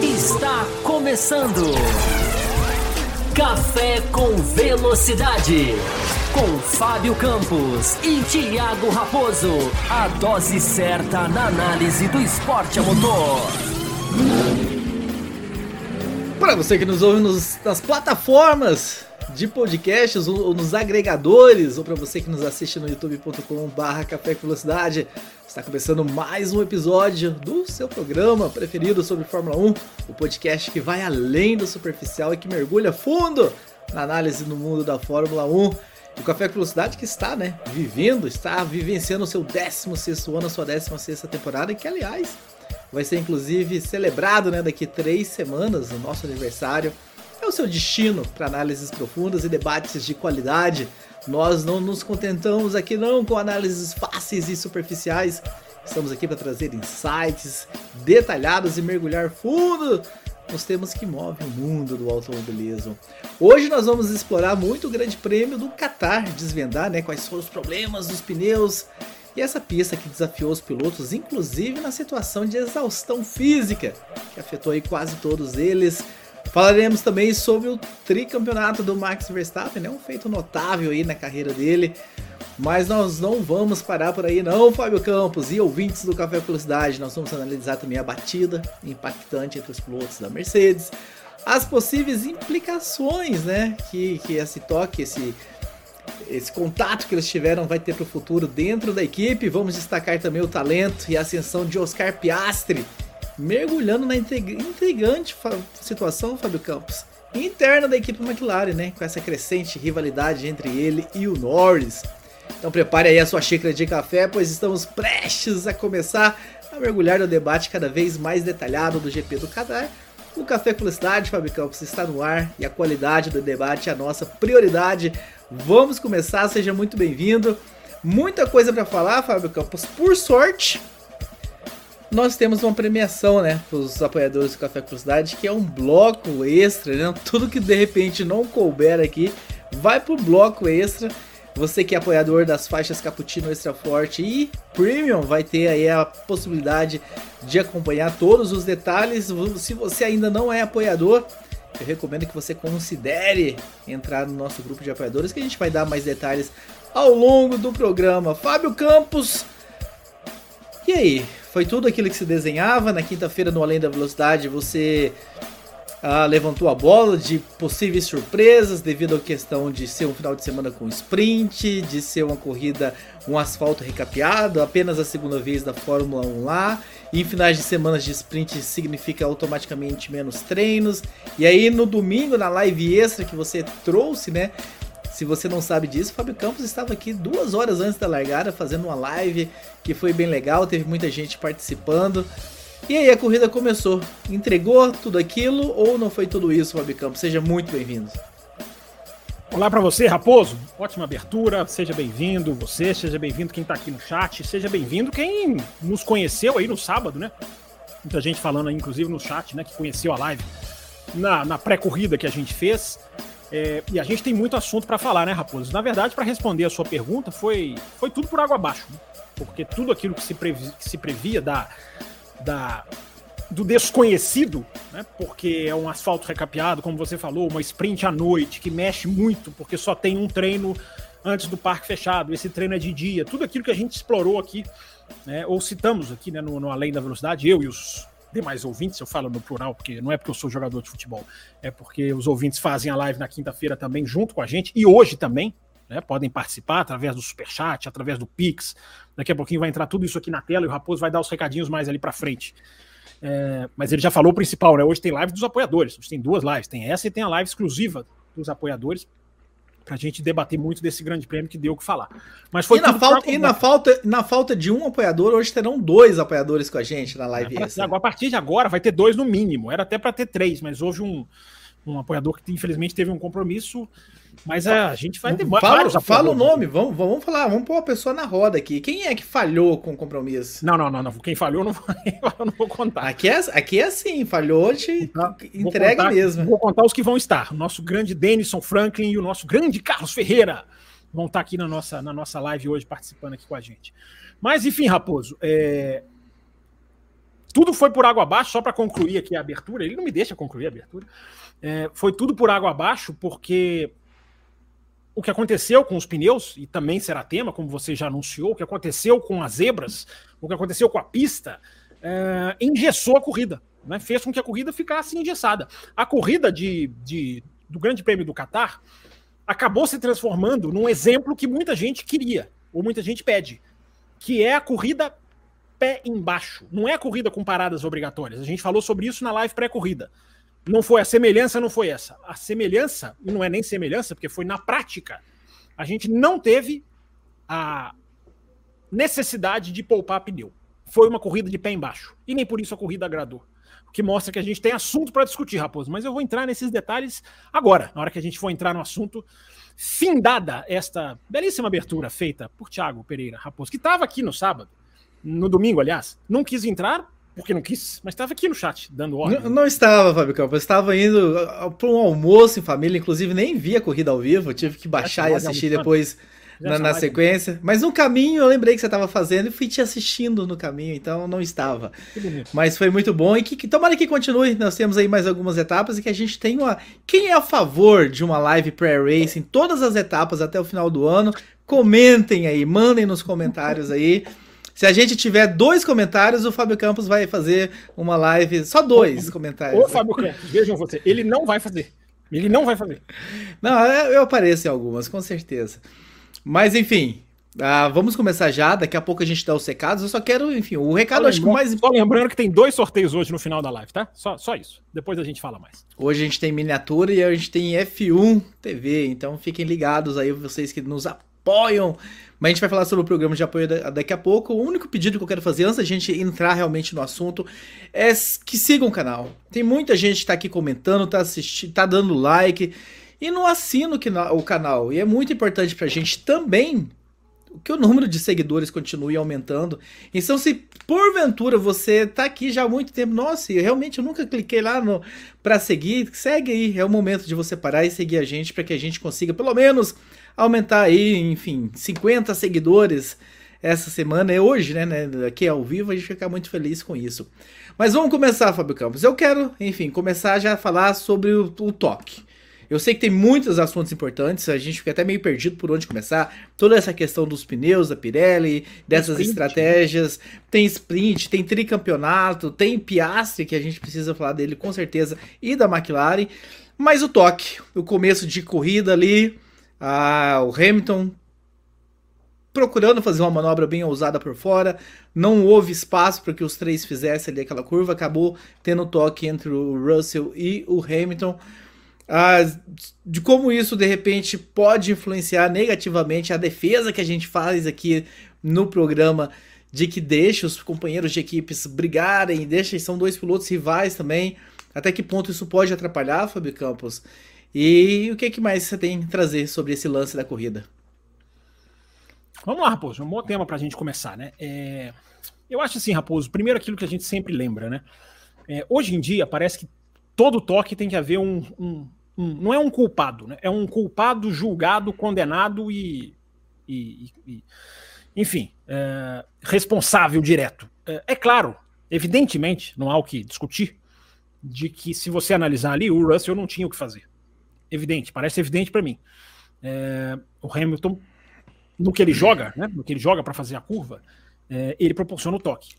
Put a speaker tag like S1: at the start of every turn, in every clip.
S1: Está começando. Café com Velocidade. Com Fábio Campos e Thiago Raposo. A dose certa na análise do esporte a motor.
S2: Para você que nos ouve nos, nas plataformas de podcasts ou nos agregadores, ou para você que nos assiste no youtube.com/barra Café com Velocidade, está começando mais um episódio do seu programa preferido sobre Fórmula 1, o podcast que vai além do superficial e que mergulha fundo na análise no mundo da Fórmula 1. O Café com Velocidade que está, né, vivendo, está vivenciando o seu 16º ano, a sua 16ª temporada, que aliás vai ser inclusive celebrado, né, daqui três semanas, o nosso aniversário o seu destino para análises profundas e debates de qualidade. Nós não nos contentamos aqui não com análises fáceis e superficiais. Estamos aqui para trazer insights detalhados e mergulhar fundo nos temas que movem o mundo do automobilismo. Hoje nós vamos explorar muito o Grande Prêmio do Qatar, desvendar né, quais foram os problemas dos pneus e essa pista que desafiou os pilotos, inclusive na situação de exaustão física, que afetou aí quase todos eles. Falaremos também sobre o tricampeonato do Max Verstappen, né? um feito notável aí na carreira dele. Mas nós não vamos parar por aí não, Fábio Campos e ouvintes do Café Velocidade. Nós vamos analisar também a batida impactante entre os pilotos da Mercedes, as possíveis implicações, né, que, que esse toque, esse, esse contato que eles tiveram vai ter para o futuro dentro da equipe. Vamos destacar também o talento e a ascensão de Oscar Piastri, mergulhando na intrigante situação, Fábio Campos, interna da equipe McLaren, né? Com essa crescente rivalidade entre ele e o Norris. Então prepare aí a sua xícara de café, pois estamos prestes a começar a mergulhar no debate cada vez mais detalhado do GP do Qatar. O Café Velocidade, Fábio Campos, está no ar e a qualidade do debate é a nossa prioridade. Vamos começar, seja muito bem-vindo. Muita coisa para falar, Fábio Campos. Por sorte, nós temos uma premiação, né, para os apoiadores do Café Velocidade, que é um bloco extra, né? Tudo que de repente não couber aqui vai pro bloco extra. Você que é apoiador das faixas Cappuccino Extra Forte e Premium vai ter aí a possibilidade de acompanhar todos os detalhes. Se você ainda não é apoiador, eu recomendo que você considere entrar no nosso grupo de apoiadores, que a gente vai dar mais detalhes ao longo do programa. Fábio Campos, e aí? Foi tudo aquilo que se desenhava? Na quinta-feira, no Além da Velocidade, você ah, levantou a bola de possíveis surpresas devido à questão de ser um final de semana com sprint, de ser uma corrida, um asfalto recapeado, apenas a segunda vez da Fórmula 1 lá. Em finais de semanas de sprint significa automaticamente menos treinos. E aí no domingo, na live extra que você trouxe, né? Se você não sabe disso, Fábio Campos estava aqui duas horas antes da largada fazendo uma live que foi bem legal, teve muita gente participando. E aí a corrida começou. Entregou tudo aquilo ou não foi tudo isso, Fábio Campos? Seja muito bem-vindo.
S3: Olá para você, Raposo. Ótima abertura. Seja bem-vindo, você, seja bem-vindo quem está aqui no chat, seja bem-vindo quem nos conheceu aí no sábado, né? Muita gente falando inclusive no chat, né, que conheceu a live na, na pré-corrida que a gente fez. É, e a gente tem muito assunto para falar, né, Raposo? Na verdade, para responder a sua pergunta, foi, foi tudo por água abaixo. Né? Porque tudo aquilo que se, previ, que se previa da, da, do desconhecido, né? Porque é um asfalto recapeado, como você falou, uma sprint à noite, que mexe muito, porque só tem um treino antes do parque fechado, esse treino é de dia, tudo aquilo que a gente explorou aqui, né, ou citamos aqui né, no, no Além da Velocidade, eu e os demais ouvintes, eu falo no plural, porque não é porque eu sou jogador de futebol, é porque os ouvintes fazem a live na quinta-feira também junto com a gente, e hoje também, né, podem participar através do Superchat, através do Pix. Daqui a pouquinho vai entrar tudo isso aqui na tela e o Raposo vai dar os recadinhos mais ali para frente. É, mas ele já falou o principal, né? Hoje tem live dos apoiadores. Hoje tem duas lives. Tem essa e tem a live exclusiva dos apoiadores para a gente debater muito desse grande prêmio que deu o que falar. Mas foi
S2: e na, falta, e na falta, na falta de um apoiador, hoje terão dois apoiadores com a gente na live.
S3: É, a partir de agora vai ter dois no mínimo. Era até para ter três, mas houve um, um apoiador que infelizmente teve um compromisso. Mas é, a gente vai ter
S2: fala, fala o nome, vamos, vamos falar, vamos pôr uma pessoa na roda aqui. Quem é que falhou com o compromisso?
S3: Não, não, não, não. Quem falhou não, eu não vou contar.
S2: Aqui é, aqui é assim, falhou, te entrega
S3: contar,
S2: mesmo.
S3: Vou contar os que vão estar. O nosso grande Denison Franklin e o nosso grande Carlos Ferreira. vão estar aqui na nossa, na nossa live hoje participando aqui com a gente. Mas, enfim, Raposo, é... tudo foi por água abaixo, só para concluir aqui a abertura. Ele não me deixa concluir a abertura. É... Foi tudo por água abaixo, porque o que aconteceu com os pneus, e também será tema, como você já anunciou, o que aconteceu com as zebras, o que aconteceu com a pista, é... engessou a corrida. Né? Fez com que a corrida ficasse engessada. A corrida de, de do Grande Prêmio do Catar acabou se transformando num exemplo que muita gente queria, ou muita gente pede, que é a corrida pé embaixo. Não é a corrida com paradas obrigatórias. A gente falou sobre isso na live pré-corrida. Não foi a semelhança, não foi essa. A semelhança, não é nem semelhança, porque foi na prática. A gente não teve a necessidade de poupar pneu. Foi uma corrida de pé embaixo. E nem por isso a corrida agradou que mostra que a gente tem assunto para discutir, Raposo. Mas eu vou entrar nesses detalhes agora, na hora que a gente for entrar no assunto. Findada esta belíssima abertura feita por Thiago Pereira Raposo, que estava aqui no sábado, no domingo, aliás, não quis entrar porque não quis, mas estava aqui no chat dando ordem.
S2: Não, não estava, Fábio Campos. Estava indo para um almoço em família, inclusive nem vi a corrida ao vivo, tive que baixar e assistir depois na, na sequência. Mas no caminho eu lembrei que você estava fazendo e fui te assistindo no caminho, então não estava. Mas foi muito bom e que, que tomara que continue. Nós temos aí mais algumas etapas e que a gente tenha uma. Quem é a favor de uma live pré-race em todas as etapas até o final do ano? Comentem aí, mandem nos comentários aí. Se a gente tiver dois comentários, o Fábio Campos vai fazer uma live, só dois comentários.
S3: Ô, Fábio Campos, vejam você, ele não vai fazer. Ele não vai fazer.
S2: Não, eu apareço em algumas, com certeza. Mas enfim, ah, vamos começar já. Daqui a pouco a gente dá os recados. Eu só quero, enfim, o recado só acho que mais.
S3: Só lembrando que tem dois sorteios hoje no final da live, tá? Só, só isso. Depois a gente fala mais.
S2: Hoje a gente tem miniatura e a gente tem F1 TV. Então fiquem ligados aí, vocês que nos apoiam. Mas a gente vai falar sobre o programa de apoio daqui a pouco. O único pedido que eu quero fazer antes da gente entrar realmente no assunto é que sigam o canal. Tem muita gente que tá aqui comentando, tá assistindo, tá dando like e não assina o canal. E é muito importante pra gente também que o número de seguidores continue aumentando. Então, se porventura você tá aqui já há muito tempo, nossa, eu realmente eu nunca cliquei lá no para seguir, segue aí, é o momento de você parar e seguir a gente para que a gente consiga pelo menos aumentar aí, enfim, 50 seguidores essa semana, é hoje, né, né, aqui ao vivo, a gente fica muito feliz com isso. Mas vamos começar, Fábio Campos. Eu quero, enfim, começar já a falar sobre o, o toque. Eu sei que tem muitos assuntos importantes, a gente fica até meio perdido por onde começar. Toda essa questão dos pneus da Pirelli, dessas sprint, estratégias, né? tem sprint, tem tricampeonato, tem Piastri, que a gente precisa falar dele com certeza, e da McLaren. Mas o toque, o começo de corrida ali, ah, o Hamilton procurando fazer uma manobra bem ousada por fora, não houve espaço para que os três fizessem ali aquela curva, acabou tendo toque entre o Russell e o Hamilton ah, de como isso de repente pode influenciar negativamente a defesa que a gente faz aqui no programa de que deixa os companheiros de equipes brigarem, deixa são dois pilotos rivais também. Até que ponto isso pode atrapalhar, Fábio Campos? E o que, que mais você tem a trazer sobre esse lance da corrida?
S3: Vamos lá, Raposo, um bom tema para a gente começar, né? É... Eu acho assim, Raposo, primeiro aquilo que a gente sempre lembra, né? É, hoje em dia parece que todo toque tem que haver um, um, um, não é um culpado, né? é um culpado julgado, condenado e, e, e enfim, é, responsável direto. É, é, claro, evidentemente, não há o que discutir, de que se você analisar ali, o Russell não tinha o que fazer. Evidente, parece evidente para mim. É, o Hamilton, no que ele joga, né, no que ele joga para fazer a curva, é, ele proporciona o toque.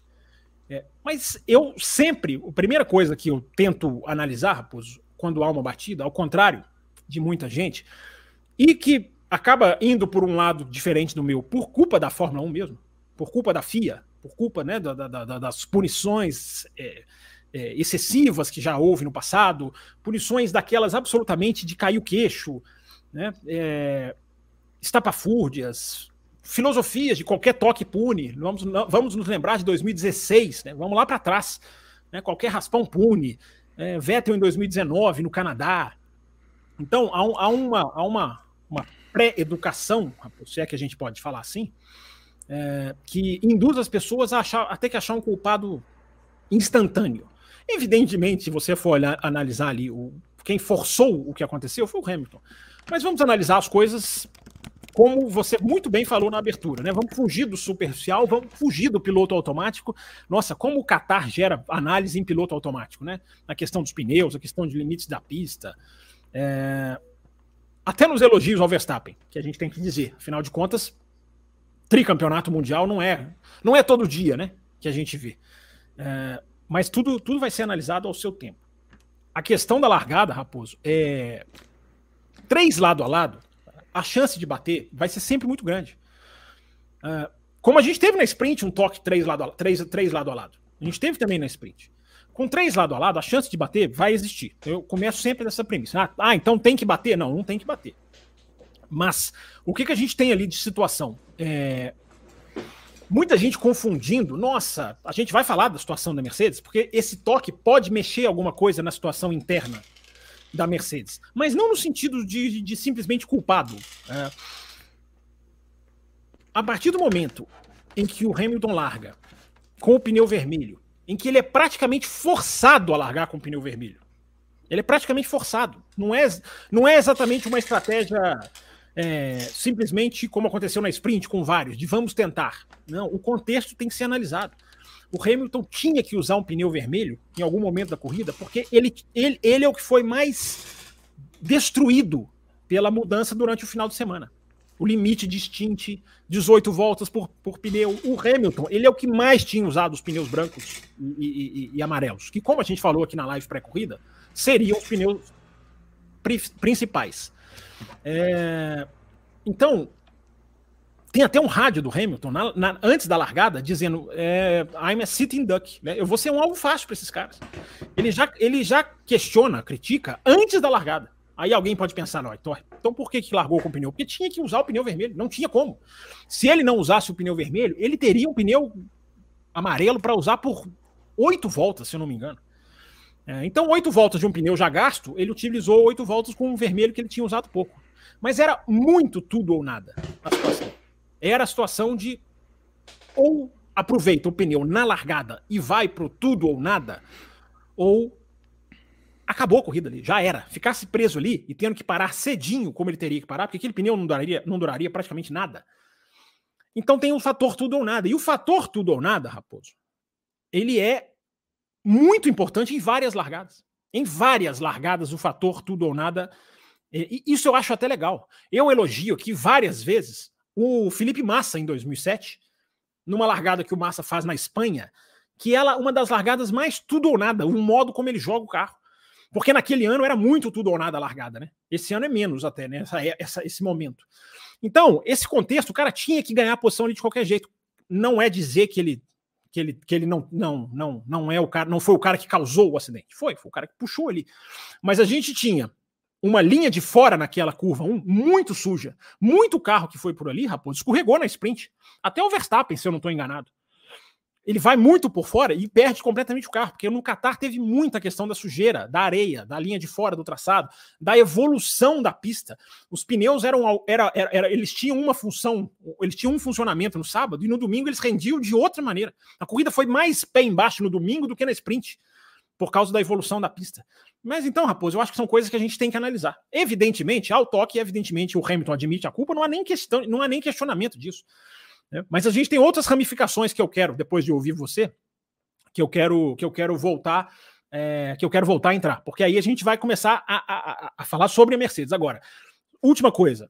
S3: É, mas eu sempre, a primeira coisa que eu tento analisar, Raposo, quando há uma batida, ao contrário de muita gente, e que acaba indo por um lado diferente do meu, por culpa da Fórmula 1 mesmo, por culpa da FIA, por culpa né, da, da, da, das punições é, é, excessivas que já houve no passado, punições daquelas absolutamente de cair o queixo, né, é, estapafúrdias, filosofias de qualquer toque pune. Vamos, vamos nos lembrar de 2016, né, vamos lá para trás. Né, qualquer raspão pune é, Vettel em 2019 no Canadá. Então, há, há uma, há uma, uma pré-educação, se é que a gente pode falar assim, é, que induz as pessoas a achar, até que achar um culpado instantâneo. Evidentemente, se você for olhar, analisar ali o, quem forçou o que aconteceu foi o Hamilton. Mas vamos analisar as coisas como você muito bem falou na abertura, né? Vamos fugir do superficial, vamos fugir do piloto automático. Nossa, como o Qatar gera análise em piloto automático, né? Na questão dos pneus, a questão de limites da pista. É... Até nos elogios ao Verstappen, que a gente tem que dizer. Afinal de contas, tricampeonato mundial não é, não é todo dia, né? Que a gente vê. É... Mas tudo, tudo vai ser analisado ao seu tempo. A questão da largada, Raposo, é três lado a lado a chance de bater vai ser sempre muito grande. Uh, como a gente teve na sprint um toque três lado a, três, três lado a lado. A gente teve também na sprint. Com três lado a lado, a chance de bater vai existir. Eu começo sempre dessa premissa. Ah, ah então tem que bater? Não, não tem que bater. Mas o que, que a gente tem ali de situação? É... Muita gente confundindo. Nossa, a gente vai falar da situação da Mercedes, porque esse toque pode mexer alguma coisa na situação interna da Mercedes. Mas não no sentido de, de simplesmente culpado. É. A partir do momento em que o Hamilton larga com o pneu vermelho, em que ele é praticamente forçado a largar com o pneu vermelho. Ele é praticamente forçado. Não é, não é exatamente uma estratégia é, simplesmente como aconteceu na sprint com vários, de vamos tentar. Não, o contexto tem que ser analisado o Hamilton tinha que usar um pneu vermelho em algum momento da corrida, porque ele, ele, ele é o que foi mais destruído pela mudança durante o final de semana. O limite de stint, 18 voltas por, por pneu. O Hamilton, ele é o que mais tinha usado os pneus brancos e, e, e amarelos, que, como a gente falou aqui na live pré-corrida, seriam os pneus principais. É, então, tem até um rádio do Hamilton na, na, antes da largada dizendo é, I'm a sitting duck. Né? Eu vou ser um alvo fácil para esses caras. Ele já, ele já questiona, critica antes da largada. Aí alguém pode pensar, não, então, então por que, que largou com o pneu? Porque tinha que usar o pneu vermelho, não tinha como. Se ele não usasse o pneu vermelho, ele teria um pneu amarelo para usar por oito voltas, se eu não me engano. É, então, oito voltas de um pneu já gasto, ele utilizou oito voltas com o vermelho que ele tinha usado pouco. Mas era muito tudo ou nada a situação. Era a situação de ou aproveita o pneu na largada e vai pro tudo ou nada, ou acabou a corrida ali, já era. Ficasse preso ali e tendo que parar cedinho, como ele teria que parar, porque aquele pneu não duraria, não duraria praticamente nada. Então tem o fator tudo ou nada. E o fator tudo ou nada, Raposo, ele é muito importante em várias largadas. Em várias largadas, o fator tudo ou nada. E isso eu acho até legal. Eu elogio aqui várias vezes o Felipe Massa em 2007, numa largada que o Massa faz na Espanha, que ela uma das largadas mais tudo ou nada, o modo como ele joga o carro. Porque naquele ano era muito tudo ou nada a largada, né? Esse ano é menos até, né? Essa, essa, esse momento. Então, esse contexto, o cara tinha que ganhar a posição ali de qualquer jeito. Não é dizer que ele que ele, que ele não, não, não, não é o cara, não foi o cara que causou o acidente. Foi, foi o cara que puxou ali. Mas a gente tinha uma linha de fora naquela curva, um, muito suja. Muito carro que foi por ali, Raposo, escorregou na sprint. Até o Verstappen, se eu não estou enganado. Ele vai muito por fora e perde completamente o carro, porque no Qatar teve muita questão da sujeira, da areia, da linha de fora do traçado, da evolução da pista. Os pneus eram, era, era, eles tinham uma função, eles tinham um funcionamento no sábado e no domingo eles rendiam de outra maneira. A corrida foi mais pé embaixo no domingo do que na sprint, por causa da evolução da pista. Mas então, Raposo, eu acho que são coisas que a gente tem que analisar. Evidentemente, ao toque, evidentemente, o Hamilton admite a culpa, não há nem questão, não há nem questionamento disso. Né? Mas a gente tem outras ramificações que eu quero, depois de ouvir você, que eu quero, que eu quero voltar, é, que eu quero voltar a entrar, porque aí a gente vai começar a, a, a falar sobre a Mercedes. Agora, última coisa,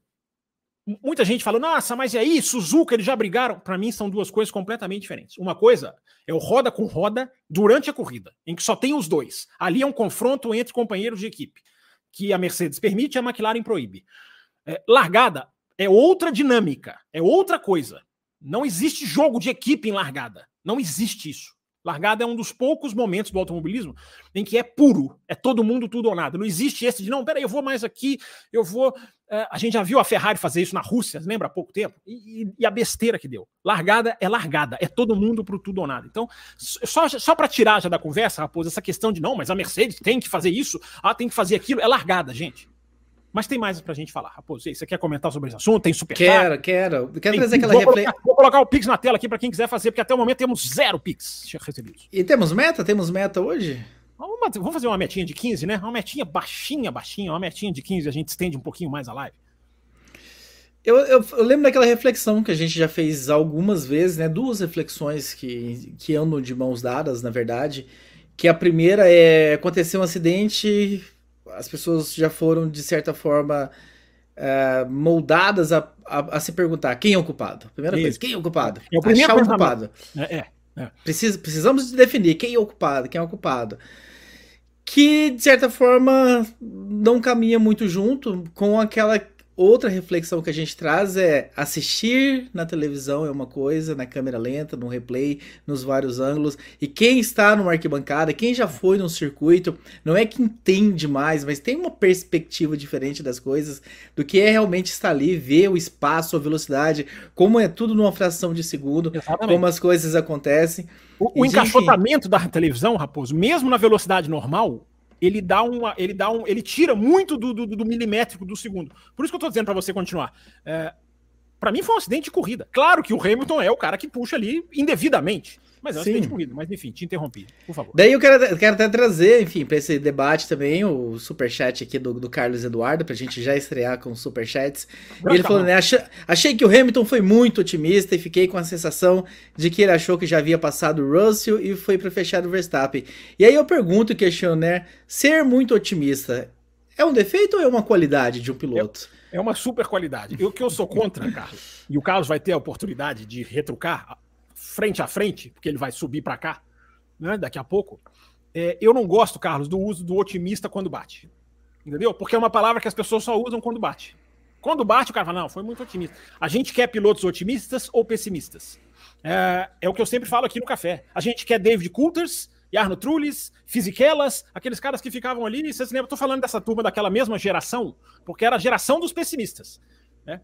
S3: muita gente fala, nossa, mas e aí, Suzuka, eles já brigaram. Para mim, são duas coisas completamente diferentes. Uma coisa é o roda com roda durante a corrida, em que só tem os dois. Ali é um confronto entre companheiros de equipe, que a Mercedes permite e a McLaren proíbe. É, largada é outra dinâmica, é outra coisa. Não existe jogo de equipe em largada. Não existe isso. Largada é um dos poucos momentos do automobilismo em que é puro, é todo mundo tudo ou nada. Não existe esse de não, peraí, eu vou mais aqui, eu vou. É, a gente já viu a Ferrari fazer isso na Rússia, lembra há pouco tempo? E, e a besteira que deu. Largada é largada, é todo mundo pro tudo ou nada. Então, só, só para tirar já da conversa, Raposo, essa questão de não, mas a Mercedes tem que fazer isso, ah, tem que fazer aquilo, é largada, gente. Mas tem mais pra gente falar. Raposo, você quer comentar sobre esse assunto? Tem super
S2: Quero, quero. Quero trazer aquela
S3: vou, colocar, vou colocar o Pix na tela aqui para quem quiser fazer, porque até o momento temos zero Pix
S2: recebidos. E temos meta? Temos meta hoje?
S3: Vamos fazer uma metinha de 15, né? Uma metinha baixinha, baixinha, uma metinha de 15, a gente estende um pouquinho mais a live.
S2: Eu, eu, eu, lembro daquela reflexão que a gente já fez algumas vezes, né? Duas reflexões que, que andam de mãos dadas, na verdade. Que a primeira é acontecer um acidente, as pessoas já foram, de certa forma, uh, moldadas a, a, a, se perguntar quem é o culpado. Primeira Isso. coisa, quem é o culpado?
S3: É o Achar o culpado. É, é,
S2: é. Precis, precisamos definir quem é o culpado, quem é o culpado. Que, de certa forma, não caminha muito junto com aquela Outra reflexão que a gente traz é assistir na televisão é uma coisa, na câmera lenta, no replay, nos vários ângulos. E quem está numa arquibancada, quem já foi num circuito, não é que entende mais, mas tem uma perspectiva diferente das coisas do que é realmente estar ali, ver o espaço, a velocidade, como é tudo numa fração de segundo, Exatamente. como as coisas acontecem.
S3: O, o encaixotamento da televisão, Raposo, mesmo na velocidade normal, ele dá uma, ele dá um, ele tira muito do, do, do milimétrico do segundo. Por isso que eu tô dizendo para você continuar. É, para mim foi um acidente de corrida. Claro que o Hamilton é o cara que puxa ali indevidamente. Mas é um acidente de corrida. Mas enfim, te interrompi, por favor.
S2: Daí eu quero, quero até trazer, enfim, para esse debate também, o superchat aqui do, do Carlos Eduardo, pra gente já estrear com os superchats. E ele falou, né? Achei, achei que o Hamilton foi muito otimista e fiquei com a sensação de que ele achou que já havia passado o Russell e foi para fechar o Verstappen. E aí eu pergunto, questiono, né? Ser muito otimista é um defeito ou é uma qualidade de um piloto?
S3: É, é uma super qualidade. O que eu sou contra, Carlos, e o Carlos vai ter a oportunidade de retrucar frente a frente, porque ele vai subir para cá, né, daqui a pouco. É, eu não gosto, Carlos, do uso do otimista quando bate. Entendeu? Porque é uma palavra que as pessoas só usam quando bate. Quando bate, o cara fala, não, foi muito otimista. A gente quer pilotos otimistas ou pessimistas. É, é o que eu sempre falo aqui no café. A gente quer David Coulters, Arno Trullis, Fisichelas, aqueles caras que ficavam ali. Vocês lembram? Estou falando dessa turma daquela mesma geração, porque era a geração dos pessimistas. Né?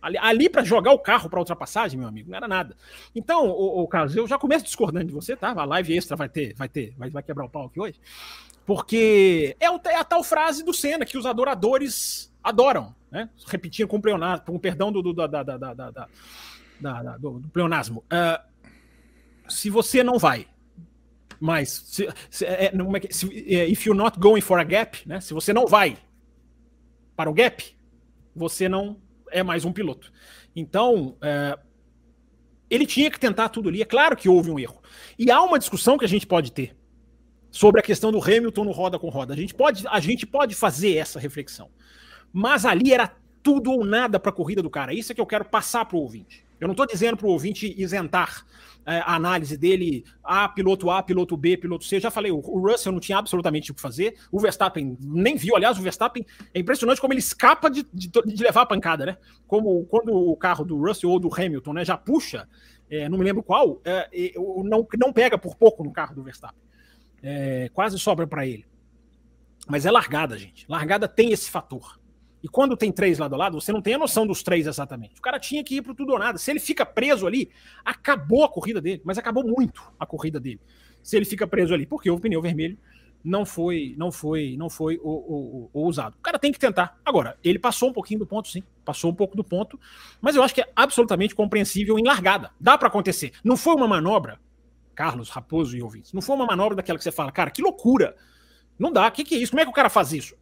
S3: Ali, ali para jogar o carro para ultrapassagem, meu amigo, não era nada. Então, o, o Carlos, eu já começo discordando de você, tá? A live extra vai ter, vai ter, vai, vai quebrar o pau aqui hoje. Porque é, o, é a tal frase do Senna que os adoradores adoram, né? Repetindo com, pleonasmo, com perdão do, do, da, da, da, da, da do, do pleonasmo. Uh, se você não vai, mas se, se, é, é, é se, é, if you're not going for a gap, né? Se você não vai para o gap, você não é mais um piloto. Então, é, ele tinha que tentar tudo ali. É claro que houve um erro. E há uma discussão que a gente pode ter sobre a questão do Hamilton no roda com roda. A gente pode, a gente pode fazer essa reflexão. Mas ali era tudo ou nada para a corrida do cara. Isso é que eu quero passar para o ouvinte. Eu não estou dizendo para o ouvinte isentar é, a análise dele, A, piloto A, piloto B, piloto C. Já falei, o, o Russell não tinha absolutamente o que fazer, o Verstappen nem viu. Aliás, o Verstappen é impressionante como ele escapa de, de, de levar a pancada, né? Como quando o carro do Russell ou do Hamilton né, já puxa, é, não me lembro qual, é, não, não pega por pouco no carro do Verstappen. É, quase sobra para ele. Mas é largada, gente. Largada tem esse fator. E quando tem três lado a lado, você não tem a noção dos três exatamente. O cara tinha que ir para tudo ou nada. Se ele fica preso ali, acabou a corrida dele, mas acabou muito a corrida dele. Se ele fica preso ali, porque o pneu vermelho não foi, não foi, não foi o, o, o, usado. O cara tem que tentar. Agora, ele passou um pouquinho do ponto, sim, passou um pouco do ponto, mas eu acho que é absolutamente compreensível em largada. Dá para acontecer. Não foi uma manobra, Carlos, Raposo e ouvintes, não foi uma manobra daquela que você fala, cara, que loucura. Não dá. O que, que é isso? Como é que o cara faz isso?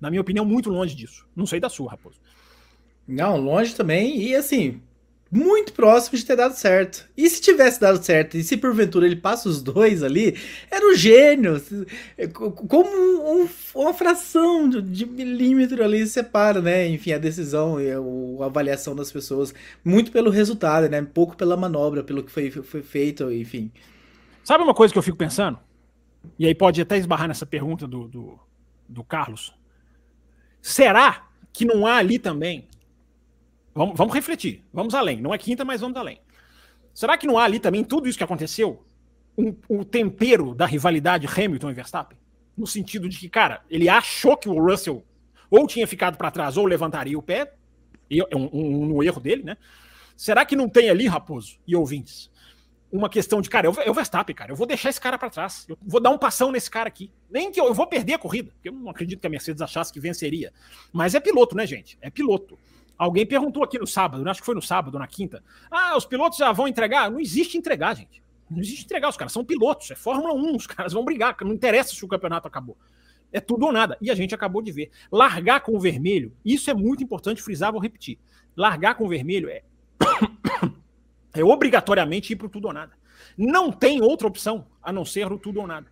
S3: Na minha opinião, muito longe disso. Não sei da sua, Raposo.
S2: Não, longe também. E assim, muito próximo de ter dado certo. E se tivesse dado certo, e se porventura ele passa os dois ali, era um gênio. Como um, um, uma fração de, milímetro ali separa, né? Enfim, a decisão e a, a, avaliação das pessoas. Muito pelo resultado, né? Pouco pela manobra, pelo que foi, foi feito, enfim.
S3: Sabe uma coisa que eu fico pensando? E aí pode até esbarrar nessa pergunta do, do, do Carlos. Será que não há ali também? Vamos, vamos refletir, vamos além. Não é quinta, mas vamos além. Será que não há ali também tudo isso que aconteceu? Um, um tempero da rivalidade Hamilton e Verstappen? No sentido de que, cara, ele achou que o Russell ou tinha ficado para trás ou levantaria o pé, e um, um, um, erro dele, né? Será que não tem ali, Raposo e ouvintes, uma questão de, cara, eu, eu Verstappen, cara, eu vou deixar esse cara para trás, eu vou dar um passão nesse cara aqui. Nem que eu, eu, vou perder a corrida, porque eu não acredito que a Mercedes achasse que venceria. Mas é piloto, né, gente? É piloto. Alguém perguntou aqui no sábado, acho que foi no sábado, na quinta. Ah, os pilotos já vão entregar? Não existe entregar, gente. Não existe entregar, os caras são pilotos, é Fórmula 1, os caras vão brigar, não interessa se o campeonato acabou. É tudo ou nada. E a gente acabou de ver. Largar com o vermelho, isso é muito importante frisar, vou repetir. largar com o vermelho é, é obrigatoriamente ir para o tudo ou nada. Não tem outra opção a não ser o tudo ou nada.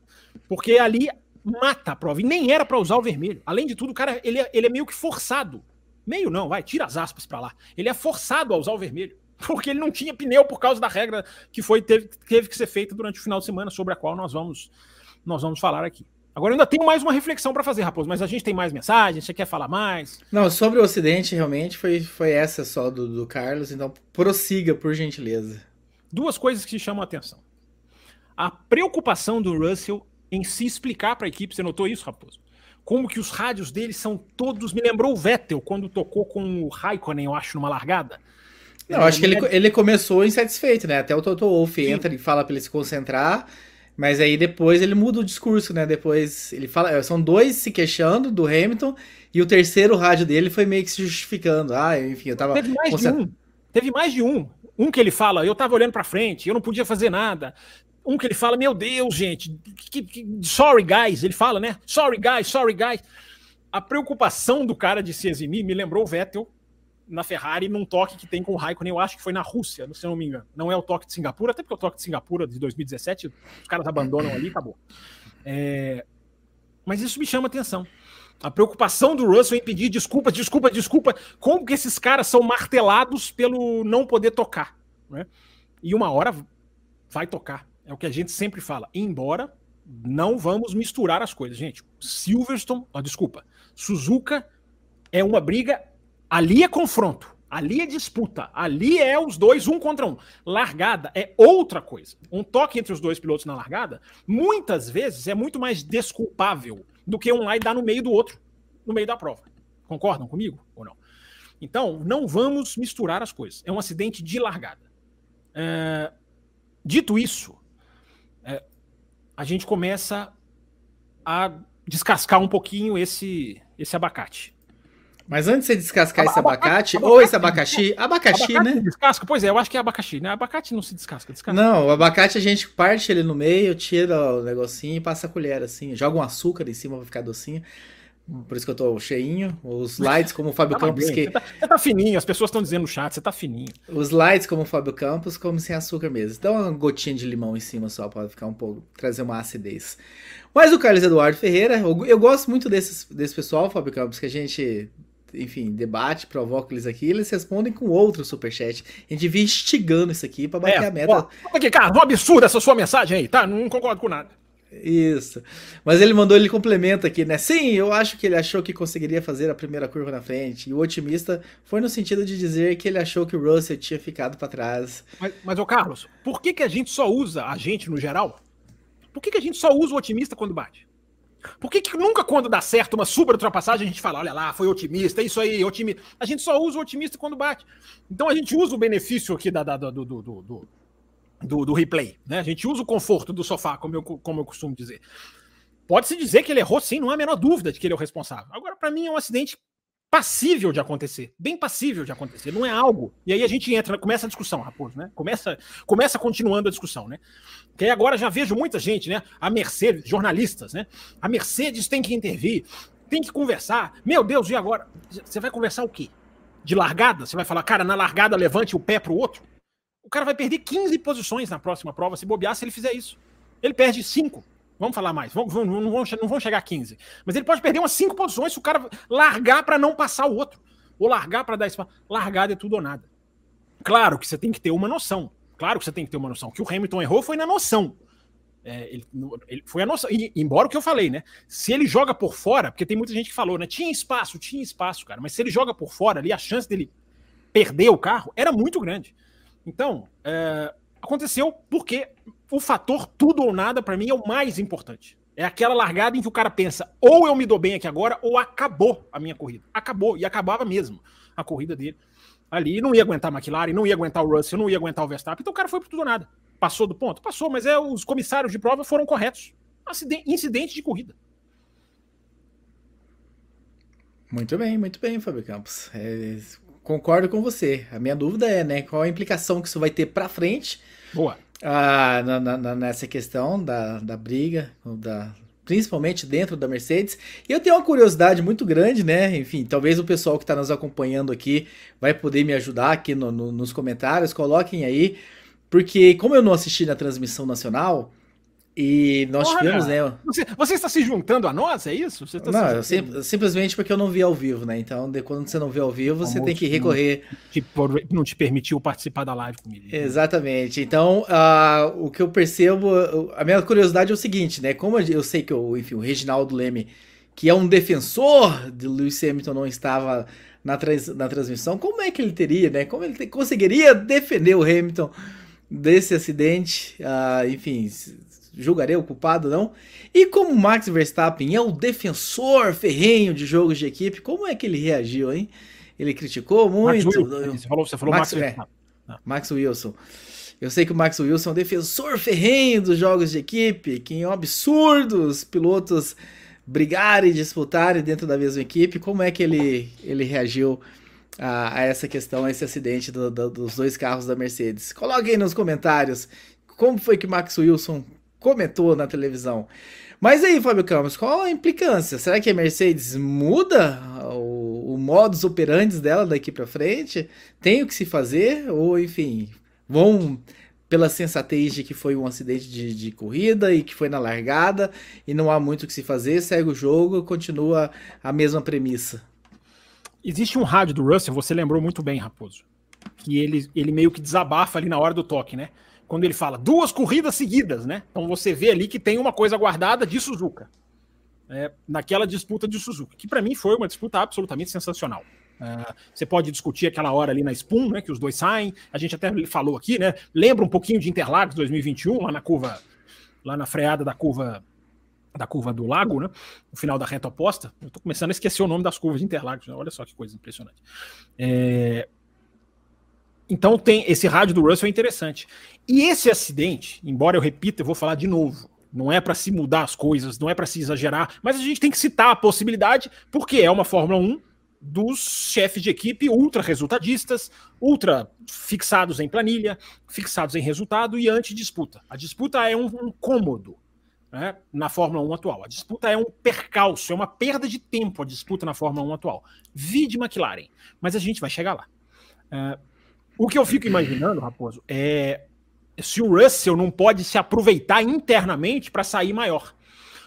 S3: Porque ali mata a prova. E nem era para usar o vermelho. Além de tudo, o cara ele é, ele é meio que forçado. Meio não, vai, tira as aspas para lá. Ele é forçado a usar o vermelho. Porque ele não tinha pneu por causa da regra que foi teve, teve que ser feita durante o final de semana, sobre a qual nós vamos, nós vamos falar aqui. Agora ainda tenho mais uma reflexão para fazer, Raposo, mas a gente tem mais mensagens, você quer falar mais?
S2: Não, sobre o Ocidente, realmente, foi, foi essa só do, do Carlos, então prossiga, por gentileza.
S3: Duas coisas que chamam a atenção. A preocupação do Russell em se explicar para a equipe, você notou isso, Raposo? Como que os rádios dele são todos. Me lembrou o Vettel quando tocou com o Raikkonen, eu acho, numa largada.
S2: Não, acho que ele, ele começou insatisfeito, né? Até o Toto Wolff entra e fala para ele se concentrar. Mas aí depois ele muda o discurso, né? Depois ele fala. São dois se queixando do Hamilton e o terceiro rádio dele foi meio que se justificando. Ah, enfim, eu tava.
S3: Teve mais de um. Teve mais de um. Um que ele fala, eu tava olhando para frente, eu não podia fazer nada. Um que ele fala, meu Deus, gente, que, que, sorry guys, ele fala, né? Sorry guys, sorry guys. A preocupação do cara de se eximir me lembrou o Vettel na Ferrari num toque que tem com o Raikkonen, eu acho que foi na Rússia, se eu não me engano. Não é o toque de Singapura, até porque o toque de Singapura de 2017, os caras abandonam ali e acabou. É... Mas isso me chama atenção. A preocupação do Russell em pedir desculpa, desculpa, desculpa. Como que esses caras são martelados pelo não poder tocar, né? E uma hora vai tocar. É o que a gente sempre fala. Embora não vamos misturar as coisas, gente. Silverstone, ó, desculpa, Suzuka é uma briga Ali é confronto, ali é disputa, ali é os dois um contra um. Largada é outra coisa. Um toque entre os dois pilotos na largada, muitas vezes é muito mais desculpável do que um lá e dar no meio do outro, no meio da prova. Concordam comigo ou não? Então, não vamos misturar as coisas. É um acidente de largada. É... Dito isso, é... a gente começa a descascar um pouquinho esse, esse abacate.
S2: Mas antes de você descascar esse abacate, abacate, ou esse abacaxi, abacaxi, abacate né?
S3: Descasca? Pois é, eu acho que é abacaxi, né? Abacate não se descasca, descasca.
S2: Não, o abacate a gente parte ele no meio, tira o negocinho e passa a colher assim, joga um açúcar em cima pra ficar docinho. Por isso que eu tô cheinho. Os lights, como o Fábio tá Campos. Bem, que...
S3: Você tá, você, tá, fininho, as pessoas estão dizendo no chat, você tá fininho.
S2: Os lights, como o Fábio Campos, como sem açúcar mesmo. Então uma gotinha de limão em cima só para ficar um pouco, trazer uma acidez. Mas o Carlos Eduardo Ferreira, eu, eu gosto muito desses, desse pessoal, Fábio Campos, que a gente enfim, debate, provoca eles aqui, eles respondem com outro superchat. A gente devia instigando isso aqui para bater é, a meta.
S3: Ó, aqui, cara, um absurdo essa sua mensagem aí, tá? Não concordo com nada.
S2: Isso. Mas ele mandou, ele complementa aqui, né? Sim, eu acho que ele achou que conseguiria fazer a primeira curva na frente. E o otimista foi no sentido de dizer que ele achou que o Russell tinha ficado para trás.
S3: Mas, mas ô Carlos, por que, que a gente só usa, a gente no geral, por que, que a gente só usa o otimista quando bate? Por que, que, nunca, quando dá certo uma super ultrapassagem, a gente fala, olha lá, foi otimista, é isso aí, otimista. A gente só usa o otimista quando bate. Então a gente usa o benefício aqui da, da do, do, do, do, do replay, né? A gente usa o conforto do sofá, como eu, como eu costumo dizer. Pode-se dizer que ele errou, sim, não há a menor dúvida de que ele é o responsável. Agora, para mim, é um acidente passível de acontecer, bem passível de acontecer, não é algo. E aí a gente entra, começa a discussão, Raposo, né? Começa, começa continuando a discussão, né? Que aí agora já vejo muita gente, né? A Mercedes, jornalistas, né? A Mercedes tem que intervir, tem que conversar. Meu Deus, e agora? Você vai conversar o quê? De largada? Você vai falar, cara, na largada levante o pé pro outro? O cara vai perder 15 posições na próxima prova se bobear se ele fizer isso. Ele perde 5. Vamos falar mais. Vamos, vamos, não, vão, não vão chegar a 15. Mas ele pode perder umas 5 posições se o cara largar para não passar o outro. Ou largar para dar espaço. Largada é tudo ou nada. Claro que você tem que ter uma noção. Claro que você tem que ter uma noção. O que o Hamilton errou foi na noção. É, ele, ele, foi a noção. E, embora o que eu falei, né? Se ele joga por fora, porque tem muita gente que falou, né? Tinha espaço, tinha espaço, cara. Mas se ele joga por fora ali, a chance dele perder o carro era muito grande. Então, é, aconteceu porque o fator tudo ou nada, para mim, é o mais importante. É aquela largada em que o cara pensa, ou eu me dou bem aqui agora, ou acabou a minha corrida. Acabou, e acabava mesmo a corrida dele. Ali não ia aguentar a McLaren, não ia aguentar o Russell, não ia aguentar o Verstappen. Então o cara foi por tudo ou nada. Passou do ponto? Passou, mas é os comissários de prova foram corretos. Acidente, incidente de corrida.
S2: Muito bem, muito bem, Fábio Campos. É, concordo com você. A minha dúvida é, né, qual a implicação que isso vai ter para frente
S3: Boa.
S2: Ah, na, na, nessa questão da, da briga, da principalmente dentro da Mercedes. E eu tenho uma curiosidade muito grande, né? Enfim, talvez o pessoal que está nos acompanhando aqui vai poder me ajudar aqui no, no, nos comentários. Coloquem aí, porque como eu não assisti na transmissão nacional, e nós Porra, tivemos, né?
S3: Você, você, está se juntando a nós, é isso? Você
S2: está não, sim, simplesmente porque eu não vi ao vivo, né? Então, de, quando você não vê ao vivo, você tem que recorrer.
S3: Não te, não te permitiu participar da live comigo.
S2: Exatamente. Então, uh, o que eu percebo, a minha curiosidade é o seguinte, né? Como eu sei que o, enfim, o Reginaldo Leme, que é um defensor de Lewis Hamilton, não estava na, trans, na transmissão, como é que ele teria, né? Como ele te, conseguiria defender o Hamilton desse acidente? Uh, enfim julgarei o culpado, não. E como Max Verstappen é o defensor ferrenho de jogos de equipe, como é que ele reagiu, hein? Ele criticou muito.
S3: Max você falou, você falou Max, Max, é,
S2: ah. Max Wilson. Eu sei que o Max Wilson é um defensor ferrenho dos jogos de equipe, que é um absurdo os pilotos brigarem e disputarem dentro da mesma equipe. Como é que ele, ele reagiu a, a essa questão, a esse acidente do, do, dos dois carros da Mercedes? Coloquem aí nos comentários como foi que Max Wilson comentou na televisão. Mas aí, Fábio Campos, qual a implicância? Será que a Mercedes muda o, o modus operandi dela daqui para frente? Tem o que se fazer? Ou, enfim, vão pela sensatez de que foi um acidente de, de, corrida e que foi na largada e não há muito o que se fazer, segue o jogo, continua a mesma premissa.
S3: Existe um rádio do Russell, você lembrou muito bem, Raposo, que ele, ele meio que desabafa ali na hora do toque, né? Quando ele fala duas corridas seguidas, né? Então você vê ali que tem uma coisa guardada de Suzuka. É, naquela disputa de Suzuka, que para mim foi uma disputa absolutamente sensacional. Uh, você pode discutir aquela hora ali na Spoon, né, que os dois saem. A gente até falou aqui, né? Lembra um pouquinho de Interlagos 2021, lá na curva, lá na freada da curva da curva do lago, né? No final da reta oposta. Eu tô começando a esquecer o nome das curvas de Interlagos, né? olha só que coisa impressionante. É... Então tem esse rádio do Russell é interessante. E esse acidente, embora eu repita, eu vou falar de novo. Não é para se mudar as coisas, não é para se exagerar, mas a gente tem que citar a possibilidade, porque é uma Fórmula 1 dos chefes de equipe ultra resultadistas, ultra fixados em planilha, fixados em resultado e anti-disputa. A disputa é um, um cômodo né, na Fórmula 1 atual. A disputa é um percalço, é uma perda de tempo a disputa na Fórmula 1 atual. Vide McLaren, mas a gente vai chegar lá. Uh, o que eu fico imaginando, Raposo, é se o Russell não pode se aproveitar internamente para sair maior.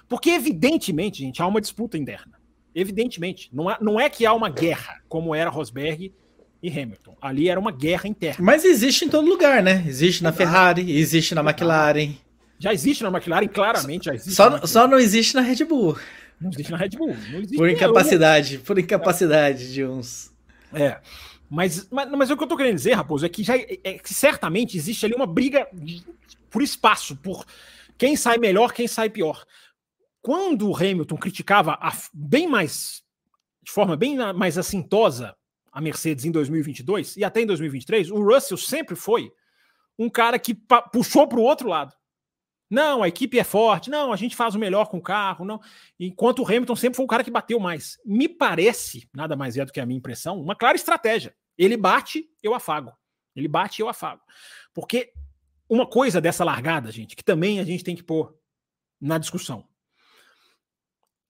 S3: Porque, evidentemente, gente, há uma disputa interna. Evidentemente. Não, há, não é que há uma guerra, como era Rosberg e Hamilton. Ali era uma guerra interna.
S2: Mas existe em todo lugar, né? Existe na Ferrari, existe na McLaren.
S3: Já existe na McLaren, claramente já existe.
S2: Só, só não existe na Red Bull.
S3: Não existe na Red Bull.
S2: por incapacidade, por incapacidade de uns.
S3: É. Mas, mas, mas o que eu tô querendo dizer, Raposo, é que, já, é, é que certamente existe ali uma briga por espaço, por quem sai melhor, quem sai pior. Quando o Hamilton criticava a, bem mais, de forma bem mais assintosa, a Mercedes em 2022 e até em 2023, o Russell sempre foi um cara que puxou para o outro lado. Não, a equipe é forte. Não, a gente faz o melhor com o carro. Não. Enquanto o Hamilton sempre foi o cara que bateu mais. Me parece, nada mais é do que a minha impressão, uma clara estratégia. Ele bate, eu afago. Ele bate, eu afago. Porque uma coisa dessa largada, gente, que também a gente tem que pôr na discussão.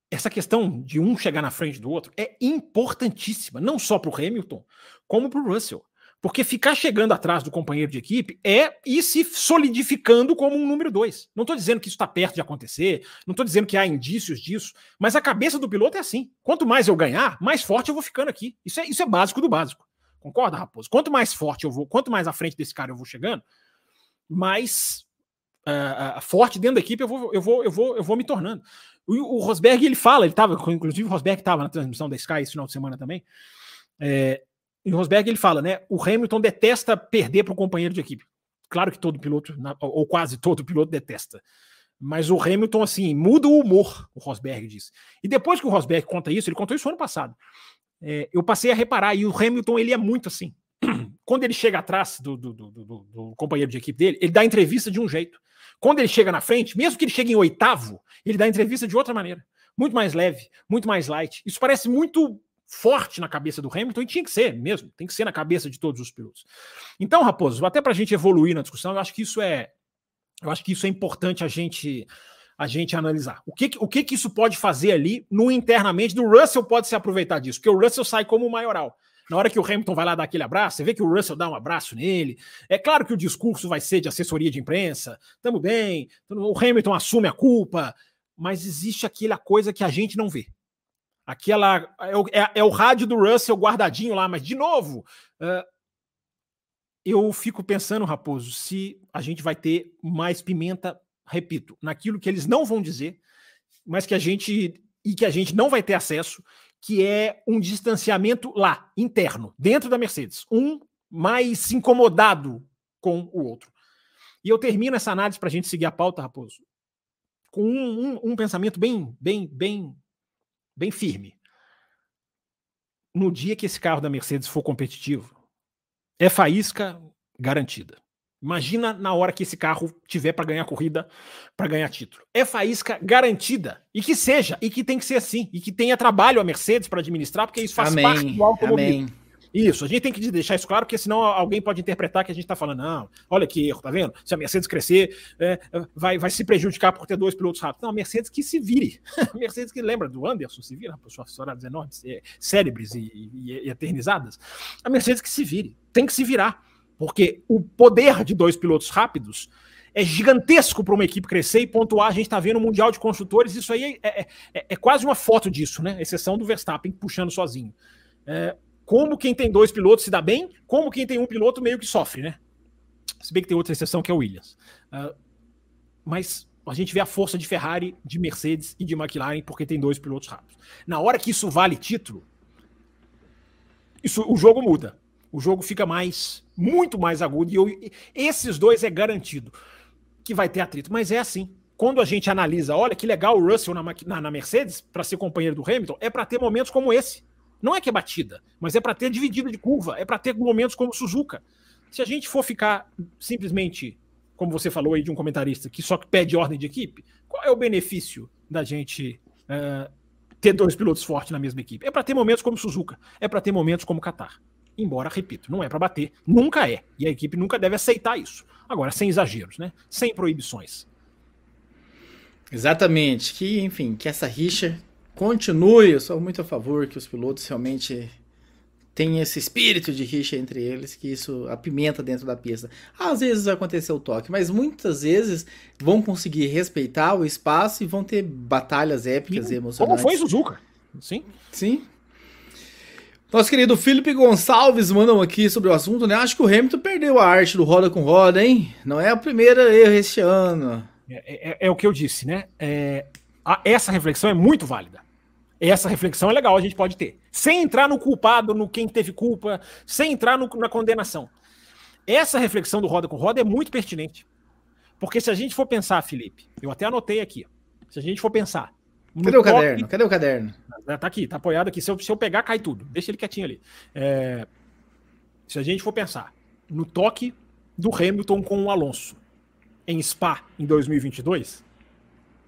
S3: Essa questão de um chegar na frente do outro é importantíssima, não só para o Hamilton, como para o Russell. Porque ficar chegando atrás do companheiro de equipe é ir se solidificando como um número dois. Não estou dizendo que isso está perto de acontecer, não estou dizendo que há indícios disso, mas a cabeça do piloto é assim. Quanto mais eu ganhar, mais forte eu vou ficando aqui. Isso é, isso é básico do básico. Concorda, Raposo? Quanto mais forte eu vou, quanto mais à frente desse cara eu vou chegando, mais uh, forte dentro da equipe eu vou, eu vou, eu vou, eu vou me tornando. O, o Rosberg ele fala, ele estava, inclusive o Rosberg estava na transmissão da Sky esse final de semana também. É, e o Rosberg ele fala, né? O Hamilton detesta perder para o companheiro de equipe. Claro que todo piloto, ou quase todo piloto, detesta. Mas o Hamilton, assim, muda o humor, o Rosberg diz. E depois que o Rosberg conta isso, ele contou isso ano passado. É, eu passei a reparar, e o Hamilton, ele é muito assim. Quando ele chega atrás do, do, do, do, companheiro de equipe dele, ele dá entrevista de um jeito. Quando ele chega na frente, mesmo que ele chegue em oitavo, ele dá entrevista de outra maneira. Muito mais leve, muito mais light. Isso parece muito forte na cabeça do Hamilton e tinha que ser mesmo, tem que ser na cabeça de todos os pilotos. Então, Raposo, até para a gente evoluir na discussão, eu acho que isso é, eu acho que isso é importante a gente a gente analisar. O que, o que, que isso pode fazer ali no internamente do Russell pode se aproveitar disso, porque o Russell sai como o maioral. Na hora que o Hamilton vai lá dar aquele abraço, você vê que o Russell dá um abraço nele. É claro que o discurso vai ser de assessoria de imprensa. Tamo bem, o Hamilton assume a culpa, mas existe aquela coisa que a gente não vê. Aquela. É o, é, é o rádio do Russell guardadinho lá, mas de novo. Uh, eu fico pensando, Raposo, se a gente vai ter mais pimenta repito, naquilo que eles não vão dizer, mas que a gente e que a gente não vai ter acesso, que é um distanciamento lá, interno, dentro da Mercedes, um mais incomodado com o outro. E eu termino essa análise para a gente seguir a pauta, Raposo, com um, um, um pensamento bem, bem, bem, bem firme. No dia que esse carro da Mercedes for competitivo, é faísca garantida. Imagina na hora que esse carro tiver para ganhar corrida, para ganhar título. É faísca garantida. E que seja, e que tem que ser assim. E que tenha trabalho a Mercedes para administrar, porque isso faz
S2: amém,
S3: parte do automobilismo.
S2: Amém.
S3: Isso, a gente tem que deixar isso claro, porque senão alguém pode interpretar que a gente está falando, não, olha que erro, tá vendo? Se a Mercedes crescer, é, vai, vai se prejudicar por ter dois pilotos rápidos. Não, a Mercedes que se vire. A Mercedes que lembra do Anderson, se vira, suas horas enormes, é, cérebres e, e, e eternizadas. A Mercedes que se vire, tem que se virar. Porque o poder de dois pilotos rápidos é gigantesco para uma equipe crescer e pontuar. A gente está vendo o Mundial de Construtores, isso aí é, é, é, é, quase uma foto disso, né? Exceção do Verstappen puxando sozinho. É, como quem tem dois pilotos se dá bem, como quem tem um piloto meio que sofre, né? Se bem que tem outra exceção que é o Williams. Uh, mas a gente vê a força de Ferrari, de Mercedes e de McLaren porque tem dois pilotos rápidos. Na hora que isso vale título, isso, o jogo muda o jogo fica mais, muito mais agudo. E eu, esses dois é garantido que vai ter atrito. Mas é assim. Quando a gente analisa, olha que legal o Russell na, na, na Mercedes para ser companheiro do Hamilton, é para ter momentos como esse. Não é que é batida, mas é para ter dividida de curva, é para ter momentos como Suzuka. Se a gente for ficar simplesmente, como você falou aí de um comentarista, que só pede ordem de equipe, qual é o benefício da gente uh, ter dois pilotos fortes na mesma equipe? É para ter momentos como Suzuka, é para ter momentos como Qatar. Embora, repito, não é para bater, nunca é. E a equipe nunca deve aceitar isso. Agora, sem exageros, né? Sem proibições.
S2: Exatamente. Que, enfim, que essa rixa continue. Eu sou muito a favor que os pilotos realmente tenham esse espírito de rixa entre eles, que isso apimenta dentro da pista. Às vezes vai acontecer o toque, mas muitas vezes vão conseguir respeitar o espaço e vão ter batalhas épicas Sim, e emocionantes.
S3: Como foi Suzuka?
S2: Sim. Sim. Nosso querido Felipe Gonçalves mandam aqui sobre o assunto, né? Acho que o Hamilton perdeu a arte do roda com roda, hein? Não é a primeira erro este ano.
S3: É, é, é o que eu disse, né? É, a, essa reflexão é muito válida. Essa reflexão é legal, a gente pode ter. Sem entrar no culpado, no quem teve culpa, sem entrar no, na condenação. Essa reflexão do roda com roda é muito pertinente. Porque se a gente for pensar, Felipe, eu até anotei aqui, se a gente for pensar,
S2: Cadê o caderno? Cadê o caderno?
S3: Tá aqui, tá apoiado aqui. Se eu, se eu pegar, cai tudo. Deixa ele quietinho ali. É, se a gente for pensar no toque do Hamilton com o Alonso em Spa em 2022,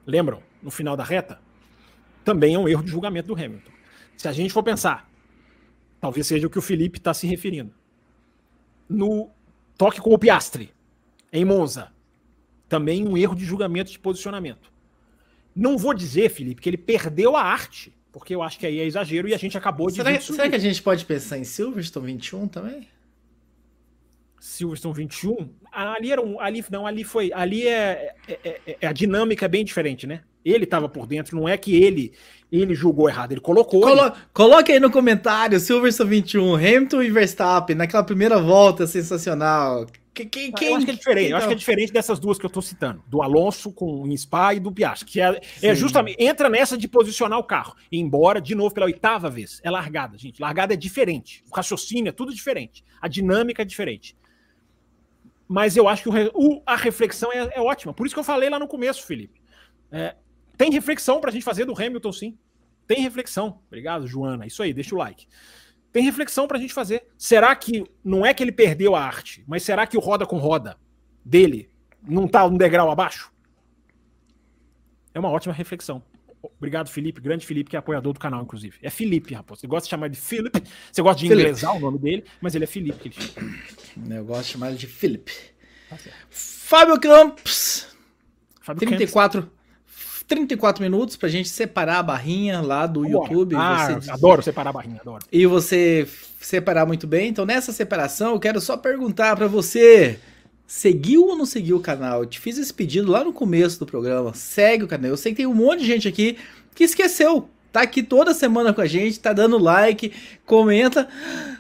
S3: lembram? No final da reta? Também é um erro de julgamento do Hamilton. Se a gente for pensar, talvez seja o que o Felipe está se referindo. No toque com o Piastre em Monza, também um erro de julgamento de posicionamento. Não vou dizer, Felipe, que ele perdeu a arte, porque eu acho que aí é exagero e a gente acabou de.
S2: Será, será que a gente pode pensar em Silverstone 21 também?
S3: Silverstone 21? Ali era um. Ali, não, ali foi. Ali é, é, é, é a dinâmica é bem diferente, né? Ele estava por dentro, não é que ele ele julgou errado, ele colocou.
S2: Colo Coloque aí no comentário, Silverstone 21, Hamilton e Verstappen, naquela primeira volta sensacional.
S3: Que, que, quem, eu acho que é diferente. Eu acho que é diferente dessas duas que eu estou citando, do Alonso com o Spa e do Piastri, que é, é, justamente entra nessa de posicionar o carro, embora de novo pela oitava vez. É largada, gente. Largada é diferente. O raciocínio é tudo diferente. A dinâmica é diferente. Mas eu acho que o, o, a reflexão é, é, ótima. Por isso que eu falei lá no começo, Felipe. É, tem reflexão para a gente fazer do Hamilton, sim. Tem reflexão. Obrigado, Joana. Isso aí, deixa o like tem reflexão para a gente fazer. Será que não é que ele perdeu a arte, mas será que o roda com roda dele não está um degrau abaixo? É uma ótima reflexão. Obrigado, Felipe. Grande Felipe, que é apoiador do canal, inclusive. É Felipe, rapaz. Você gosta de chamar de Felipe, você gosta de Felipe. inglesar o nome dele, mas ele é Felipe que ele.
S2: Eu gosto de chamar ele de Felipe. Tá Fábio Campos. Fábio 34. Campos. 34 minutos pra gente separar a barrinha lá do. YouTube.
S3: Ah,
S2: você-
S3: adoro separar a barrinha, adoro.
S2: E você separar muito bem. Então, nessa separação, eu quero só perguntar pra você: seguiu ou não seguiu o canal? Eu te fiz esse pedido lá no começo do programa. Segue o canal. Eu sei que tem um monte de gente aqui que esqueceu. Tá aqui toda semana com a gente, tá dando like, comenta,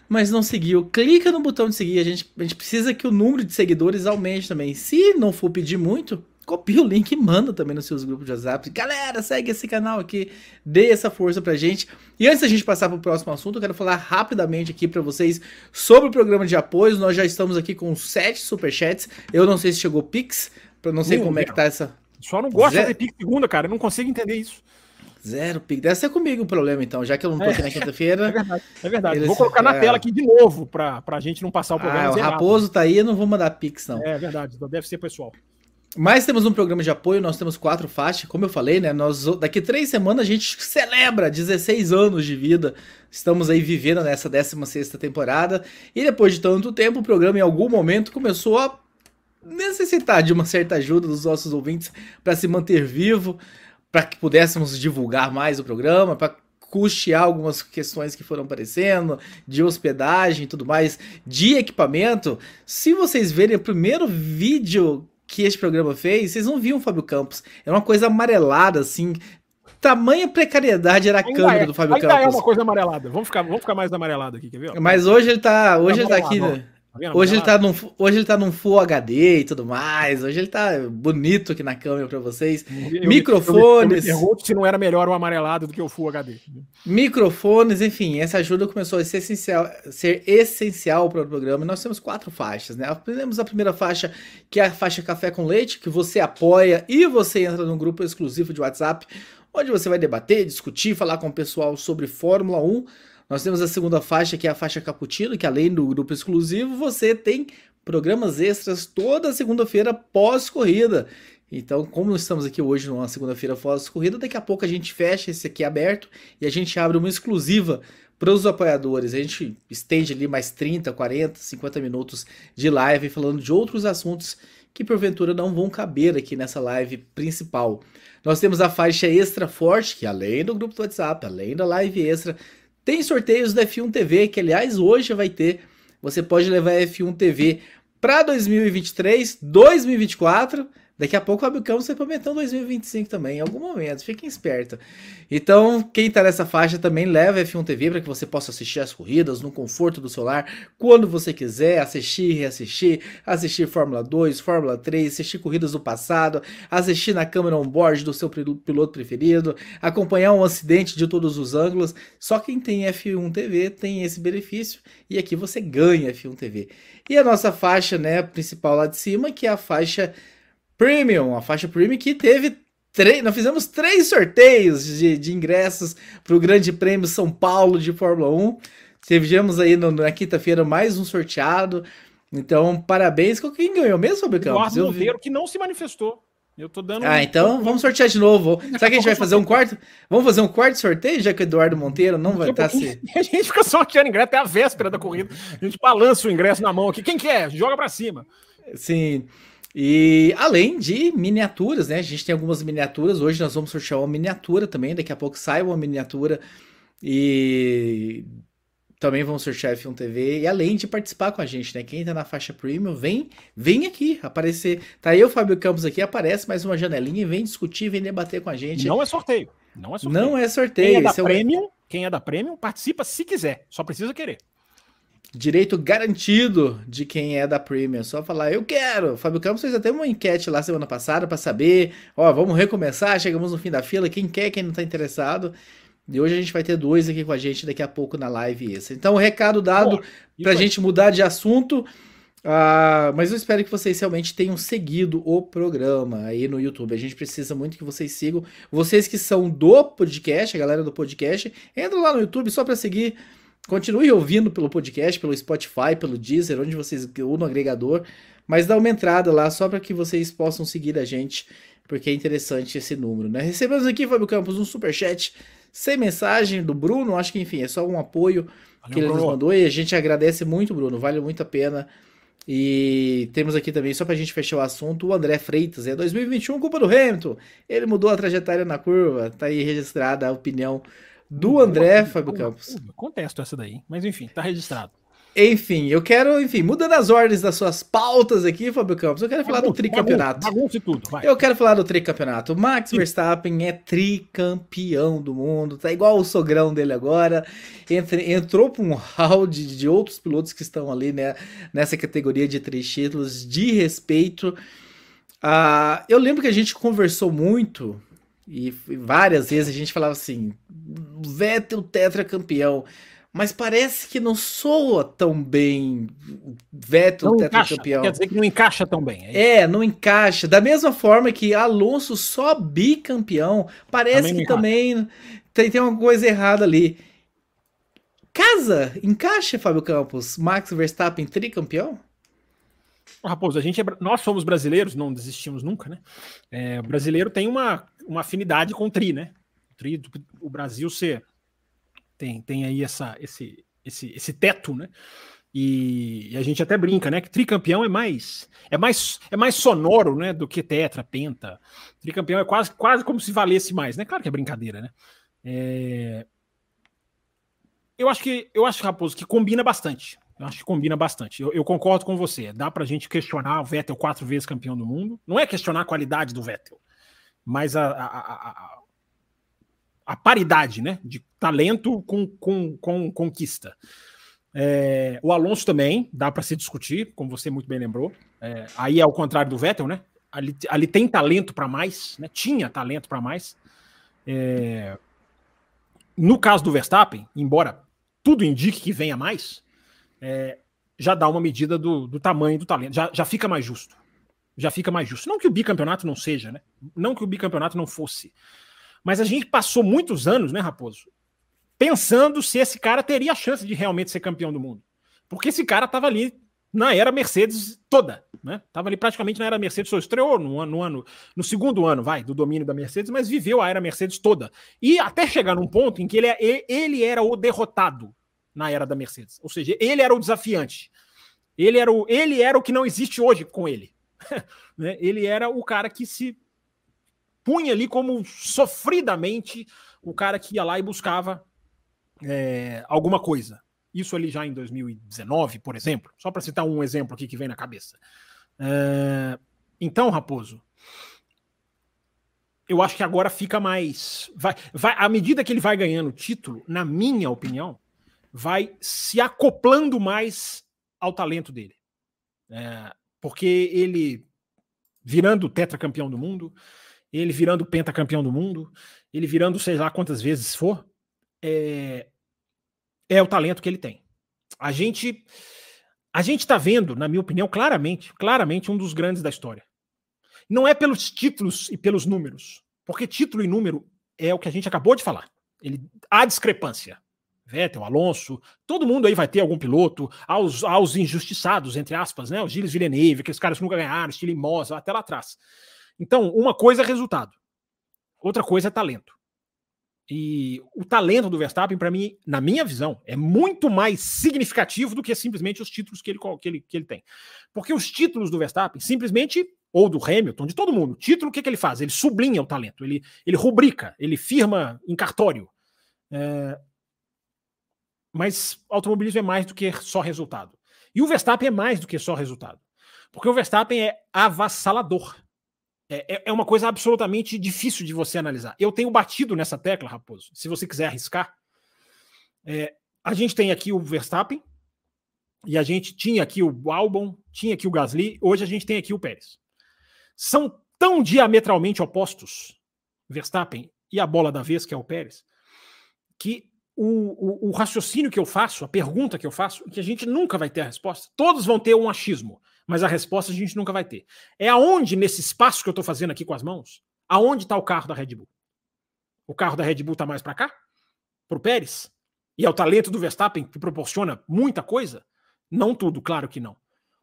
S2: mas não seguiu. Clica no botão de seguir. A gente, a gente precisa que o número de seguidores aumente também. Se não for pedir muito, copia o link e manda também nos seus grupos de WhatsApp. Galera, segue esse canal aqui, dê essa força pra gente. E antes da gente passar pro próximo assunto, eu quero falar rapidamente aqui pra vocês sobre o programa de apoios. Nós já estamos aqui com sete superchats. Eu não sei se chegou Pix, pra não sei
S3: Não,
S2: como é que
S3: zero.
S2: tá essa.
S3: Só não gosto de
S2: Zé-
S3: fazer pique segunda, cara. Eu não consigo entender isso.
S2: Zero Pix. Deve ser comigo o problema, então, já que eu não tô aqui na
S3: É
S2: quinta-feira.
S3: verdade. É verdade.
S2: Eles-
S3: Vou colocar na
S2: é.
S3: tela aqui de novo pra, pra gente não passar o programa
S2: Ah, o. Raposo tá aí, eu não vou mandar Pix, não.
S3: É verdade, então deve ser pessoal.
S2: Mas temos um programa de apoio, nós temos quatro faixas, como eu falei, né? Nós, daqui três semanas a gente celebra 16 anos de vida. Estamos aí vivendo nessa 16 temporada. E depois de tanto tempo, o programa em algum momento começou a necessitar de uma certa ajuda dos nossos ouvintes para se manter vivo, para que pudéssemos divulgar mais o programa, para custear algumas questões que foram aparecendo, de hospedagem e tudo mais, de equipamento. Se vocês verem o primeiro vídeo que esse programa fez, vocês não viam o Fábio Campos. Era uma coisa amarelada, assim. Tamanha precariedade era a
S3: Ainda
S2: câmera
S3: é,
S2: do Fábio
S3: ainda é
S2: Campos.
S3: uma coisa amarelada. Vamos ficar, vamos ficar mais amarelado aqui, quer ver?
S2: Mas hoje ele tá. Hoje ele tá aqui. né?
S3: Tá vendo?
S2: Hoje ele, tá num, hoje ele tá num Full HD e tudo mais. Hoje ele tá bonito aqui na câmera pra vocês.
S3: Eu eu
S2: microfones.
S3: Eu me pergunto se não era melhor o amarelado do que o Full HD.
S2: Microfones, enfim, essa ajuda começou a ser essencial, ser essencial para o programa. Nós temos quatro faixas, né? Temos a primeira faixa, que é a faixa Café com Leite, que você apoia e você entra num grupo exclusivo de WhatsApp, onde você vai debater, discutir, falar com o pessoal sobre Fórmula 1. Nós temos a segunda faixa, que é a faixa Cappuccino, que além do grupo exclusivo, você tem programas extras toda segunda-feira pós-corrida. Então, como estamos aqui hoje numa segunda-feira pós-corrida, daqui a pouco a gente fecha esse aqui aberto e a gente abre uma exclusiva para os apoiadores. A gente estende ali mais 30, 40, 50 minutos de live falando de outros assuntos que porventura não vão caber aqui nessa live principal. Nós temos a faixa extra forte, que além do grupo do WhatsApp, além da live extra, tem sorteios da F1 TV, que aliás hoje vai ter. Você pode levar a F1 TV para 2023, 2024. Daqui a pouco o Campos vai prometendo 2025 também, em algum momento, fiquem espertos. Então, quem tá nessa faixa também leva a F1 TV para que você possa assistir as corridas no conforto do celular, quando você quiser, assistir, reassistir, assistir Fórmula 2, Fórmula 3, assistir corridas do passado, assistir na câmera on-board do seu pil- piloto preferido, acompanhar um acidente de todos os ângulos. Só quem tem F1 TV tem esse benefício e aqui você ganha F1 TV. E a nossa faixa, né, principal lá de cima, que é a faixa Premium, a faixa Premium que teve três. Nós fizemos três sorteios de, de ingressos para o Grande Prêmio São Paulo de Fórmula 1. Tivemos aí no- na quinta-feira mais um sorteado. Então, parabéns. Quem ganhou mesmo, Campos?
S3: Eduardo
S2: Eu.
S3: Monteiro, que não se manifestou. Eu tô dando.
S2: Ah, então vamos sortear de novo. Será que a gente vai fazer um quarto? Vamos fazer um quarto sorteio, já que o Eduardo Monteiro não vai estar se.
S3: A gente fica sorteando ingresso até a véspera da corrida. A gente balança o ingresso na mão aqui. Quem quer? Joga pra cima.
S2: Sim. E além de miniaturas, né? A gente tem algumas miniaturas. Hoje nós vamos sortear uma miniatura também. Daqui a pouco sai uma miniatura. E também vamos sortear F1 TV. E além de participar com a gente, né? Quem tá na faixa premium, vem, vem aqui aparecer. Tá eu, Fábio Campos aqui, aparece mais uma janelinha e vem discutir, vem debater com a gente.
S3: Não é sorteio. Não é sorteio.
S2: Não é
S3: Quem
S2: sorteio,
S3: é da
S2: esse é um
S3: Premium, quem é da Premium, participa se quiser. Só precisa querer.
S2: Direito garantido de quem é da Premium. Só falar, eu quero. Fábio Campos fez até uma enquete lá semana passada para saber, ó, vamos recomeçar, chegamos no fim da fila, quem quer, quem não tá interessado. E hoje a gente vai ter dois aqui com a gente daqui a pouco na live esse. Então, o recado dado pra
S3: aí.
S2: gente mudar de assunto. ah, mas eu espero que vocês realmente tenham seguido o programa aí no YouTube. A gente precisa muito que vocês sigam. Vocês que são do podcast, a galera do podcast, entra lá no YouTube só para seguir. Continue ouvindo pelo podcast, pelo Spotify, pelo Deezer, onde vocês ou no agregador, mas dá uma entrada lá só para que vocês possam seguir a gente, porque é interessante esse número, né? Recebemos aqui, Fábio Campos, um superchat sem mensagem do Bruno, acho que enfim, é só um apoio que ele
S3: Bruno.
S2: nos mandou e a gente agradece muito, Bruno, vale muito a pena E temos aqui também, só pra gente fechar o assunto, o André Freitas. É 2021, culpa do Hamilton. Ele mudou a trajetória na curva. Tá aí registrada a opinião do André, Fábio Campos.
S3: Contesto essa daí, mas enfim, tá registrado.
S2: Enfim, eu quero, enfim, mudando as ordens das suas pautas aqui, Fábio Campos, eu quero falar do tricampeonato.
S3: Bagunça tudo, vai.
S2: Eu quero falar do tricampeonato. Max Verstappen é tricampeão do mundo, tá igual o sogrão dele agora. Entre, entrou para um round de outros pilotos que estão ali né, nessa categoria de três títulos, de respeito. Uh, eu lembro que a gente conversou muito e várias vezes a gente falava assim: Vettel tetracampeão. Mas parece que não soa tão bem Vettel não tetracampeão.
S3: Quer dizer que não encaixa tão bem.
S2: É, é, não encaixa. Da mesma forma que Alonso só bicampeão, parece também que também tem, tem uma coisa errada ali. Casa, encaixa, Fábio Campos, Max Verstappen tricampeão?
S3: Raposo, a gente é, nós somos brasileiros, não desistimos nunca, né? É, o brasileiro tem uma, uma afinidade com o tri, né? O, Brasil ser, tem, tem aí essa, esse, esse, esse teto, né? E, e, a gente até brinca, né? Que tricampeão é mais é mais é mais sonoro, né? Do que tetra, penta. Tricampeão é quase quase como se valesse mais, né? Claro que é brincadeira, né? É... Eu acho que eu acho Raposo que combina bastante. Eu acho que combina bastante. Eu, eu, concordo com você. Dá pra gente questionar o Vettel quatro vezes campeão do mundo. Não é questionar a qualidade do Vettel, mas a, a, a, a paridade né, de talento com, com, com conquista. É, o Alonso também dá para se discutir, como você muito bem lembrou. É, aí é o contrário do Vettel, né? Ali, ali tem talento para mais, né? Tinha talento para mais. É, no caso do Verstappen, embora tudo indique que venha mais, é, já dá uma medida do, do tamanho do talento, já, já fica mais justo. Já fica mais justo. Não que o bicampeonato não seja, né? Não que o bicampeonato não fosse. Mas a gente passou muitos anos, né, Raposo? Pensando se esse cara teria a chance de realmente ser campeão do mundo. Porque esse cara estava ali na era Mercedes toda, né? Tava ali praticamente na era Mercedes, só estreou no ano, no ano, no segundo ano, vai, do domínio da Mercedes, mas viveu a era Mercedes toda. E até chegar num ponto em que ele, é, ele era o derrotado na era da Mercedes. Ou seja, ele era o desafiante. Ele era o, ele era o que não existe hoje com ele. né? Ele era o cara que se punha ali como sofridamente o cara que ia lá e buscava é, alguma coisa. Isso ali já em 2019, por exemplo, só para citar um exemplo aqui que vem na cabeça. É, então, Raposo, eu acho que agora fica mais. Vai, vai, à medida que ele vai ganhando título, na minha opinião, vai se acoplando mais ao talento dele. É, porque ele virando tetracampeão do mundo, ele virando pentacampeão do mundo, ele virando sei lá quantas vezes for, é, é o talento que ele tem. A gente a gente está vendo, na minha opinião, claramente, claramente um dos grandes da história. Não é pelos títulos e pelos números, porque título e número é o que a gente acabou de falar. Ele há discrepância. Vettel, Alonso, todo mundo aí vai ter algum piloto, aos, aos injustiçados, entre aspas, né? O Gilles Villeneuve, aqueles caras que nunca ganharam, estilo Mosa, até lá atrás. Então, uma coisa é resultado, outra coisa é talento. E o talento do Verstappen, para mim, na minha visão, é muito mais significativo do que simplesmente os títulos que ele, que ele, que ele tem. Porque os títulos do Verstappen, simplesmente, ou do Hamilton, de todo mundo, título, o que, que ele faz? Ele sublinha o talento, ele, ele rubrica, ele firma em cartório. É, mas automobilismo é mais do que só resultado. E o Verstappen é mais do que só resultado. Porque o Verstappen é avassalador. É, é, é uma coisa absolutamente difícil de você analisar. Eu tenho batido nessa tecla, Raposo, se você quiser arriscar. É, a gente tem aqui o Verstappen, e a gente tinha aqui o Albon, tinha aqui o Gasly, hoje a gente tem aqui o Pérez. São tão diametralmente opostos, Verstappen e a bola da vez, que é o Pérez, que o, o, o, raciocínio que eu faço, a pergunta que eu faço, que a gente nunca vai ter a resposta. Todos vão ter um achismo, mas a resposta a gente nunca vai ter. É aonde, nesse espaço que eu estou fazendo aqui com as mãos, aonde está o carro da Red Bull? O carro da Red Bull está mais para cá? Para o Pérez? E é o talento do Verstappen que proporciona muita coisa? Não tudo, claro que não.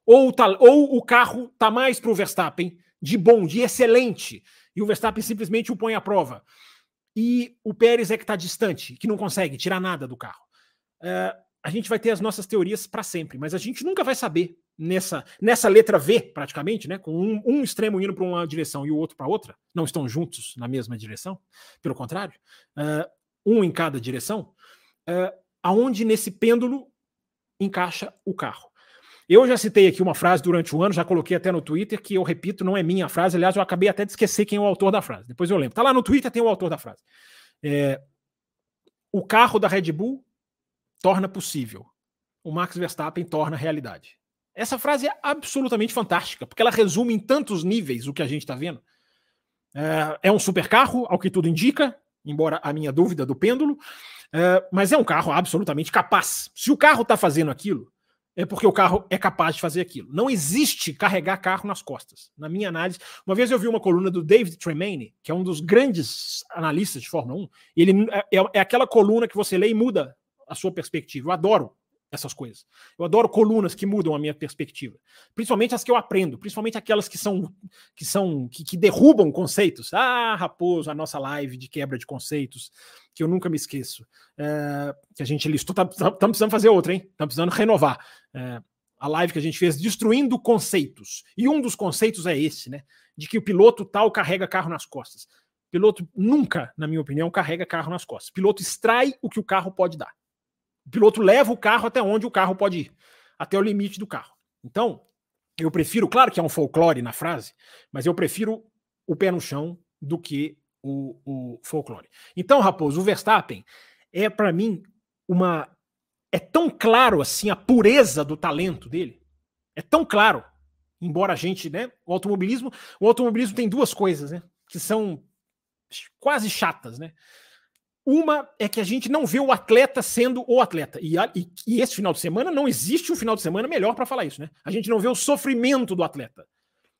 S3: Ou, ou o carro está mais para o Verstappen de bom, de excelente, e o Verstappen simplesmente o põe à prova e o Pérez é que está distante, que não consegue tirar nada do carro. Uh, a gente vai ter as nossas teorias para sempre, mas a gente nunca vai saber nessa, nessa letra V, praticamente, né? Com um, um extremo indo para uma direção e o outro para outra, não estão juntos na mesma direção, pelo contrário, uh, um em cada direção, uh, aonde nesse pêndulo encaixa o carro. Eu já citei aqui uma frase durante o ano, já coloquei até no Twitter, que eu repito, não é minha frase. Aliás, eu acabei até de esquecer quem é o autor da frase. Depois eu lembro. Tá lá no Twitter, tem o autor da frase. É, o carro da Red Bull torna possível. O Max Verstappen torna realidade. Essa frase é absolutamente fantástica, porque ela resume em tantos níveis o que a gente está vendo. É, é, um super carro, ao que tudo indica, embora a minha dúvida do pêndulo, é, mas é um carro absolutamente capaz. Se o carro está fazendo aquilo, é porque o carro é capaz de fazer aquilo. Não existe carregar carro nas costas. Na minha análise, uma vez eu vi uma coluna do David Tremaine, que é um dos grandes analistas de Fórmula 1, e ele é, é, é aquela coluna que você lê e muda a sua perspectiva. Eu adoro essas coisas. Eu adoro colunas que mudam a minha perspectiva, principalmente as que eu aprendo, principalmente aquelas que são que são que, que, derrubam conceitos. Ah, Raposo, a nossa live de quebra de conceitos, que eu nunca me esqueço, é, que a gente listou, estamos tá, tá, precisando fazer outra, hein? Estamos precisando renovar. É, a live que a gente fez destruindo conceitos. E um dos conceitos é esse, né? De que o piloto tal carrega carro nas costas. Piloto nunca, na minha opinião, carrega carro nas costas. Piloto extrai o que o carro pode dar. O piloto leva o carro até onde o carro pode ir, até o limite do carro. Então, eu prefiro, claro que é um folclore na frase, mas eu prefiro o pé no chão do que o, o folclore. Então, Raposo, o Verstappen é para mim uma. É tão claro assim a pureza do talento dele. É tão claro. Embora a gente, né? O automobilismo, o automobilismo tem duas coisas, né? Que são quase chatas, né? Uma é que a gente não vê o atleta sendo o atleta. E, e, e esse final de semana não existe um final de semana melhor para falar isso, né? A gente não vê o sofrimento do atleta.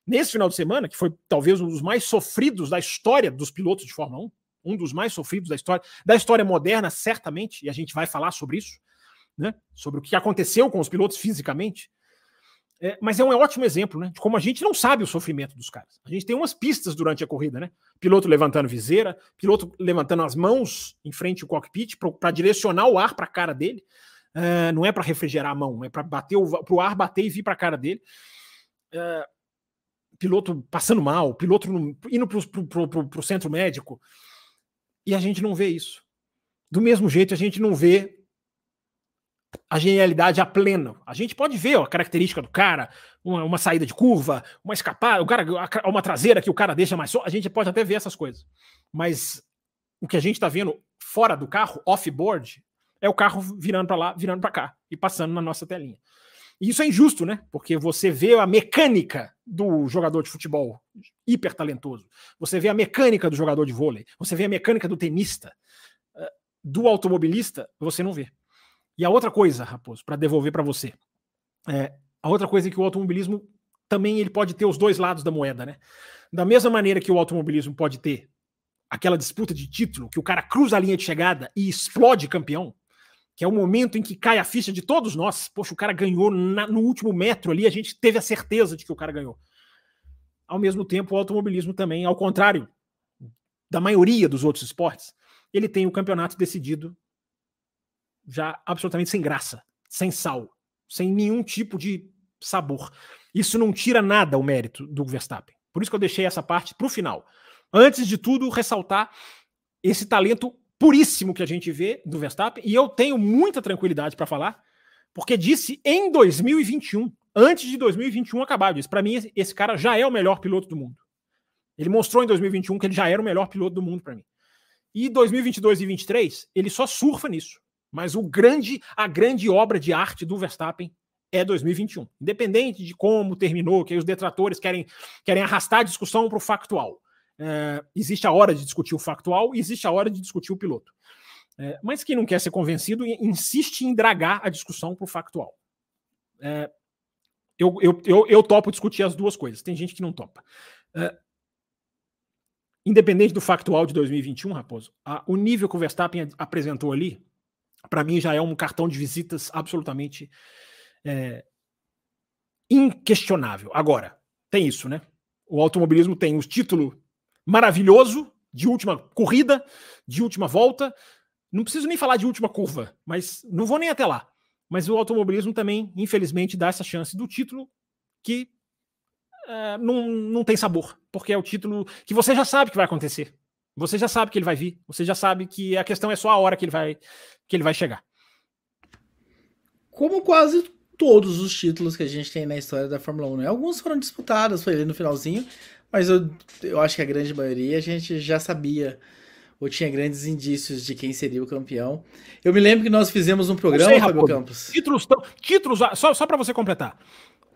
S3: Nesse final de semana, que foi talvez um dos mais sofridos da história dos pilotos de Fórmula 1, um dos mais sofridos da história, da história moderna, certamente, e a gente vai falar sobre isso, né? Sobre o que aconteceu com os pilotos fisicamente. É, mas é um ótimo exemplo, né? De como a gente não sabe o sofrimento dos caras. A gente tem umas pistas durante a corrida, né? Piloto levantando viseira, piloto levantando as mãos em frente ao cockpit para direcionar o ar para a cara dele. É, não é para refrigerar a mão, é para bater para o ar bater e vir para a cara dele. É, piloto passando mal, piloto no, indo para o centro médico. E a gente não vê isso. Do mesmo jeito, a gente não vê a genialidade a pleno. A gente pode ver ó, a característica do cara, uma, uma, saída de curva, uma escapada, o cara, uma traseira que o cara deixa mais. A gente pode até ver essas coisas. Mas o que a gente está vendo fora do carro, off-board, é o carro virando para lá, virando para cá e passando na nossa telinha. E isso é injusto, né? Porque você vê a mecânica do jogador de futebol hiper talentoso, você vê a mecânica do jogador de vôlei, você vê a mecânica do tenista, eh, do automobilista, você não vê. E a outra coisa, Raposo, para devolver para você, é, a outra coisa é que o automobilismo também ele pode ter os dois lados da moeda, né? Da mesma maneira que o automobilismo pode ter aquela disputa de título, que o cara cruza a linha de chegada e explode campeão, que é o momento em que cai a ficha de todos nós. Poxa, o cara ganhou na, no último metro ali, a gente teve a certeza de que o cara ganhou. Ao mesmo tempo, o automobilismo também, ao contrário da maioria dos outros esportes, ele tem o campeonato decidido já absolutamente sem graça, sem sal, sem nenhum tipo de sabor. Isso não tira nada o mérito do Verstappen. Por isso que eu deixei essa parte para o final. Antes de tudo, ressaltar esse talento puríssimo que a gente vê do Verstappen, e eu tenho muita tranquilidade para falar, porque disse em 2021, antes de 2021 acabar, disse: para mim, esse cara já é o melhor piloto do mundo. Ele mostrou em 2021 que ele já era o melhor piloto do mundo para mim. E 2022 e 2023, ele só surfa nisso. Mas o grande, a grande obra de arte do Verstappen é 2021. Independente de como terminou, que os detratores querem, querem arrastar a discussão para o factual. É, existe a hora de discutir o factual e existe a hora de discutir o piloto. É, mas quem não quer ser convencido insiste em dragar a discussão para o factual. É, eu, eu, eu, eu, topo discutir as duas coisas. Tem gente que não topa. É, independente do factual de 2021, Raposo, a, o nível que o Verstappen apresentou ali para mim já é um cartão de visitas absolutamente é, inquestionável. Agora, tem isso, né? O automobilismo tem o título maravilhoso de última corrida, de última volta. Não preciso nem falar de última curva, mas não vou nem até lá. Mas o automobilismo também, infelizmente, dá essa chance do título que é, não, não tem sabor, porque é o título que você já sabe que vai acontecer. Você já sabe que ele vai vir, você já sabe que a questão é só a hora que ele vai, que ele vai chegar.
S2: Como quase todos os títulos que a gente tem na história da Fórmula 1. Né? Alguns foram disputados, foi ali no finalzinho, mas eu, eu acho que a grande maioria a gente já sabia ou tinha grandes indícios de quem seria o campeão. Eu me lembro que nós fizemos um programa, sei, Fábio Campos.
S3: Títulos, títulos só, só para você completar.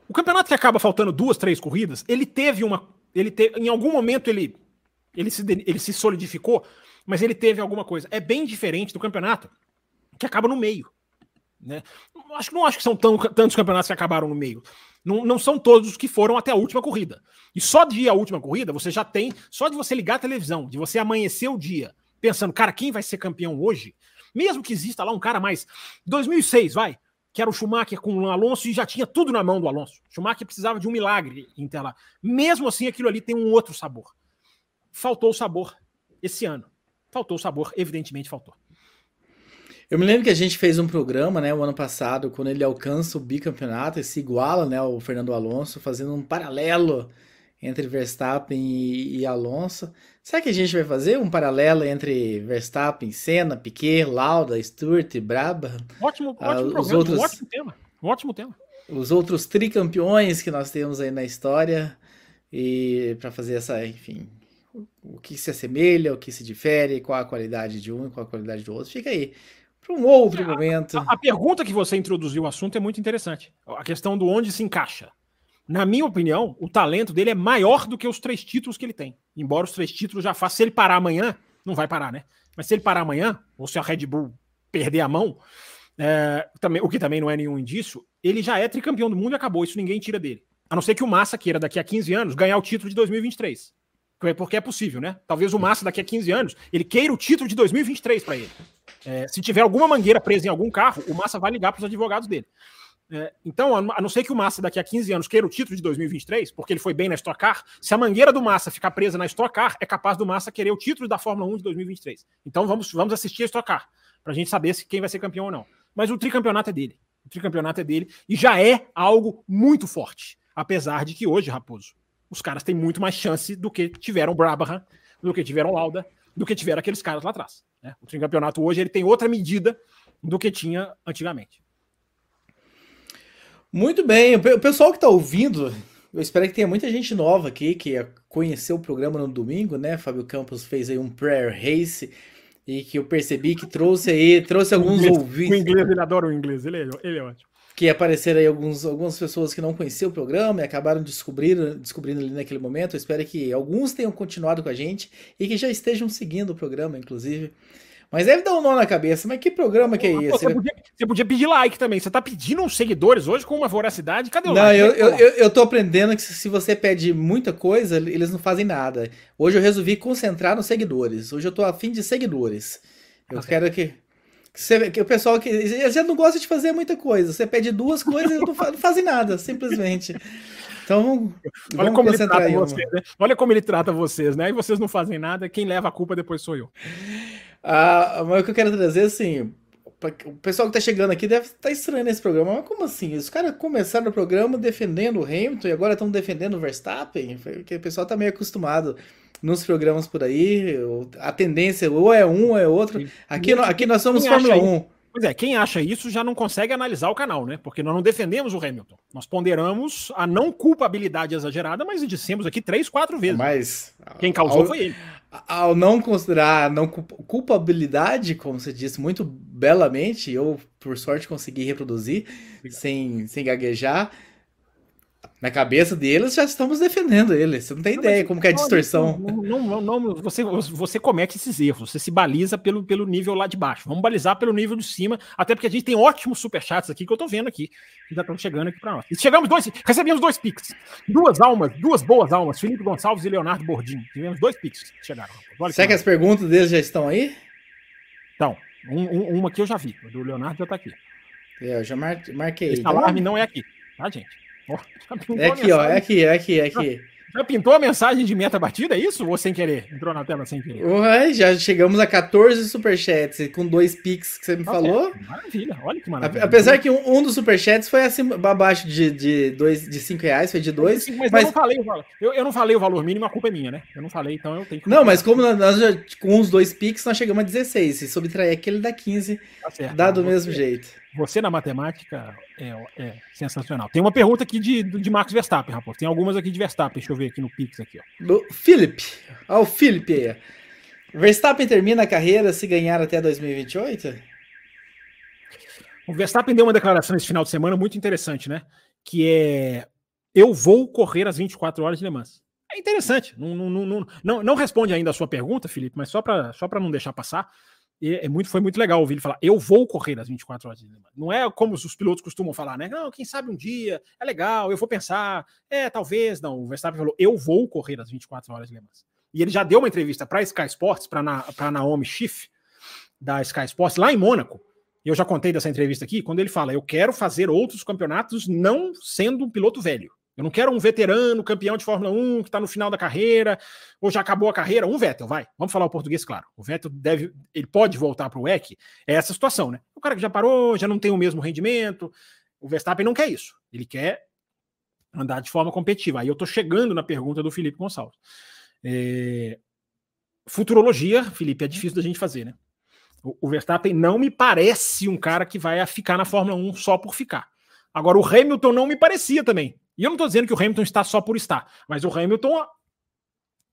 S3: O campeonato que acaba faltando duas, três corridas, ele teve uma. Ele teve, em algum momento ele, ele, se, ele se solidificou, mas ele teve alguma coisa. É bem diferente do campeonato que acaba no meio. Né? Acho que não acho que são tão, tantos campeonatos que acabaram no meio. Não, não são todos os que foram até a última corrida. E só de ir à última corrida, você já tem. Só de você ligar a televisão, de você amanhecer o dia, pensando, cara, quem vai ser campeão hoje? Mesmo que exista lá um cara mais. 2006, vai. Que era o Schumacher com o Alonso e já tinha tudo na mão do Alonso. Schumacher precisava de um milagre em lá. Mesmo assim, aquilo ali tem um outro sabor. Faltou o sabor esse ano. Faltou o sabor, evidentemente faltou.
S2: Eu me lembro que a gente fez um programa, né, o ano passado, quando ele alcança o bicampeonato e se iguala, né, ao Fernando Alonso, fazendo um paralelo entre Verstappen e, e, Alonso. Será que a gente vai fazer um paralelo entre Verstappen, Senna, Piquet, Lauda, Stewart, Brabham?
S3: Ótimo, ah, ótimo programa, outros, ótimo tema, ótimo tema.
S2: Os outros tricampeões que nós temos aí na história e para fazer essa, enfim, o que se assemelha, o que se difere, qual a qualidade de um e qual a qualidade do outro. Fica aí para um outro é, momento.
S3: A, a, pergunta que você introduziu o assunto é muito interessante. A questão do onde se encaixa. Na minha opinião, o talento dele é maior do que os três títulos que ele tem. Embora os três títulos já façam. Se ele parar amanhã, não vai parar, né? Mas se ele parar amanhã, ou se a Red Bull perder a mão, é, também, o que também não é nenhum indício, ele já é tricampeão do mundo e acabou. Isso ninguém tira dele. A não ser que o Massa queira, daqui a 15 anos, ganhar o título de 2023. Porque é possível, né? Talvez o Massa, daqui a 15 anos, ele queira o título de 2023 para ele. É, se tiver alguma mangueira presa em algum carro, o Massa vai ligar para os advogados dele. É, então, a não ser que o Massa daqui a 15 anos queira o título de 2023, porque ele foi bem na Stock Car, se a mangueira do Massa ficar presa na Stock Car, é capaz do Massa querer o título da Fórmula 1 de 2023. Então vamos, vamos assistir a Stock Car, para a gente saber se quem vai ser campeão ou não. Mas o tricampeonato é dele. O tricampeonato é dele e já é algo muito forte. Apesar de que hoje, Raposo, os caras têm muito mais chance do que tiveram Brabham, do que tiveram Lauda, do que tiveram aqueles caras lá atrás. Né? O tricampeonato hoje ele tem outra medida do que tinha antigamente.
S2: Muito bem, o pessoal que está ouvindo, eu espero que tenha muita gente nova aqui que conheceu o programa no domingo, né? Fábio Campos fez aí um prayer race e que eu percebi que trouxe aí, trouxe alguns ouvintes.
S3: O inglês, ele adora o inglês, ele é, ele é ótimo.
S2: Que apareceram aí alguns, algumas pessoas que não conheciam o programa e acabaram descobrindo, descobrindo ali naquele momento. Eu espero que alguns tenham continuado com a gente e que já estejam seguindo o programa, inclusive. Mas deve dar um nó na cabeça. Mas que programa que é esse?
S3: Você podia, você podia, pedir like também. Você tá pedindo uns seguidores hoje com uma voracidade. Cadê o
S2: não, like? Não, eu, eu, eu, tô aprendendo que se você pede muita coisa, eles não fazem nada. Hoje eu resolvi concentrar nos seguidores. Hoje eu tô afim de seguidores. Eu ah, quero que, que, você, que o pessoal que já não gosta de fazer muita coisa. Você pede duas coisas e não, fazem nada, simplesmente. Então,
S3: Olha como, ele trata vocês, né? Olha como ele trata vocês, né? E vocês não fazem nada, quem leva a culpa depois sou eu.
S2: Ah, mas o que eu quero trazer, assim, o pessoal que tá chegando aqui deve estar tá estranhando esse programa. Mas como assim? Os caras começaram o programa defendendo o Hamilton e agora estão defendendo o Verstappen? Porque o pessoal tá meio acostumado nos programas por aí. A tendência ou é um ou é outro. Aqui, aqui nós somos Fórmula 1.
S3: Pois é, quem acha isso já não consegue analisar o canal, né? Porque nós não defendemos o Hamilton. Nós ponderamos a não culpabilidade exagerada, mas dissemos aqui três, quatro vezes.
S2: Mas.
S3: Quem causou ao, foi ele.
S2: Ao não considerar a não culpabilidade, como você disse muito belamente, eu, por sorte, consegui reproduzir sem, sem gaguejar na cabeça deles, já estamos defendendo ele. Você não tem não, ideia como que é a distorção.
S3: Não, não, não, você, você comete esses erros, você se baliza pelo, pelo nível lá de baixo. Vamos balizar pelo nível de cima, até porque a gente tem ótimos superchats aqui que eu tô vendo aqui, que já estão chegando aqui para nós. E chegamos dois, recebemos dois pics. Duas almas, duas boas almas, Felipe Gonçalves e Leonardo Bordim. Tivemos dois pics que chegaram.
S2: Olha Será que as perguntas deles já estão aí?
S3: Então, um, um, uma que eu já vi, do Leonardo já tá aqui.
S2: É, eu já marquei.
S3: Esse então, alarme não é aqui, tá, gente?
S2: É aqui, ó, é aqui, é aqui, é aqui.
S3: Já pintou a mensagem de meta batida, é isso? Ou sem querer? Entrou na tela sem querer?
S2: Ué, já chegamos a 14 superchats com dois pics que você me
S3: Tá
S2: falou.
S3: Maravilha, olha que maravilha.
S2: Apesar que um, um dos superchats foi acima, abaixo de, de, dois, de 5 reais, foi de 2.
S3: Mas,
S2: Mas,
S3: eu, não falei o valor. Eu, eu não falei o valor mínimo, a culpa é minha, né? Eu não falei, então eu tenho que.
S2: não, mas como nós já, com os dois pics, nós chegamos a 16. Se subtrair aquele dá 15,
S3: Tá certo.
S2: dá do
S3: Você-
S2: mesmo jeito.
S3: Você na matemática é, é sensacional. Tem uma pergunta aqui de, de Max Verstappen, rapaz. Tem algumas aqui de Verstappen. Deixa eu ver aqui no Pix aqui, ó.
S2: Do Philip. Olha o Philip aí. ó. Verstappen termina a carreira se ganhar até 2028?
S3: O Verstappen deu uma declaração esse final de semana muito interessante, né? Que é eu vou correr às 24 horas de Le Mans. É interessante. Não, não, não, não, não, não responde ainda a sua pergunta, Felipe, mas só para só pra não deixar passar. É muito, foi muito legal ouvir ele falar: eu vou correr às 24 horas de Le Mans. Não é como os pilotos costumam falar, né? Não, quem sabe um dia, é legal, eu vou pensar, é, talvez. Não, o Verstappen falou: eu vou correr às 24 horas de Le Mans. E ele já deu uma entrevista para Sky Sports, para Na, Naomi Schiff, da Sky Sports, lá em Mônaco. E eu já contei dessa entrevista aqui, quando ele fala: eu quero fazer outros campeonatos não sendo um piloto velho. Eu não quero um veterano, campeão de Fórmula 1, que está no final da carreira, ou já acabou a carreira. Um Vettel, vai. Vamos falar o português, claro. O Vettel deve, ele pode voltar para o WEC. É essa situação, né? O cara que já parou, já não tem o mesmo rendimento. O Verstappen não quer isso. Ele quer andar de forma competitiva. Aí eu estou chegando na pergunta do Felipe Gonçalves. É... Futurologia, Felipe, é difícil da gente fazer, né? O Verstappen não me parece um cara que vai ficar na Fórmula 1 só por ficar. Agora, o Hamilton não me parecia também. E eu não estou dizendo que o Hamilton está só por estar, mas o Hamilton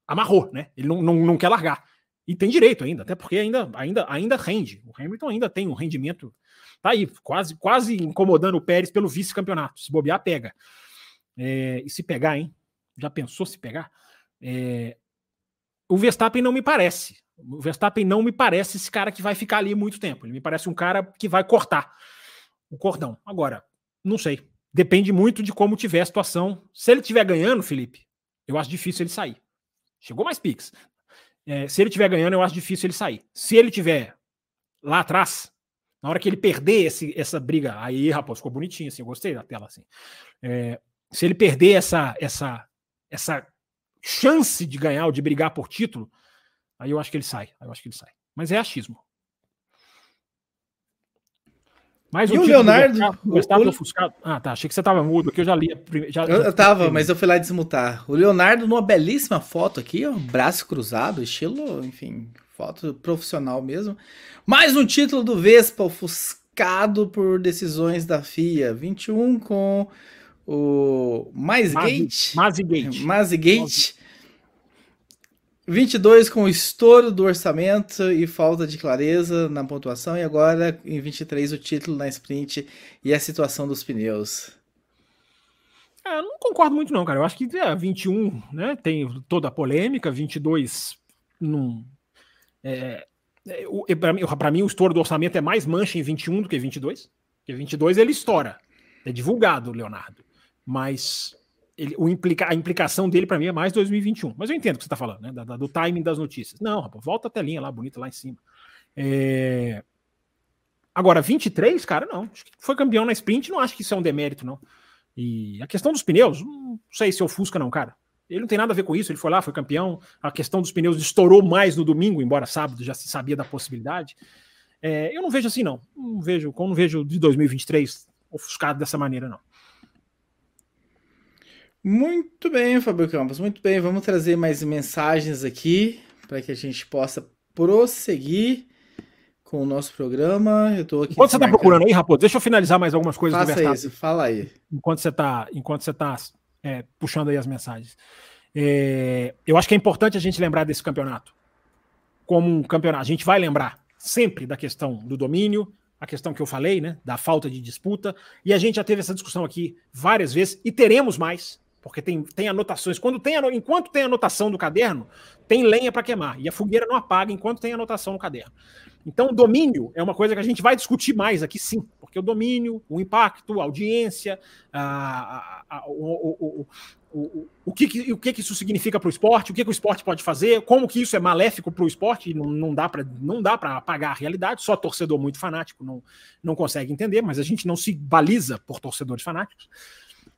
S3: amarrou, né? Ele não, não, não quer largar. E tem direito ainda, até porque ainda, ainda, ainda rende. O Hamilton ainda tem um rendimento. Tá aí, quase, quase incomodando o Pérez pelo vice-campeonato. Se bobear, pega. É, e se pegar, hein? Já pensou se pegar? É, o Verstappen não me parece. O Verstappen não me parece esse cara que vai ficar ali muito tempo. Ele me parece um cara que vai cortar o cordão. Agora, não sei. Depende muito de como tiver a situação. Se ele estiver ganhando, Felipe, eu acho difícil ele sair. Chegou mais Pix. É, se ele estiver ganhando, eu acho difícil ele sair. Se ele tiver lá atrás, na hora que ele perder esse, essa briga, aí, rapaz, ficou bonitinho assim, eu gostei da tela assim. É, se ele perder essa, essa, essa chance de ganhar ou de brigar por título, aí eu acho que ele sai. Eu acho que ele sai. Mas é achismo. Mais
S2: E o
S3: do
S2: Leonardo?
S3: Do Verstappen
S2: O- o-
S3: ofuscado. Ah, tá. Achei que você tava mudo, que eu já li. Já,
S2: Eu,
S3: já-
S2: eu tava, mas eu fui lá desmutar. O Leonardo, numa belíssima foto aqui, ó, braço cruzado, estilo, enfim, foto profissional mesmo. Mais um título do Vespa ofuscado por decisões da FIA. 21 com o Mais Gate.
S3: Mazigate.
S2: Mazigate. 22 com o estouro do orçamento e falta de clareza na pontuação. E agora, em 23, o título na sprint e a situação dos pneus.
S3: É, não concordo muito, não, cara. Eu acho que é, 21, né? Tem toda a polêmica, 22 não. É, é, pra mim, o estouro do orçamento é mais mancha em 21 do que 22. Porque 22 ele estoura. É divulgado, Leonardo. Mas ele, o implica, a implicação dele, pra mim, é mais 2021. Mas eu entendo o que você tá falando, né? da- da- do timing das notícias. Não, rapaz, volta a telinha lá, bonita lá em cima. É, Agora, 23, cara, não. Acho que foi campeão na sprint, não acho que isso é um demérito, não. E a questão dos pneus, não sei se ofusca, não, cara. Ele não tem nada a ver com isso, ele foi lá, foi campeão. A questão dos pneus estourou mais no domingo, embora sábado já se sabia da possibilidade. É, eu não vejo assim, não. Não vejo, não vejo de 2023 ofuscado dessa maneira, não.
S2: Muito bem, Fábio Campos, muito bem. Vamos trazer mais mensagens aqui para que a gente possa prosseguir com o nosso programa. Eu tô aqui.
S3: Enquanto você está procurando aí, Raposo, deixa eu finalizar mais algumas coisas do
S2: Faça
S3: Verstappen.
S2: isso, fala aí.
S3: enquanto você está enquanto você tá, é, puxando aí as mensagens. É, eu acho que é importante a gente lembrar desse campeonato como um campeonato. A gente vai lembrar sempre da questão do domínio, a questão que eu falei, né, da falta de disputa, e a gente já teve essa discussão aqui várias vezes e teremos mais, porque tem, tem anotações. Quando tem enquanto tem anotação do caderno, tem lenha para queimar e a fogueira não apaga enquanto tem anotação no caderno. Então, domínio é uma coisa que a gente vai discutir mais aqui, sim, porque o domínio, o impacto, a audiência, a- a- a- o, o, o, o, que, que- o que, que isso significa para o esporte, o que, que o esporte pode fazer, como que isso é maléfico para o esporte, e não, não dá para apagar a realidade, só torcedor muito fanático não, não consegue entender, mas a gente não se baliza por torcedores fanáticos.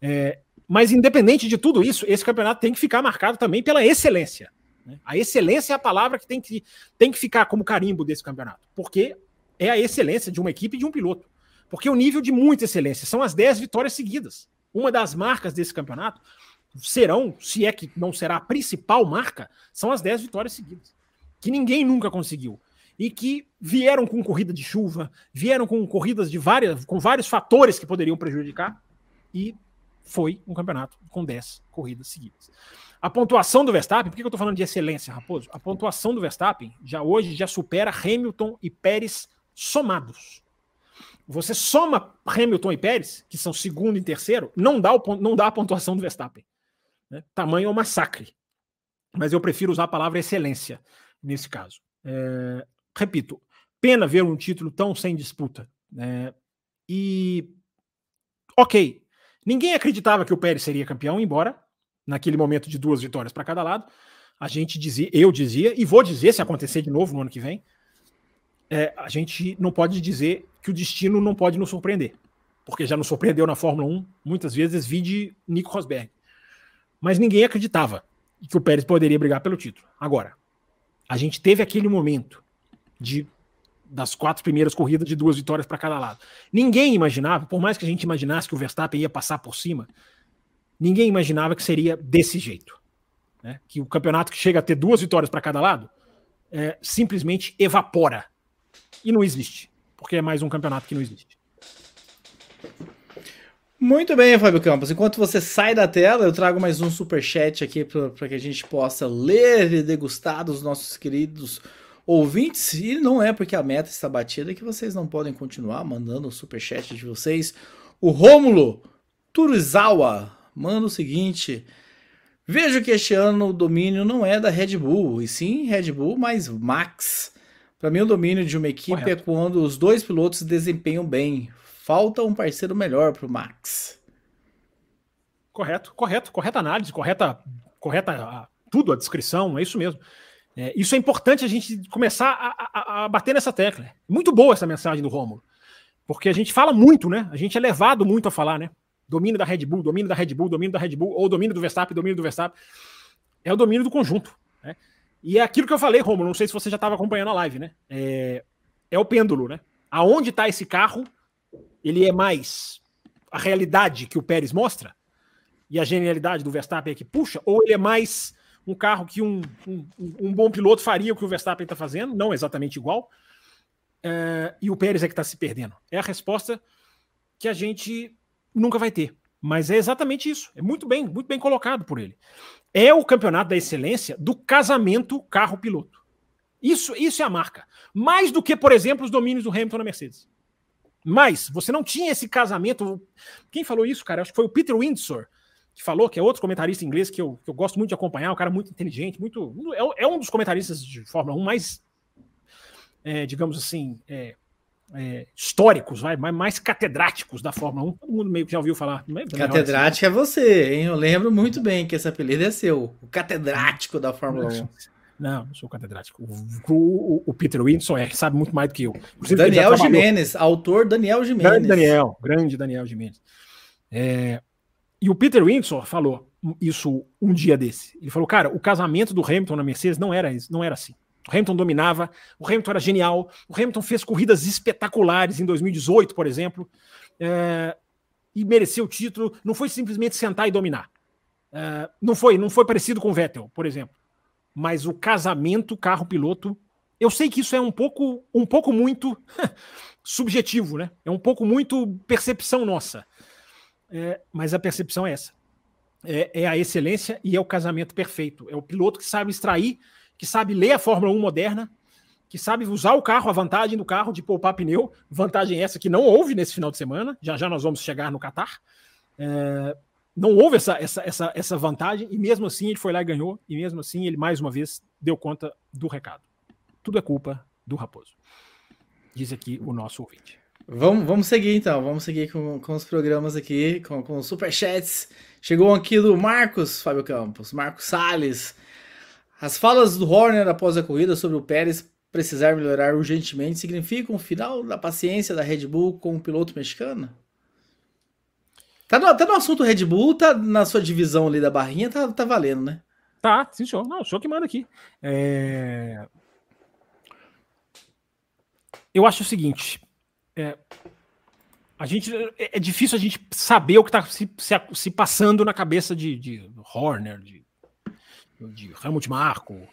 S3: É, mas independente de tudo isso, esse campeonato tem que ficar marcado também pela excelência. Né? A excelência é a palavra que tem, que tem que ficar como carimbo desse campeonato, porque é a excelência de uma equipe e de um piloto. Porque o nível de muita excelência são as 10 vitórias seguidas. Uma das marcas desse campeonato serão, se é que não será a principal marca, são as 10 vitórias seguidas. Que ninguém nunca conseguiu. E que vieram com corrida de chuva, vieram com corridas de várias, com vários fatores que poderiam prejudicar, e foi um campeonato com 10 corridas seguidas. A pontuação do Verstappen, por que eu estou falando de excelência, Raposo? A pontuação do Verstappen já hoje já supera Hamilton e Pérez somados. Você soma Hamilton e Pérez, que são segundo e terceiro, não dá, o, não dá a pontuação do Verstappen. Né? Tamanho é um massacre. Mas eu prefiro usar a palavra excelência nesse caso. É, repito, pena ver um título tão sem disputa. Né? E, ok, ninguém acreditava que o Pérez seria campeão, embora naquele momento de duas vitórias para cada lado, a gente dizia, eu dizia, e vou dizer se acontecer de novo no ano que vem, é, a gente não pode dizer que o destino não pode nos surpreender. Porque já nos surpreendeu na Fórmula 1, muitas vezes, vide Nico Rosberg. Mas ninguém acreditava que o Pérez poderia brigar pelo título. Agora, a gente teve aquele momento de das quatro primeiras corridas de duas vitórias para cada lado. Ninguém imaginava, por mais que a gente imaginasse que o Verstappen ia passar por cima, ninguém imaginava que seria desse jeito. Né? Que o campeonato que chega a ter duas vitórias para cada lado é, simplesmente evapora. E não existe. Porque é mais um campeonato que não existe.
S2: Muito bem, Fábio Campos. Enquanto você sai da tela, eu trago mais um super chat aqui para que a gente possa ler e degustar dos nossos queridos ouvintes. E não é porque a meta está batida que vocês não podem continuar mandando o super chat de vocês. O Rômulo Turuzawa manda o seguinte: Vejo que este ano o domínio não é da Red Bull, e sim Red Bull mais Max. Para mim, o domínio de uma equipe é Correto. é quando os dois pilotos desempenham bem. Falta um parceiro melhor para o Max.
S3: Correto, correto, correta análise, correta, correta a, tudo, a descrição, é isso mesmo. É, isso é importante a gente começar a, a, a, bater nessa tecla. Muito boa essa mensagem do Rômulo. Porque a gente fala muito, né? A gente é levado muito a falar, né? Domínio da Red Bull, domínio da Red Bull, domínio da Red Bull, ou domínio do Verstappen, domínio do Verstappen. É o domínio do conjunto. Né? E é aquilo que eu falei, Romulo, não sei se você já estava acompanhando a live, né? É, é o pêndulo, né? Aonde está esse carro, ele é mais a realidade que o Pérez mostra e a genialidade do Verstappen é que puxa, ou ele é mais um carro que um, um, um bom piloto faria o que o Verstappen está fazendo, não exatamente igual, é, e o Pérez é que está se perdendo. É a resposta que a gente nunca vai ter. Mas é exatamente isso. É muito bem, muito bem colocado por ele. É o campeonato da excelência do casamento carro-piloto. Isso, isso é a marca. Mais do que, por exemplo, os domínios do Hamilton na Mercedes. Mas você não tinha esse casamento. Quem falou isso, cara? Acho que foi o Peter Windsor que falou, que é outro comentarista inglês que eu, que eu gosto muito de acompanhar, um cara muito inteligente, muito. É, é um dos comentaristas de Fórmula 1 mais, é, digamos assim, é, é, históricos, vai, mais, mais catedráticos da Fórmula 1. Todo mundo meio que já ouviu falar.
S2: É catedrático é você, hein? Eu lembro muito bem que esse apelido é seu, o catedrático da Fórmula 1.
S3: Não, não sou catedrático. O, o, o Peter Winson é, sabe muito mais do que eu.
S2: Inclusive, Daniel Jimenez, autor Daniel Jimenez.
S3: Grande Daniel, grande Daniel Jimenez. É, e o Peter Windsor falou isso um dia desse. Ele falou, cara, o casamento do Hamilton na Mercedes não era, não era assim. O Hamilton dominava, o Hamilton era genial, o Hamilton fez corridas espetaculares em 2018, por exemplo, é, e mereceu o título. Não foi simplesmente sentar e dominar. É, não foi, não foi parecido com o Vettel, por exemplo. Mas o casamento carro-piloto, eu sei que isso é um pouco, um pouco muito subjetivo, né? É um pouco muito percepção nossa. É, mas a percepção é essa. É, é a excelência e é o casamento perfeito. É o piloto que sabe extrair que sabe ler a Fórmula 1 moderna, que sabe usar o carro, a vantagem do carro de poupar pneu, vantagem essa que não houve nesse final de semana, já já nós vamos chegar no Qatar. É, não houve essa, essa, essa, essa vantagem, e mesmo assim ele foi lá e ganhou, e mesmo assim ele mais uma vez deu conta do recado. Tudo é culpa do Raposo. Diz aqui o nosso ouvinte.
S2: Vamos, vamos seguir então, vamos seguir com, com os programas aqui, com, com os superchats. Chegou aqui do Marcos Fábio Campos, Marcos Salles. As falas do Horner após a corrida sobre o Pérez precisar melhorar urgentemente significam o final da paciência da Red Bull com o piloto mexicano? Tá no, tá no assunto Red Bull, tá na sua divisão ali da barrinha, tá, tá valendo, né?
S3: Tá, sim, senhor. Não, senhor que manda aqui. É... Eu acho o seguinte. É... A gente, é, é difícil a gente saber o que está se, se, se, passando na cabeça de, de Horner, de, de Helmut Marko.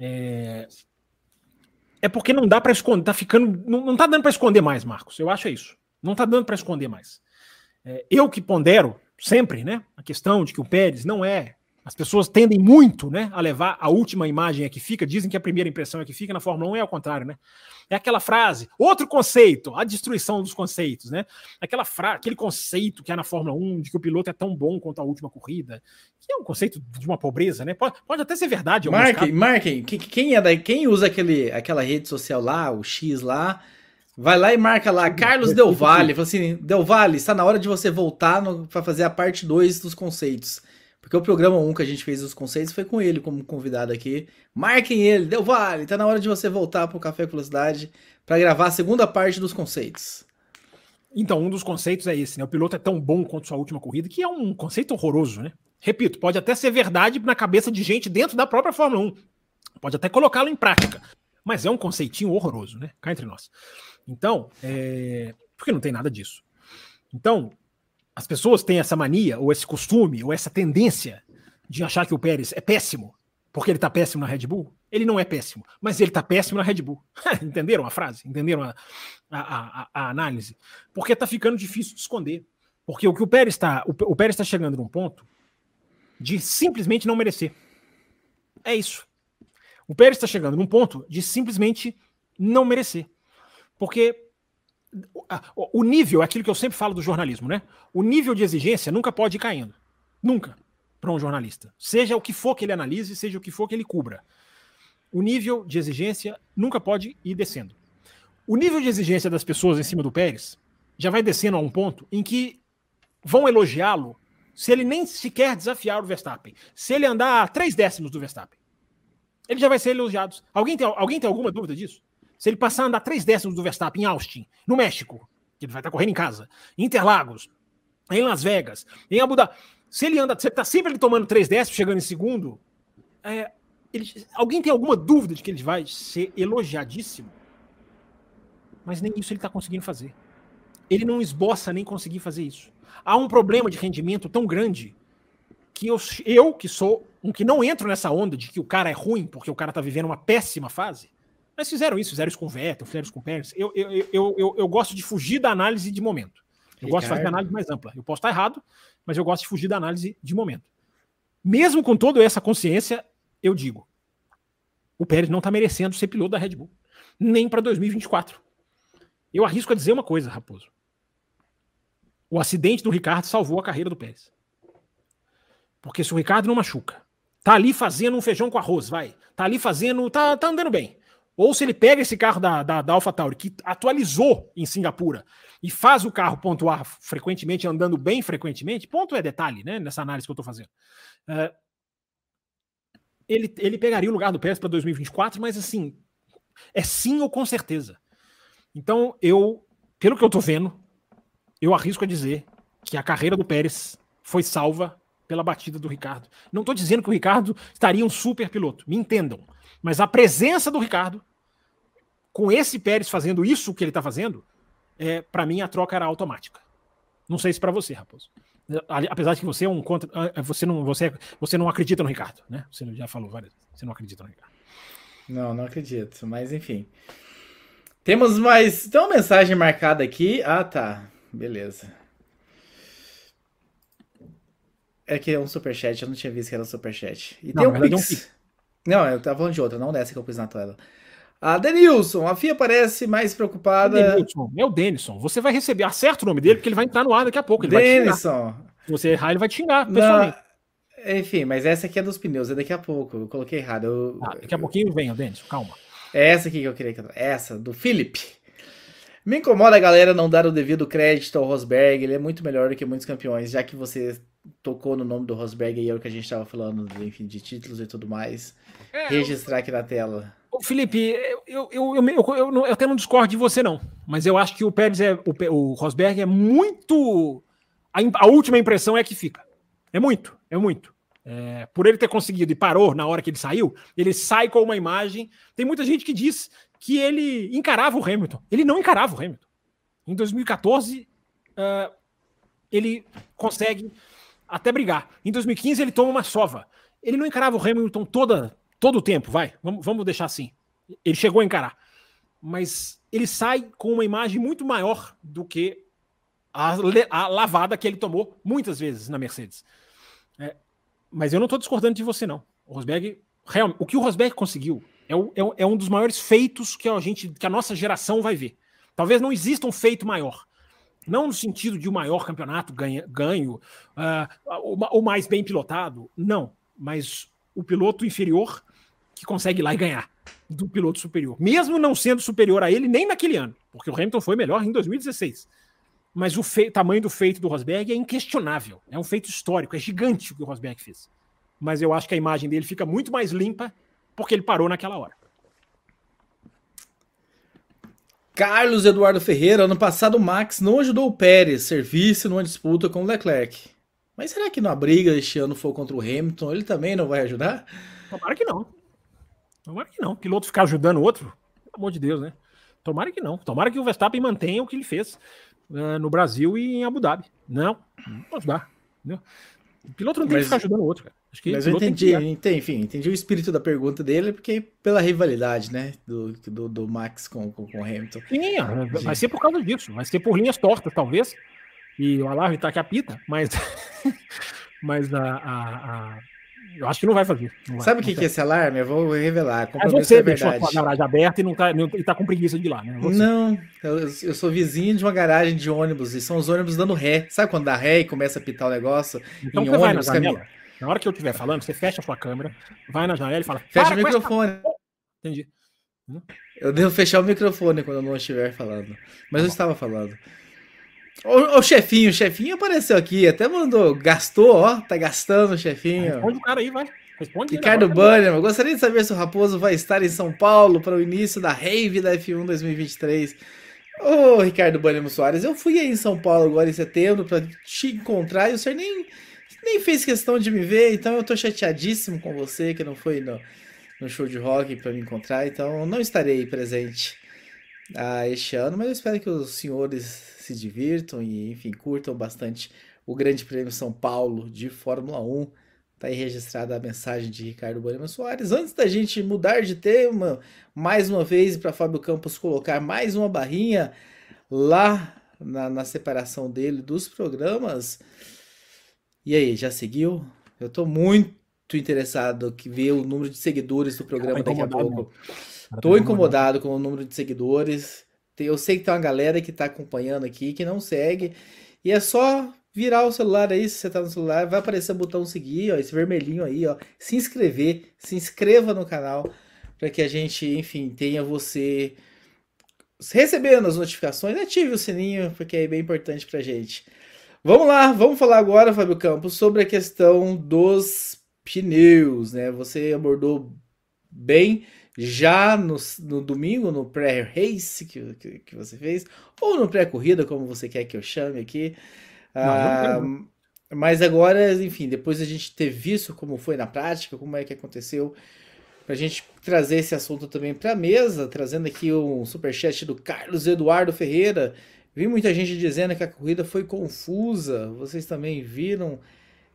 S3: É, é porque não dá para esconder, tá ficando, não, não tá dando para esconder mais, Marcos. Eu acho é isso. Não tá dando para esconder mais. É, eu que pondero sempre, né, a questão de que o Pérez não é as pessoas tendem muito né, a levar a última imagem é que fica, dizem que a primeira impressão é que fica, na Fórmula 1 é ao contrário, né? É aquela frase, outro conceito, a destruição dos conceitos, né? Aquela frase, aquele conceito que há na Fórmula 1 de que o piloto é tão bom quanto a última corrida, que é um conceito de uma pobreza, né? Pode, pode até ser verdade.
S2: Marquem, marquem. Quem, é da, quem usa aquele, aquela rede social lá, o X lá, vai lá e marca lá, Carlos Del Valle, fala assim, Del Valle, está na hora de você voltar para fazer a parte 2 dos conceitos. Porque o programa 1 que a gente fez os conceitos foi com ele como convidado aqui. Marquem ele, deu vale, tá na hora de você voltar pro Café Velocidade para gravar a segunda parte dos conceitos.
S3: Então, um dos conceitos é esse, né? O piloto é tão bom quanto sua última corrida, que é um conceito horroroso, né? Repito, pode até ser verdade na cabeça de gente dentro da própria Fórmula 1. Pode até colocá-lo em prática. Mas é um conceitinho horroroso, né? Cá entre nós. Então, é... porque não tem nada disso. Então, as pessoas têm essa mania, ou esse costume, ou essa tendência de achar que o Pérez é péssimo, porque ele tá péssimo na Red Bull. Ele não é péssimo, mas ele tá péssimo na Red Bull. Entenderam a frase? Entenderam a, a, a, a, análise? Porque tá ficando difícil de esconder. Porque o que o Pérez está. O, o Pérez está chegando num ponto de simplesmente não merecer. É isso. O Pérez está chegando num ponto de simplesmente não merecer. Porque o nível, é aquilo que eu sempre falo do jornalismo, né? O nível de exigência nunca pode ir caindo. Nunca. Para um jornalista. Seja o que for que ele analise, seja o que for que ele cubra. O nível de exigência nunca pode ir descendo. O nível de exigência das pessoas em cima do Pérez já vai descendo a um ponto em que vão elogiá-lo se ele nem sequer desafiar o Verstappen. Se ele andar a três décimos do Verstappen. Ele já vai ser elogiado. Alguém tem, alguém tem alguma dúvida disso? Se ele passar a andar três décimos do Verstappen em Austin, no México, que ele vai estar correndo em casa, em Interlagos, em Las Vegas, em Abu Dhabi, se ele anda, ele está sempre ele tomando três décimos, chegando em segundo, é, ele, alguém tem alguma dúvida de que ele vai ser elogiadíssimo? Mas nem isso ele está conseguindo fazer. Ele não esboça nem conseguir fazer isso. Há um problema de rendimento tão grande que eu, eu que sou um que não entro nessa onda de que o cara é ruim porque o cara está vivendo uma péssima fase, mas fizeram isso, fizeram isso com o Vettel, fizeram isso com o Pérez. Eu, eu, eu, eu, eu gosto de fugir da análise de momento. Eu Ricardo. gosto de fazer análise mais ampla. Eu posso estar errado, mas eu gosto de fugir da análise de momento. Mesmo com toda essa consciência, eu digo: o Pérez não está merecendo ser piloto da Red Bull, nem para 2024. Eu arrisco a dizer uma coisa, Raposo. O acidente do Ricardo salvou a carreira do Pérez. Porque se o Ricardo não machuca, tá ali fazendo um feijão com arroz, vai. Tá ali fazendo, tá, tá andando bem. Ou se ele pega esse carro da, da, da AlphaTauri, que atualizou em Singapura, e faz o carro pontuar frequentemente, andando bem frequentemente, ponto é detalhe, né? Nessa análise que eu estou fazendo. Uh, ele, ele pegaria o lugar do Pérez para 2024, mas assim, é sim ou com certeza. Então, eu, pelo que eu estou vendo, eu arrisco a dizer que a carreira do Pérez foi salva pela batida do Ricardo. Não estou dizendo que o Ricardo estaria um super piloto, me entendam. Mas a presença do Ricardo, com esse Pérez fazendo isso que ele está fazendo, é, para mim a troca era automática. Não sei se para você, Raposo. Apesar de que você é um contra, ah, você não, você, você não acredita no Ricardo, né? Você já falou várias vezes. Você não acredita no Ricardo.
S2: Não, não acredito. Mas enfim. Temos mais. Tem uma mensagem marcada aqui. Ah, tá. Beleza. É que é um superchat, eu não tinha visto que era um superchat. E não, tem um Pix. Não, eu tava falando de outra, não dessa que eu pus na tela. A Denilson, a FIA parece mais preocupada.
S3: Denilson, é o Denilson. Você vai receber, acerta o nome dele, porque ele vai entrar no ar daqui a pouco. Denilson. Se você errar, ele vai te xingar, pessoalmente.
S2: Não, enfim, mas essa aqui é dos pneus, é daqui a pouco. Eu coloquei errado. Eu,
S3: ah, daqui a pouquinho vem, o Denilson, calma.
S2: É essa aqui que eu queria que Essa, do Philip. Me incomoda a galera não dar o devido crédito ao Rosberg, ele é muito melhor do que muitos campeões, já que você tocou no nome do Rosberg e é o que a gente estava falando, enfim, de títulos e tudo mais. É, registrar eu... aqui na tela.
S3: Felipe, eu, eu, eu, eu, até não discordo de você, não. Mas eu acho que o Pérez é. O, o Rosberg é muito a, última impressão é que fica. É muito, é muito. É, por ele ter conseguido e parou na hora que ele saiu, ele sai com uma imagem. Tem muita gente que diz que ele encarava o Hamilton. Ele não encarava o Hamilton. Em 2014, uh, ele consegue até brigar. Em 2015, ele toma uma sova. Ele não encarava o Hamilton toda, todo o tempo, vai. Vamos, vamos deixar assim. Ele chegou a encarar. Mas ele sai com uma imagem muito maior do que a, a lavada que ele tomou muitas vezes na Mercedes. É, mas eu não estou discordando de você, não. O Rosberg, realmente, o que o Rosberg conseguiu é, o, é, é, um dos maiores feitos que a gente, que a nossa geração vai ver. Talvez não exista um feito maior. Não no sentido de o maior campeonato ganha, ganho, uh, o, o, mais bem pilotado, não. Mas o piloto inferior que consegue ir lá e ganhar do piloto superior. Mesmo não sendo superior a ele nem naquele ano, porque o Hamilton foi melhor em 2016. Mas o tamanho do feito do Rosberg é inquestionável. É um feito histórico, é gigante o que o Rosberg fez. Mas eu acho que a imagem dele fica muito mais limpa porque ele parou naquela hora.
S2: Carlos Eduardo Ferreira, ano passado o Max não ajudou o Pérez, serviço numa disputa com o Leclerc. Mas será que na briga este ano for contra o Hamilton, ele também não vai ajudar?
S3: Tomara que não. Tomara que não. O piloto ficar ajudando o outro, pelo amor de Deus, né? Tomara que não. Tomara que o Verstappen mantenha o que ele fez uh, no Brasil e em Abu Dhabi. Não, não pode ajudar. Entendeu? O piloto não tem Mas... que ficar ajudando o outro, cara.
S2: Acho que Mas eu entendi, entendi, enfim, entendi o espírito da pergunta dele, porque pela rivalidade, né, do, do, do Max com, com, com o Hamilton.
S3: Sim, é, vai ser por causa disso, vai ser por linhas tortas, talvez, e o alarme tá aqui a pita, mas, mas a, a, a, eu acho que não vai fazer. Não
S2: Sabe o que, que é esse alarme? Eu vou revelar.
S3: É você é deixou a garagem aberta e não tá, não, e tá com preguiça de ir lá, né?
S2: Você. Não, eu, eu, sou vizinho de uma garagem de ônibus e são os ônibus dando ré. Sabe quando dá ré e começa a pitar o negócio?
S3: Então em ônibus, vai na hora que eu estiver falando, você fecha a sua câmera, vai na janela e fala.
S2: Fecha o microfone. Essa... Entendi. Eu devo fechar o microfone quando eu não estiver falando. Mas tá eu estava falando. O, o, chefinho, o chefinho apareceu aqui, até mandou, gastou, ó, tá gastando o chefinho.
S3: Responde o cara aí, vai. Responde
S2: Ricardo Bannerman, gostaria de saber se o Raposo vai estar em São Paulo para o início da Rave da F1 2023. Ô, Ricardo Bannerman Soares, eu fui aí em São Paulo agora em setembro para te encontrar e o senhor nem nem fez questão de me ver, então eu tô chateadíssimo com você que não foi no, no show de rock para me encontrar, então não estarei presente ah, este ano, mas eu espero que os senhores se divirtam e, enfim, curtam bastante o Grande Prêmio São Paulo de Fórmula 1. Tá aí registrada a mensagem de Ricardo Bolima Soares. Antes da gente mudar de tema, mais uma vez, para Fábio Campos colocar mais uma barrinha lá na, na separação dele dos programas, e aí, já seguiu? Eu tô muito interessado que ver o número de seguidores do programa daqui a pouco. Tô incomodado com o número de seguidores. Eu sei que tem uma galera que tá acompanhando aqui que não segue. E é só virar o celular aí, se você tá no celular, vai aparecer o botão seguir, ó, esse vermelhinho aí, ó, se inscrever, se inscreva no canal para que a gente, enfim, tenha você recebendo as notificações, ative o sininho, porque é bem importante pra gente. Vamos lá, vamos falar agora, Fábio Campos, sobre a questão dos pneus, né? Você abordou bem já no, no domingo, no pré-race que, que, que, você fez, ou no pré-corrida, como você quer que eu chame aqui. Não, ah, mas agora, enfim, depois a gente ter visto como foi na prática, como é que aconteceu, para a gente trazer esse assunto também para a mesa, trazendo aqui um superchat do Carlos Eduardo Ferreira, Vi muita gente dizendo que a corrida foi confusa. Vocês também viram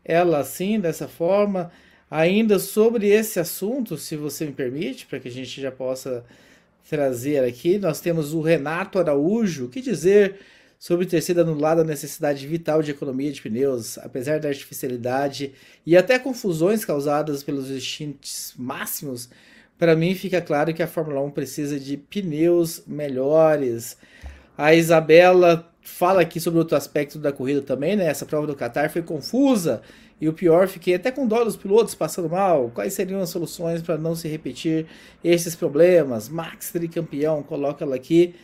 S2: ela assim, dessa forma? Ainda sobre esse assunto, se você me permite, para que a gente já possa trazer aqui, nós temos o Renato Araújo. O que dizer sobre ter sido anulada a necessidade vital de economia de pneus, apesar da artificialidade e até confusões causadas pelos instintos máximos? Para mim, fica claro que a Fórmula 1 precisa de pneus melhores. A Isabela fala aqui sobre outro aspecto da corrida também, né? Essa prova do Qatar foi confusa e o pior, fiquei até com dó dos pilotos passando mal. Quais seriam as soluções para não se repetir esses problemas? Max tricampeão, coloca ela aqui.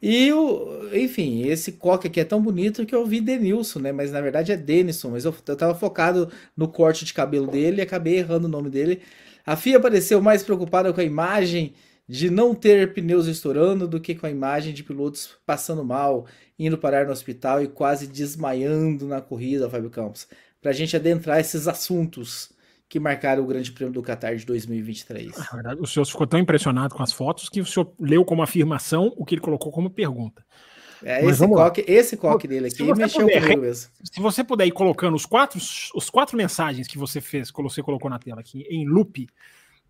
S2: E o, enfim, esse coque aqui é tão bonito que eu vi Denilson, né? Mas na verdade é Denison, mas eu, eu tava focado no corte de cabelo dele e acabei errando o nome dele. A FIA pareceu mais preocupada com a imagem de não ter pneus estourando do que com a imagem de pilotos passando mal, indo parar no hospital e quase desmaiando na corrida, Fábio Campos. Para a gente adentrar esses assuntos que marcaram o Grande Prêmio do Qatar de 2023.
S3: verdade, o senhor ficou tão impressionado com as fotos que o senhor leu como afirmação o que ele colocou como pergunta.
S2: É, esse coque, esse coque dele aqui mexeu puder, comigo mesmo.
S3: Se você puder ir colocando os quatro, os quatro mensagens que você fez, que você colocou na tela aqui em loop,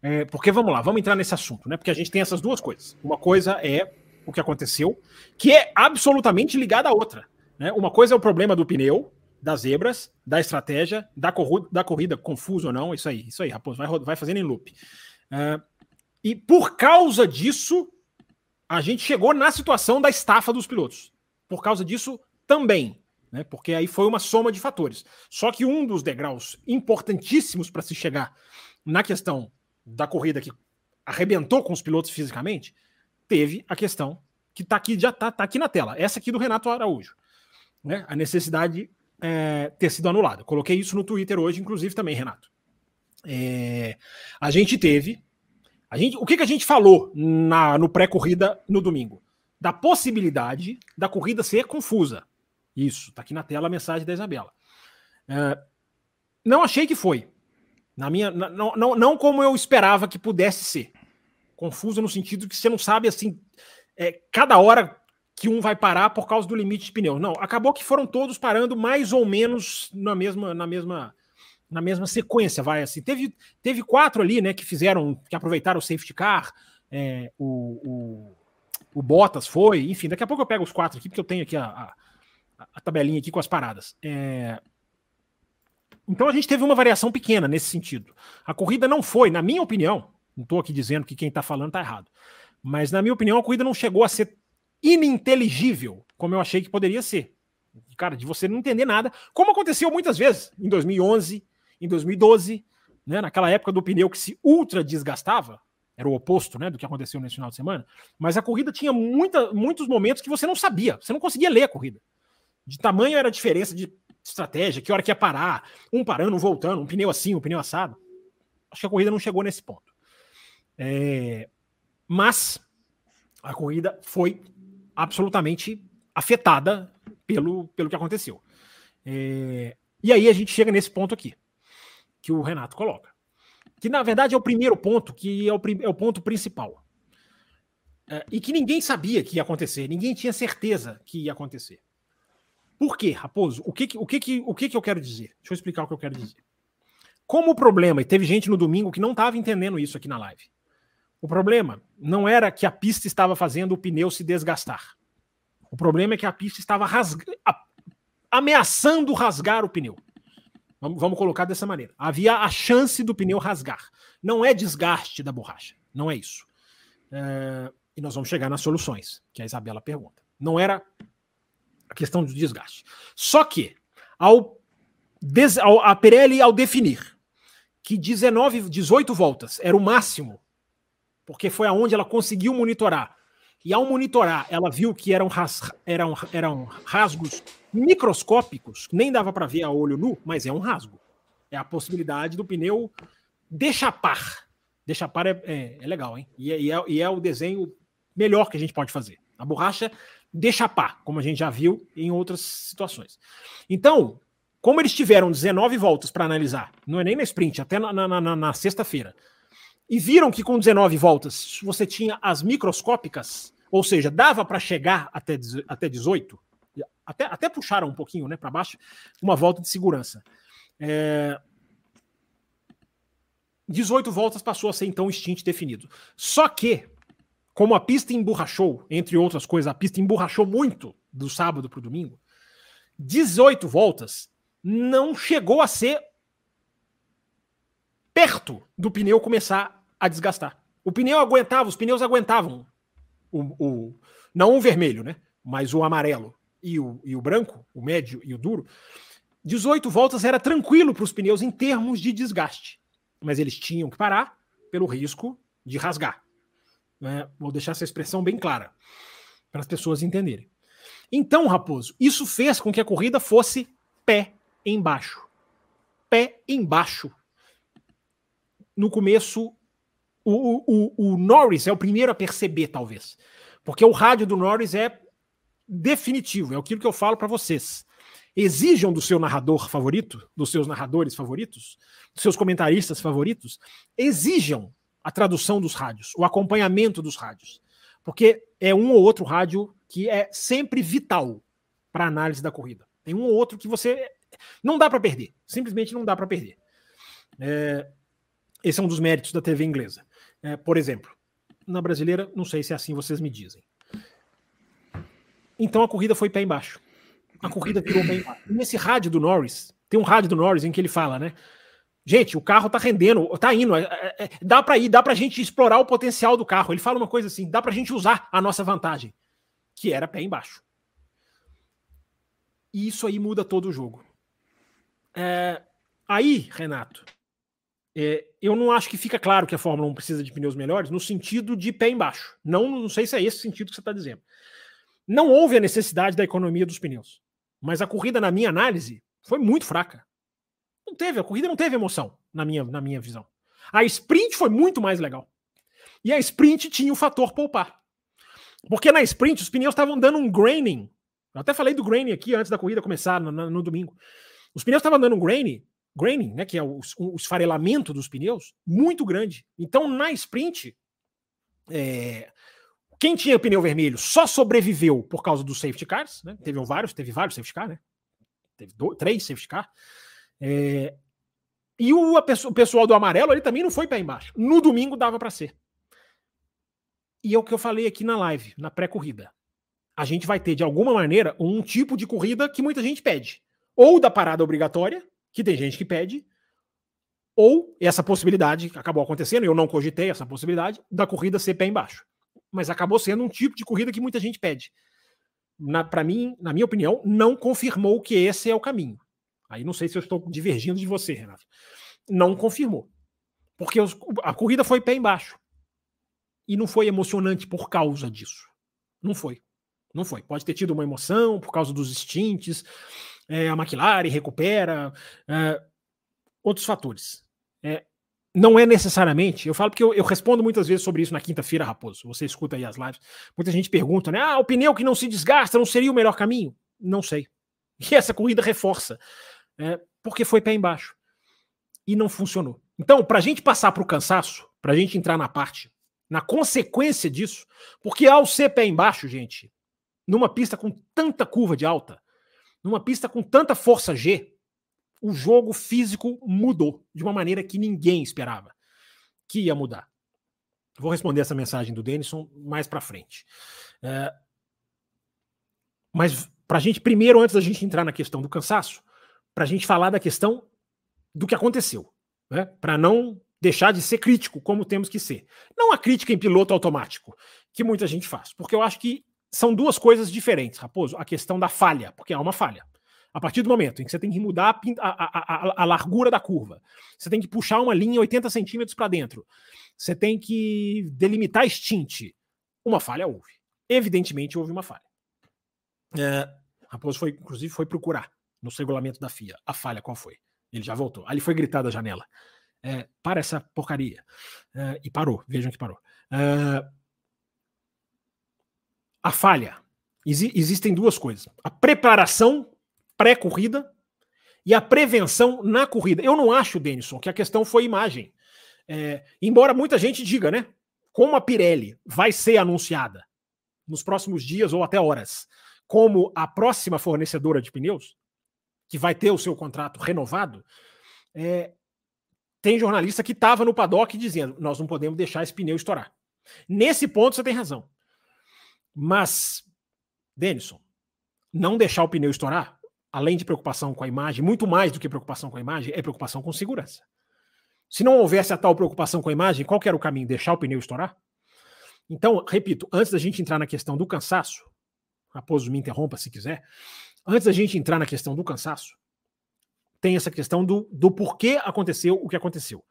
S3: é, porque vamos lá, vamos entrar nesse assunto, né? Porque a gente tem essas duas coisas. Uma coisa é o que aconteceu, que é absolutamente ligada à outra. Né? Uma coisa é o problema do pneu, das zebras, da estratégia, da, corrida, da corrida confuso ou não, isso aí, isso aí, Raposo, vai, vai fazendo em loop. Uh, e por causa disso, a gente chegou na situação da estafa dos pilotos. Por causa disso também, né? Porque aí foi uma soma de fatores. Só que um dos degraus importantíssimos para se chegar na questão da corrida que arrebentou com os pilotos fisicamente, teve a questão que está aqui, já está tá aqui na tela. Essa aqui do Renato Araújo. Né? A necessidade é, ter sido anulada. Coloquei isso no Twitter hoje, inclusive, também, Renato. É, a gente teve. A gente, o que, que a gente falou na, no pré-corrida no domingo? Da possibilidade da corrida ser confusa. Isso, está aqui na tela a mensagem da Isabela. É, não achei que foi. Na minha, não, não, não como eu esperava que pudesse ser. Confusa no sentido que você não sabe assim, é, cada hora que um vai parar por causa do limite de pneu. Não, acabou que foram todos parando mais ou menos na mesma, na mesma, na mesma sequência, vai assim. Teve, teve quatro ali, né, que fizeram, que aproveitaram o safety car. É, o, o, o, Bottas foi, enfim. Daqui a pouco eu pego os quatro aqui porque eu tenho aqui a, a, a tabelinha aqui com as paradas. É, então a gente teve uma variação pequena nesse sentido. A corrida não foi, na minha opinião, não estou aqui dizendo que quem está falando está errado, mas na minha opinião a corrida não chegou a ser ininteligível como eu achei que poderia ser. Cara, de você não entender nada, como aconteceu muitas vezes em 2011, em 2012, né, naquela época do pneu que se ultra desgastava, era o oposto né, do que aconteceu nesse final de semana, mas a corrida tinha muita, muitos momentos que você não sabia, você não conseguia ler a corrida. De tamanho era a diferença de estratégia, que hora que ia parar, um parando, um voltando, um pneu assim, um pneu assado. Acho que a corrida não chegou nesse ponto. É, mas a corrida foi absolutamente afetada pelo, pelo que aconteceu. É, e aí a gente chega nesse ponto aqui, que o Renato coloca. Que na verdade é o primeiro ponto, que é o, é o ponto principal. É, e que ninguém sabia que ia acontecer, ninguém tinha certeza que ia acontecer. Por quê, Raposo? O que, o, que, o que, que eu quero dizer? Deixa eu explicar o que eu quero dizer. Como o problema, e teve gente no domingo que não estava entendendo isso aqui na live. O problema não era que a pista estava fazendo o pneu se desgastar. O problema é que a pista estava rasga... ameaçando rasgar o pneu. Vamos, colocar dessa maneira. Havia a chance do pneu rasgar. Não é desgaste da borracha. Não é isso. É... E nós vamos chegar nas soluções, que a Isabela pergunta. Não era a questão do desgaste. Só que, ao, des, ao, a Pirelli, ao definir que 19, 18 voltas era o máximo, porque foi aonde ela conseguiu monitorar, e ao monitorar, ela viu que eram, ras, eram, eram rasgos microscópicos, nem dava para ver a olho nu, mas é um rasgo. É a possibilidade do pneu deixapar. Deixapar é, é, é legal, hein? E é, e, é, e é o desenho melhor que a gente pode fazer. A borracha deixapar, como a gente já viu em outras situações. Então, como eles tiveram 19 voltas para analisar, não é nem na sprint, até na, na, na, na sexta-feira, e viram que com 19 voltas você tinha as microscópicas, ou seja, dava para chegar até, até 18, até, até puxaram um pouquinho né, para baixo, uma volta de segurança. É... 18 voltas passou a ser então o stint definido. Só que como a pista emborrachou, entre outras coisas, a pista emborrachou muito do sábado para o domingo, 18 voltas não chegou a ser perto do pneu começar a desgastar. O pneu aguentava, os pneus aguentavam o, o não o vermelho, né? Mas o amarelo e o, e o branco, o médio e o duro. 18 voltas era tranquilo para os pneus em termos de desgaste, mas eles tinham que parar pelo risco de rasgar. Né? Vou deixar essa expressão bem clara para as pessoas entenderem. Então, Raposo, isso fez com que a corrida fosse pé embaixo. Pé embaixo. No começo O, o, o Norris é o primeiro a perceber, talvez. Porque o rádio do Norris é definitivo, é aquilo que eu falo para vocês. Exijam do seu narrador favorito, dos seus narradores favoritos, dos seus comentaristas favoritos, exijam a tradução dos rádios, o acompanhamento dos rádios. Porque é um ou outro rádio que é sempre vital para análise da corrida. Tem um ou outro que você não dá para perder, simplesmente não dá para perder. É, esse é um dos méritos da TV inglesa. É, por exemplo, na brasileira, não sei se é assim vocês me dizem. Então a corrida foi pé embaixo. A corrida virou pé embaixo. nesse rádio do Norris, tem um rádio do Norris em que ele fala, né? Gente, o carro tá rendendo, tá indo, é, é, é dá para ir, dá pra gente explorar o potencial do carro. Ele fala uma coisa assim, dá pra gente usar a nossa vantagem, que era pé embaixo. E isso aí muda todo o jogo. É, aí, Renato, é, eu não acho que fica claro que a Fórmula 1 precisa de pneus melhores no sentido de pé embaixo. Não, não sei se é esse sentido que você está dizendo. Não houve a necessidade da economia dos pneus. Mas a corrida, na minha análise, foi muito fraca. Não teve, a corrida não teve emoção, na minha, na minha visão. A sprint foi muito mais legal. E a sprint tinha o fator poupar. Porque na sprint os pneus estavam dando um graining. Eu até falei do graining aqui antes da corrida começar no, no, domingo. Os pneus estavam dando um graining graining, né, que é o, o esfarelamento dos pneus, muito grande. Então, na sprint, é, quem tinha pneu vermelho só sobreviveu por causa dos safety cars, né? Teve vários, teve vários safety cars, né? Teve dois, três safety cars. É, e o, o, pessoal do amarelo ele também não foi para embaixo. No domingo dava para ser. E é o que eu falei aqui na live, na pré-corrida. A gente vai ter, de alguma maneira, um tipo de corrida que muita gente pede. Ou da parada obrigatória, que tem gente que pede, ou essa possibilidade acabou acontecendo, eu não cogitei essa possibilidade, da corrida ser pé embaixo. Mas acabou sendo um tipo de corrida que muita gente pede. Para mim, na minha opinião, não confirmou que esse é o caminho. Aí não sei se eu estou divergindo de você, Renato. Não confirmou. Porque os, a corrida foi pé embaixo. E não foi emocionante por causa disso. Não foi. Não foi. Pode ter tido uma emoção por causa dos stints, é, a McLaren recupera, é, outros fatores. É, não é necessariamente, eu falo porque eu, eu, respondo muitas vezes sobre isso na quinta-feira, Raposo. Você escuta aí as lives. Muita gente pergunta, né? Ah, o pneu que não se desgasta não seria o melhor caminho? Não sei. E essa corrida reforça. É, porque foi pé embaixo. E não funcionou. Então, para a gente passar para o cansaço, para a gente entrar na parte, na consequência disso, porque ao ser pé embaixo, gente, numa pista com tanta curva de alta, numa pista com tanta força G, o jogo físico mudou de uma maneira que ninguém esperava que ia mudar. Vou responder essa mensagem do Denison mais para frente. É, mas para a gente, primeiro, antes da gente entrar na questão do cansaço, para a gente falar da questão do que aconteceu, né? para não deixar de ser crítico, como temos que ser. Não a crítica em piloto automático, que muita gente faz, porque eu acho que são duas coisas diferentes, Raposo. A questão da falha, porque há uma falha. A partir do momento em que você tem que mudar a, a, a, a largura da curva, você tem que puxar uma linha 80 centímetros para dentro, você tem que delimitar stint, uma falha houve. Evidentemente houve uma falha. É, Raposo foi, inclusive, foi procurar no regulamento da FIA a falha qual foi. Ele já voltou. Ali foi gritado da janela. É, para essa porcaria. É, e parou. Vejam que parou. É, a falha. Exi existem duas coisas: a preparação pré-corrida e a prevenção na corrida. Eu não acho, Denison, que a questão foi imagem. É, embora muita gente diga, né? Como a Pirelli vai ser anunciada nos próximos dias ou até horas como a próxima fornecedora de pneus, que vai ter o seu contrato renovado, é, tem jornalista que estava no paddock dizendo: nós não podemos deixar esse pneu estourar. Nesse ponto você tem razão. Mas, Denison, não deixar o pneu estourar, além de preocupação com a imagem, muito mais do que preocupação com a imagem, é preocupação com segurança. Se não houvesse a tal preocupação com a imagem, qual era o caminho? Deixar o pneu estourar? Então, repito, antes da gente entrar na questão do cansaço, Raposo me interrompa se quiser, antes da gente entrar na questão do cansaço, tem essa questão do, do porquê aconteceu o que aconteceu.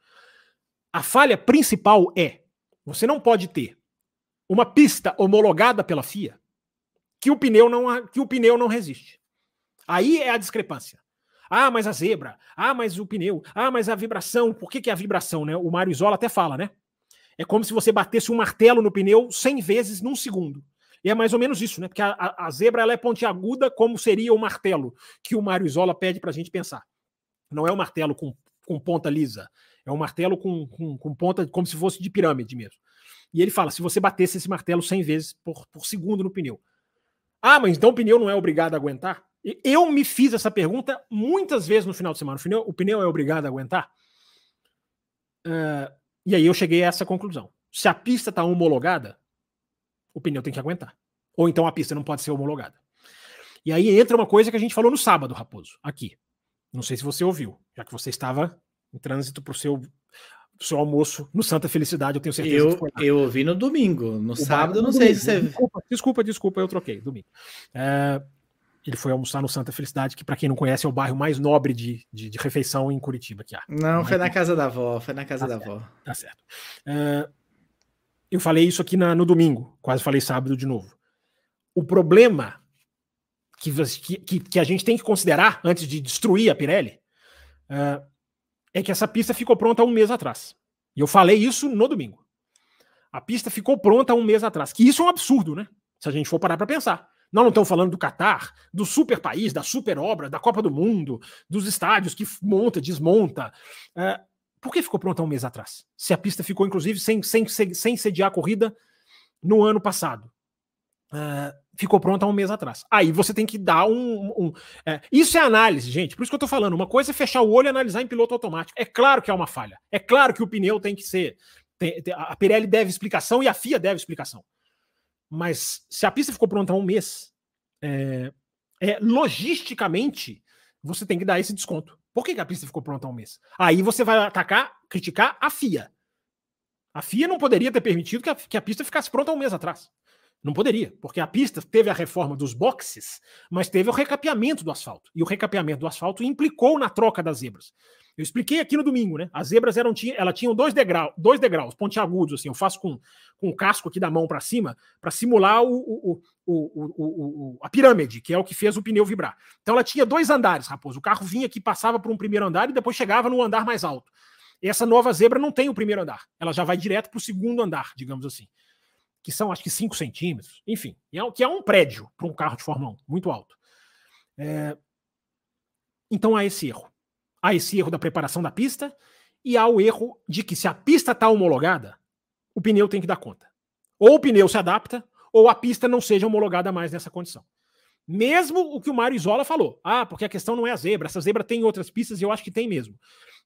S3: A falha principal é: você não pode ter uma pista homologada pela FIA que o pneu não, que o pneu não resiste. Aí é a discrepância. Ah, mas a zebra. Ah, mas o pneu. Ah, mas a vibração. Por que, que é a vibração, né? O Mário Isola até fala, né? É como se você batesse um martelo no pneu 100 vezes num segundo. E é mais ou menos isso, né? Porque a, a, zebra ela é pontiaguda, como seria o martelo que o Mário Isola pede para a gente pensar. Não é um martelo com, com ponta lisa, é um martelo com, com, com, ponta como se fosse de pirâmide mesmo. E ele fala: se você batesse esse martelo 100 vezes por, por segundo no pneu. Ah, mas então o pneu não é obrigado a aguentar? Eu me fiz essa pergunta muitas vezes no final de semana. O pneu, o pneu é obrigado a aguentar? Uh, e aí eu cheguei a essa conclusão. Se a pista está homologada, o pneu tem que aguentar. Ou então a pista não pode ser homologada. E aí entra uma coisa que a gente falou no sábado, Raposo, aqui. Não sei se você ouviu, já que você estava em trânsito para o seu, seu almoço no Santa Felicidade, eu tenho certeza
S2: eu, Eu ouvi no domingo, no o sábado, não sei domingo. se você.
S3: Desculpa, desculpa, desculpa, eu troquei, domingo. É, ele foi almoçar no Santa Felicidade, que, para quem não conhece, é o bairro mais nobre de, de, de refeição em Curitiba que há.
S2: Não, foi na casa da avó, foi na casa tá da
S3: certo,
S2: avó.
S3: Tá certo. É, eu falei isso aqui na, no domingo, quase falei sábado de novo. O problema que, que, que a gente tem que considerar antes de destruir a Pirelli uh, é que essa pista ficou pronta um mês atrás. E eu falei isso no domingo. A pista ficou pronta um mês atrás. Que isso é um absurdo, né? Se a gente for parar para pensar. Nós não estamos falando do Catar, do super país, da super obra, da Copa do Mundo, dos estádios que monta, desmonta. Uh, por que ficou pronta um mês atrás? Se a pista ficou, inclusive, sem, sem, sem sediar a corrida no ano passado. Uh, ficou pronta um mês atrás. Aí você tem que dar um. um é, isso é análise, gente. Por isso que eu tô falando. Uma coisa é fechar o olho e analisar em piloto automático. É claro que é uma falha. É claro que o pneu tem que ser. Tem, tem, a Pirelli deve explicação e a FIA deve explicação. Mas se a pista ficou pronta há um mês, é, é, logisticamente, você tem que dar esse desconto. Por que, que a pista ficou pronta há um mês? Aí você vai atacar, criticar a FIA. A FIA não poderia ter permitido que a, que a pista ficasse pronta há um mês atrás. Não poderia, porque a pista teve a reforma dos boxes, mas teve o recapeamento do asfalto. E o recapeamento do asfalto implicou na troca das zebras. Eu expliquei aqui no domingo, né? As zebras eram ela tinham dois degraus, dois degraus pontiagudos, assim. Eu faço com, com o casco aqui da mão para cima para simular o, o, o, o, a pirâmide, que é o que fez o pneu vibrar. Então ela tinha dois andares, Raposo. O carro vinha aqui, passava por um primeiro andar e depois chegava no andar mais alto. Essa nova zebra não tem o primeiro andar. Ela já vai direto para o segundo andar, digamos assim. Que são acho que 5 centímetros. Enfim, é, que é um prédio para um carro de Fórmula 1, muito alto. É... Então há esse erro. Há esse erro da preparação da pista e há o erro de que se a pista está homologada, o pneu tem que dar conta. Ou o pneu se adapta, ou a pista não seja homologada mais nessa condição. Mesmo o que o Mário Isola falou. Ah, porque a questão não é a zebra. Essa zebra tem em outras pistas e eu acho que tem mesmo.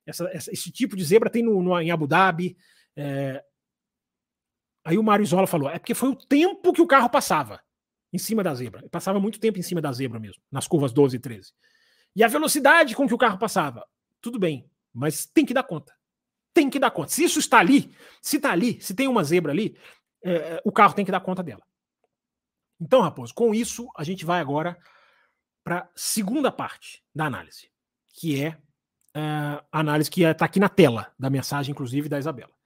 S3: Essa, essa, esse tipo de zebra tem no, no em Abu Dhabi. É... Aí o Mário Isola falou: é porque foi o tempo que o carro passava em cima da zebra. Ele passava muito tempo em cima da zebra mesmo, nas curvas 12 e 13. E a velocidade com que o carro passava, tudo bem, mas tem que dar conta. Tem que dar conta. Se isso está ali, se está ali, se tem uma zebra ali, é, é, o carro tem que dar conta dela. Então, Raposo, com isso, a gente vai agora para a segunda parte da análise, que é uh, a análise que está aqui na tela da mensagem, inclusive, da Isabela.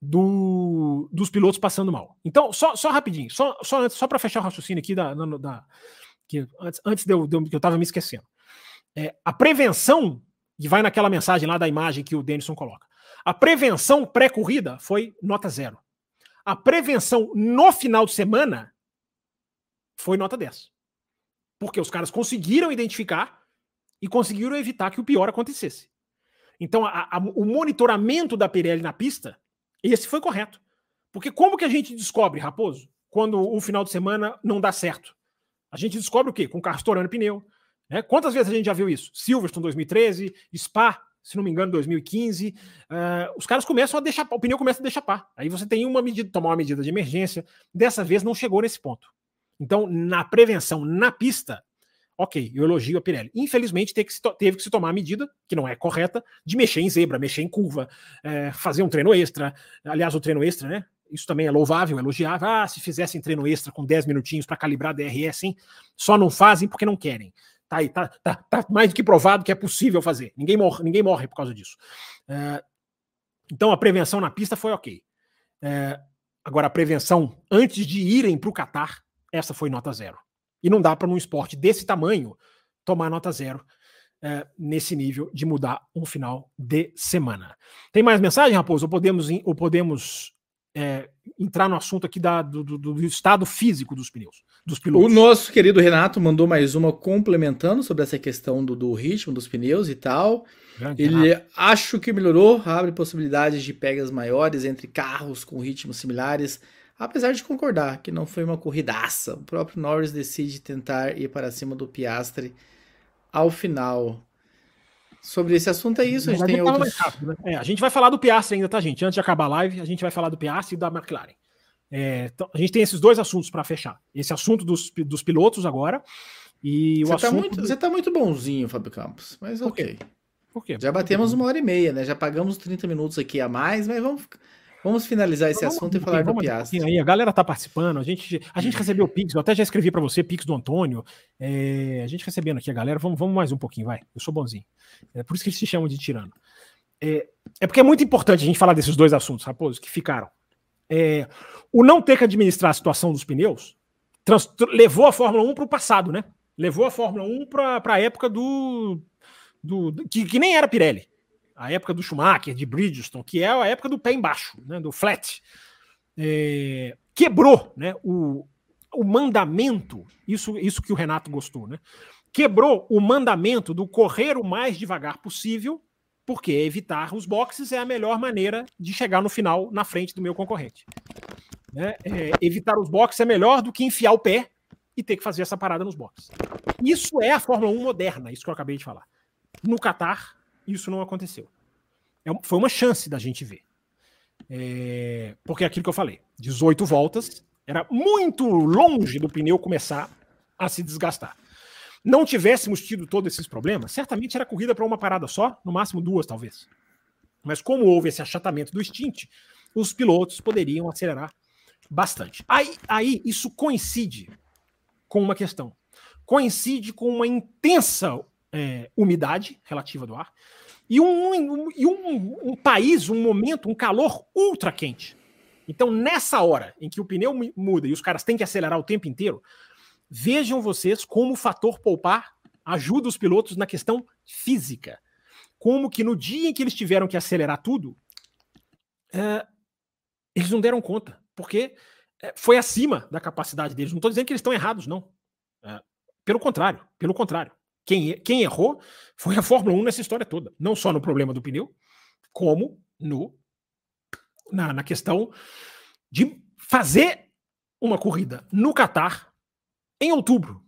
S3: Do, dos pilotos passando mal. Então, só, só rapidinho, só, só, só para fechar o raciocínio aqui da, da que antes, antes de eu, de eu, que eu estava me esquecendo. É, a prevenção, que vai naquela mensagem lá da imagem que o Denison coloca, a prevenção pré-corrida foi nota zero. A prevenção no final de semana foi nota 10. Porque os caras conseguiram identificar e conseguiram evitar que o pior acontecesse. Então, a, a, o monitoramento da Pirelli na pista, esse foi correto. Porque como que a gente descobre, Raposo, quando o final de semana não dá certo? A gente descobre o quê? Com o carro estourando pneu, né? Quantas vezes a gente já viu isso? Silverstone 2013, Spa, se não me engano, 2015. Uh, eh, os caras começam a deixar, o pneu começa a deixar. Aí você tem uma medida, tomar uma medida de emergência. Dessa vez não chegou nesse ponto. Então, na prevenção, na pista, ok, eu elogio a Pirelli. Infelizmente, teve que, se, teve que se tomar a medida, que não é correta, de mexer em zebra, mexer em curva, é, fazer um treino extra. Aliás, o treino extra, né? Isso também é louvável, elogiável. Ah, se fizessem treino extra com 10 minutinhos para calibrar DRS, hein? Só não fazem porque não querem. Tá aí, tá, tá, tá mais do que provado que é possível fazer. Ninguém morre, ninguém morre por causa disso. É, então a prevenção na pista foi ok. É, agora a prevenção antes de irem para o Qatar, essa foi nota zero. E não dá para num esporte desse tamanho tomar nota zero é, nesse nível de mudar um final de semana. Tem mais mensagem, Raposo? Ou podemos, ou podemos é, entrar no assunto aqui da, do, do, do, estado físico dos pneus, dos pilotos.
S2: O nosso querido Renato mandou mais uma complementando sobre essa questão do, do ritmo dos pneus e tal. Grande Ele Renato. acho que melhorou, abre possibilidades de pegas maiores entre carros com ritmos similares, apesar de concordar que não foi uma corridaça. O próprio Norris decide tentar ir para cima do Piastre ao final. Sobre esse assunto é isso. A gente, tem outros...
S3: rápido, né? é, a gente vai falar do Piastri ainda, tá, gente? Antes de acabar a live, a gente vai falar do Piastri e da McLaren. É, então, a gente tem esses dois assuntos para fechar. Esse assunto dos, dos pilotos agora e
S2: você
S3: o tá assunto.
S2: Muito. Você tá muito bonzinho, Fábio Campos. Mas Por ok. Quê? Por quê? Já batemos uma hora e meia, né? Já pagamos 30 minutos aqui a mais, mas vamos Vamos finalizar esse vamos, assunto e falar do Piastri.
S3: Aí, a galera tá participando, a gente, a gente recebeu Pix, eu até já escrevi para você, Pix do Antônio. É, a gente recebendo aqui a galera, vamos, vamos mais um pouquinho, vai. Eu sou bonzinho. É por isso que eles se chamam de tirano. É, é porque é muito importante a gente falar desses dois assuntos, Raposo, que ficaram. É, o não ter que administrar a situação dos pneus trans, levou a Fórmula 1 para o passado, né? Levou a Fórmula 1 para a época do. do que, que nem era Pirelli a época do Schumacher, de Bridgestone, que é a época do pé embaixo, né, do flat, é, quebrou né, o, o mandamento, isso, isso que o Renato gostou, né? Quebrou o mandamento do correr o mais devagar possível, porque evitar os boxes é a melhor maneira de chegar no final na frente do meu concorrente. Né? É, evitar os boxes é melhor do que enfiar o pé e ter que fazer essa parada nos boxes. Isso é a Fórmula 1 moderna, isso que eu acabei de falar. No Qatar, isso não aconteceu. É, foi uma chance da gente ver. É, porque é aquilo que eu falei: 18 voltas, era muito longe do pneu começar a se desgastar. Não tivéssemos tido todos esses problemas, certamente era corrida para uma parada só, no máximo duas, talvez. Mas como houve esse achatamento do stint, os pilotos poderiam acelerar bastante. Aí, aí isso coincide com uma questão. Coincide com uma intensa é, umidade relativa do ar e, um, um, e um, um país, um momento, um calor ultra quente. Então, nessa hora em que o pneu muda e os caras têm que acelerar o tempo inteiro, vejam vocês como o fator poupar ajuda os pilotos na questão física. Como que no dia em que eles tiveram que acelerar tudo, é, eles não deram conta, porque é, foi acima da capacidade deles. Não estou dizendo que eles estão errados, não. É, pelo contrário, pelo contrário. Quem, quem errou foi a Fórmula 1 nessa história toda. Não só no problema do pneu, como no na, na questão de fazer uma corrida no Catar em outubro.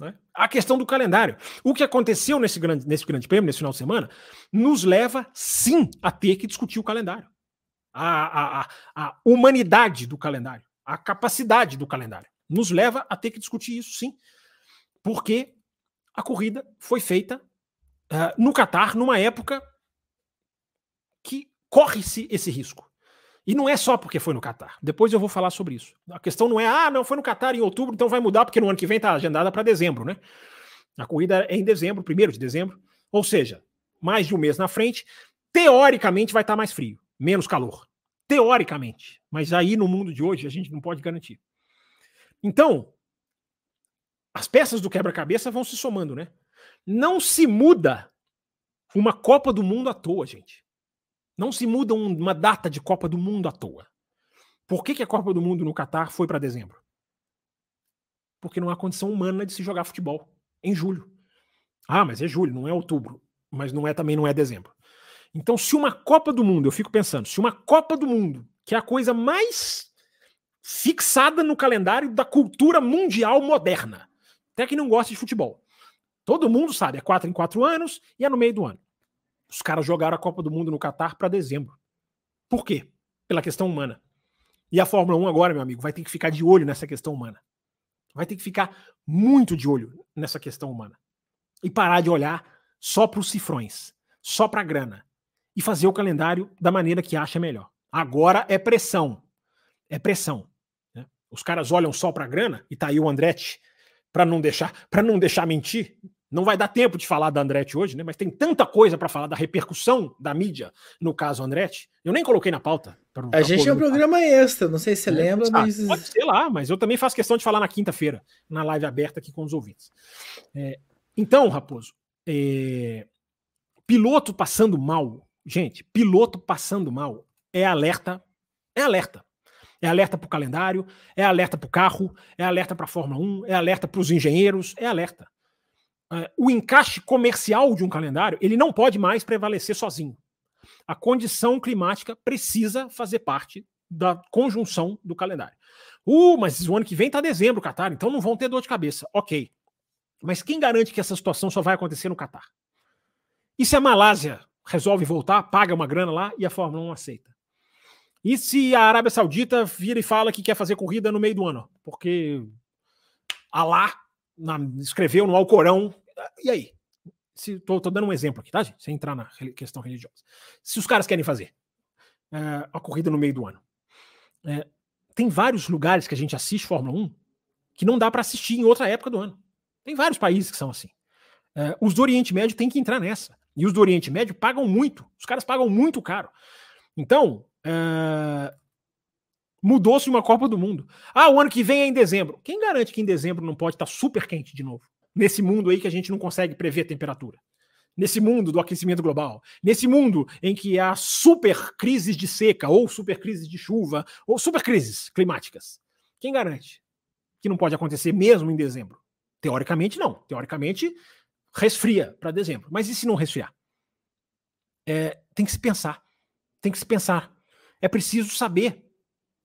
S3: Né? A questão do calendário. O que aconteceu nesse grande, nesse grande prêmio, nesse final de semana, nos leva sim a ter que discutir o calendário. A, a, a humanidade do calendário, a capacidade do calendário. Nos leva a ter que discutir isso sim. Porque a corrida foi feita uh, no Catar, numa época que corre-se esse risco. E não é só porque foi no Catar. Depois eu vou falar sobre isso. A questão não é, ah, não, foi no Catar em outubro, então vai mudar, porque no ano que vem está agendada para dezembro, né? A corrida é em dezembro, primeiro de dezembro. Ou seja, mais de um mês na frente. Teoricamente vai estar tá mais frio, menos calor. Teoricamente. Mas aí no mundo de hoje a gente não pode garantir. Então, as peças do quebra-cabeça vão se somando, né? Não se muda uma Copa do Mundo à toa, gente. Não se muda uma data de Copa do Mundo à toa. Por que, que a Copa do Mundo no Catar foi para dezembro? Porque não há condição humana de se jogar futebol em julho. Ah, mas é julho, não é outubro. Mas não é também não é dezembro. Então, se uma Copa do Mundo, eu fico pensando, se uma Copa do Mundo, que é a coisa mais fixada no calendário da cultura mundial moderna, até que não gosta de futebol. Todo mundo sabe, é quatro em quatro anos e é no meio do ano. Os caras jogaram a Copa do Mundo no Catar para dezembro. Por quê? Pela questão humana. E a Fórmula 1 agora, meu amigo, vai ter que ficar de olho nessa questão humana. Vai ter que ficar muito de olho nessa questão humana. E parar de olhar só para os cifrões, só para a grana. E fazer o calendário da maneira que acha melhor. Agora é pressão. É pressão. Né? Os caras olham só para a grana, e tá aí o Andretti para não deixar para não deixar mentir. Não vai dar tempo de falar da Andretti hoje, né? Mas tem tanta coisa para falar da repercussão da mídia no caso Andretti. Eu nem coloquei na pauta.
S2: Pra, pra a gente é um programa extra, não sei se você é, lembra,
S3: ah, mas. Pode ser lá, mas eu também faço questão de falar na quinta-feira, na live aberta aqui com os ouvintes. É, então, Raposo, é, piloto passando mal, gente, piloto passando mal é alerta É alerta. É alerta para o calendário, é alerta para o carro, é alerta para a Fórmula 1, é alerta para os engenheiros, é alerta. Uh, o encaixe comercial de um calendário ele não pode mais prevalecer sozinho. A condição climática precisa fazer parte da conjunção do calendário. Uh, mas o ano que vem está dezembro, Qatar, então não vão ter dor de cabeça. Ok. Mas quem garante que essa situação só vai acontecer no Qatar? E se a Malásia resolve voltar, paga uma grana lá e a Fórmula 1 aceita? E se a Arábia Saudita vira e fala que quer fazer corrida no meio do ano? Porque Alá escreveu no Alcorão. E aí? Tô, dando um exemplo aqui, tá, gente? Sem entrar na questão religiosa. Se os caras querem fazer é, a corrida no meio do ano, é, tem vários lugares que a gente assiste Fórmula 1 que não dá para assistir em outra época do ano. Tem vários países que são assim. É, os do Oriente Médio têm que entrar nessa. E os do Oriente Médio pagam muito. Os caras pagam muito caro. Então, é, mudou-se uma Copa do Mundo. Ah, o ano que vem é em dezembro. Quem garante que em dezembro não pode estar super quente de novo? Nesse mundo aí que a gente não consegue prever a temperatura. Nesse mundo do aquecimento global. Nesse mundo em que há super crises de seca, ou super crises de chuva, ou super crises climáticas. Quem garante que não pode acontecer mesmo em dezembro? Teoricamente, não. Teoricamente, resfria para dezembro. Mas e se não resfriar? É, tem que se pensar. Tem que se pensar. É preciso saber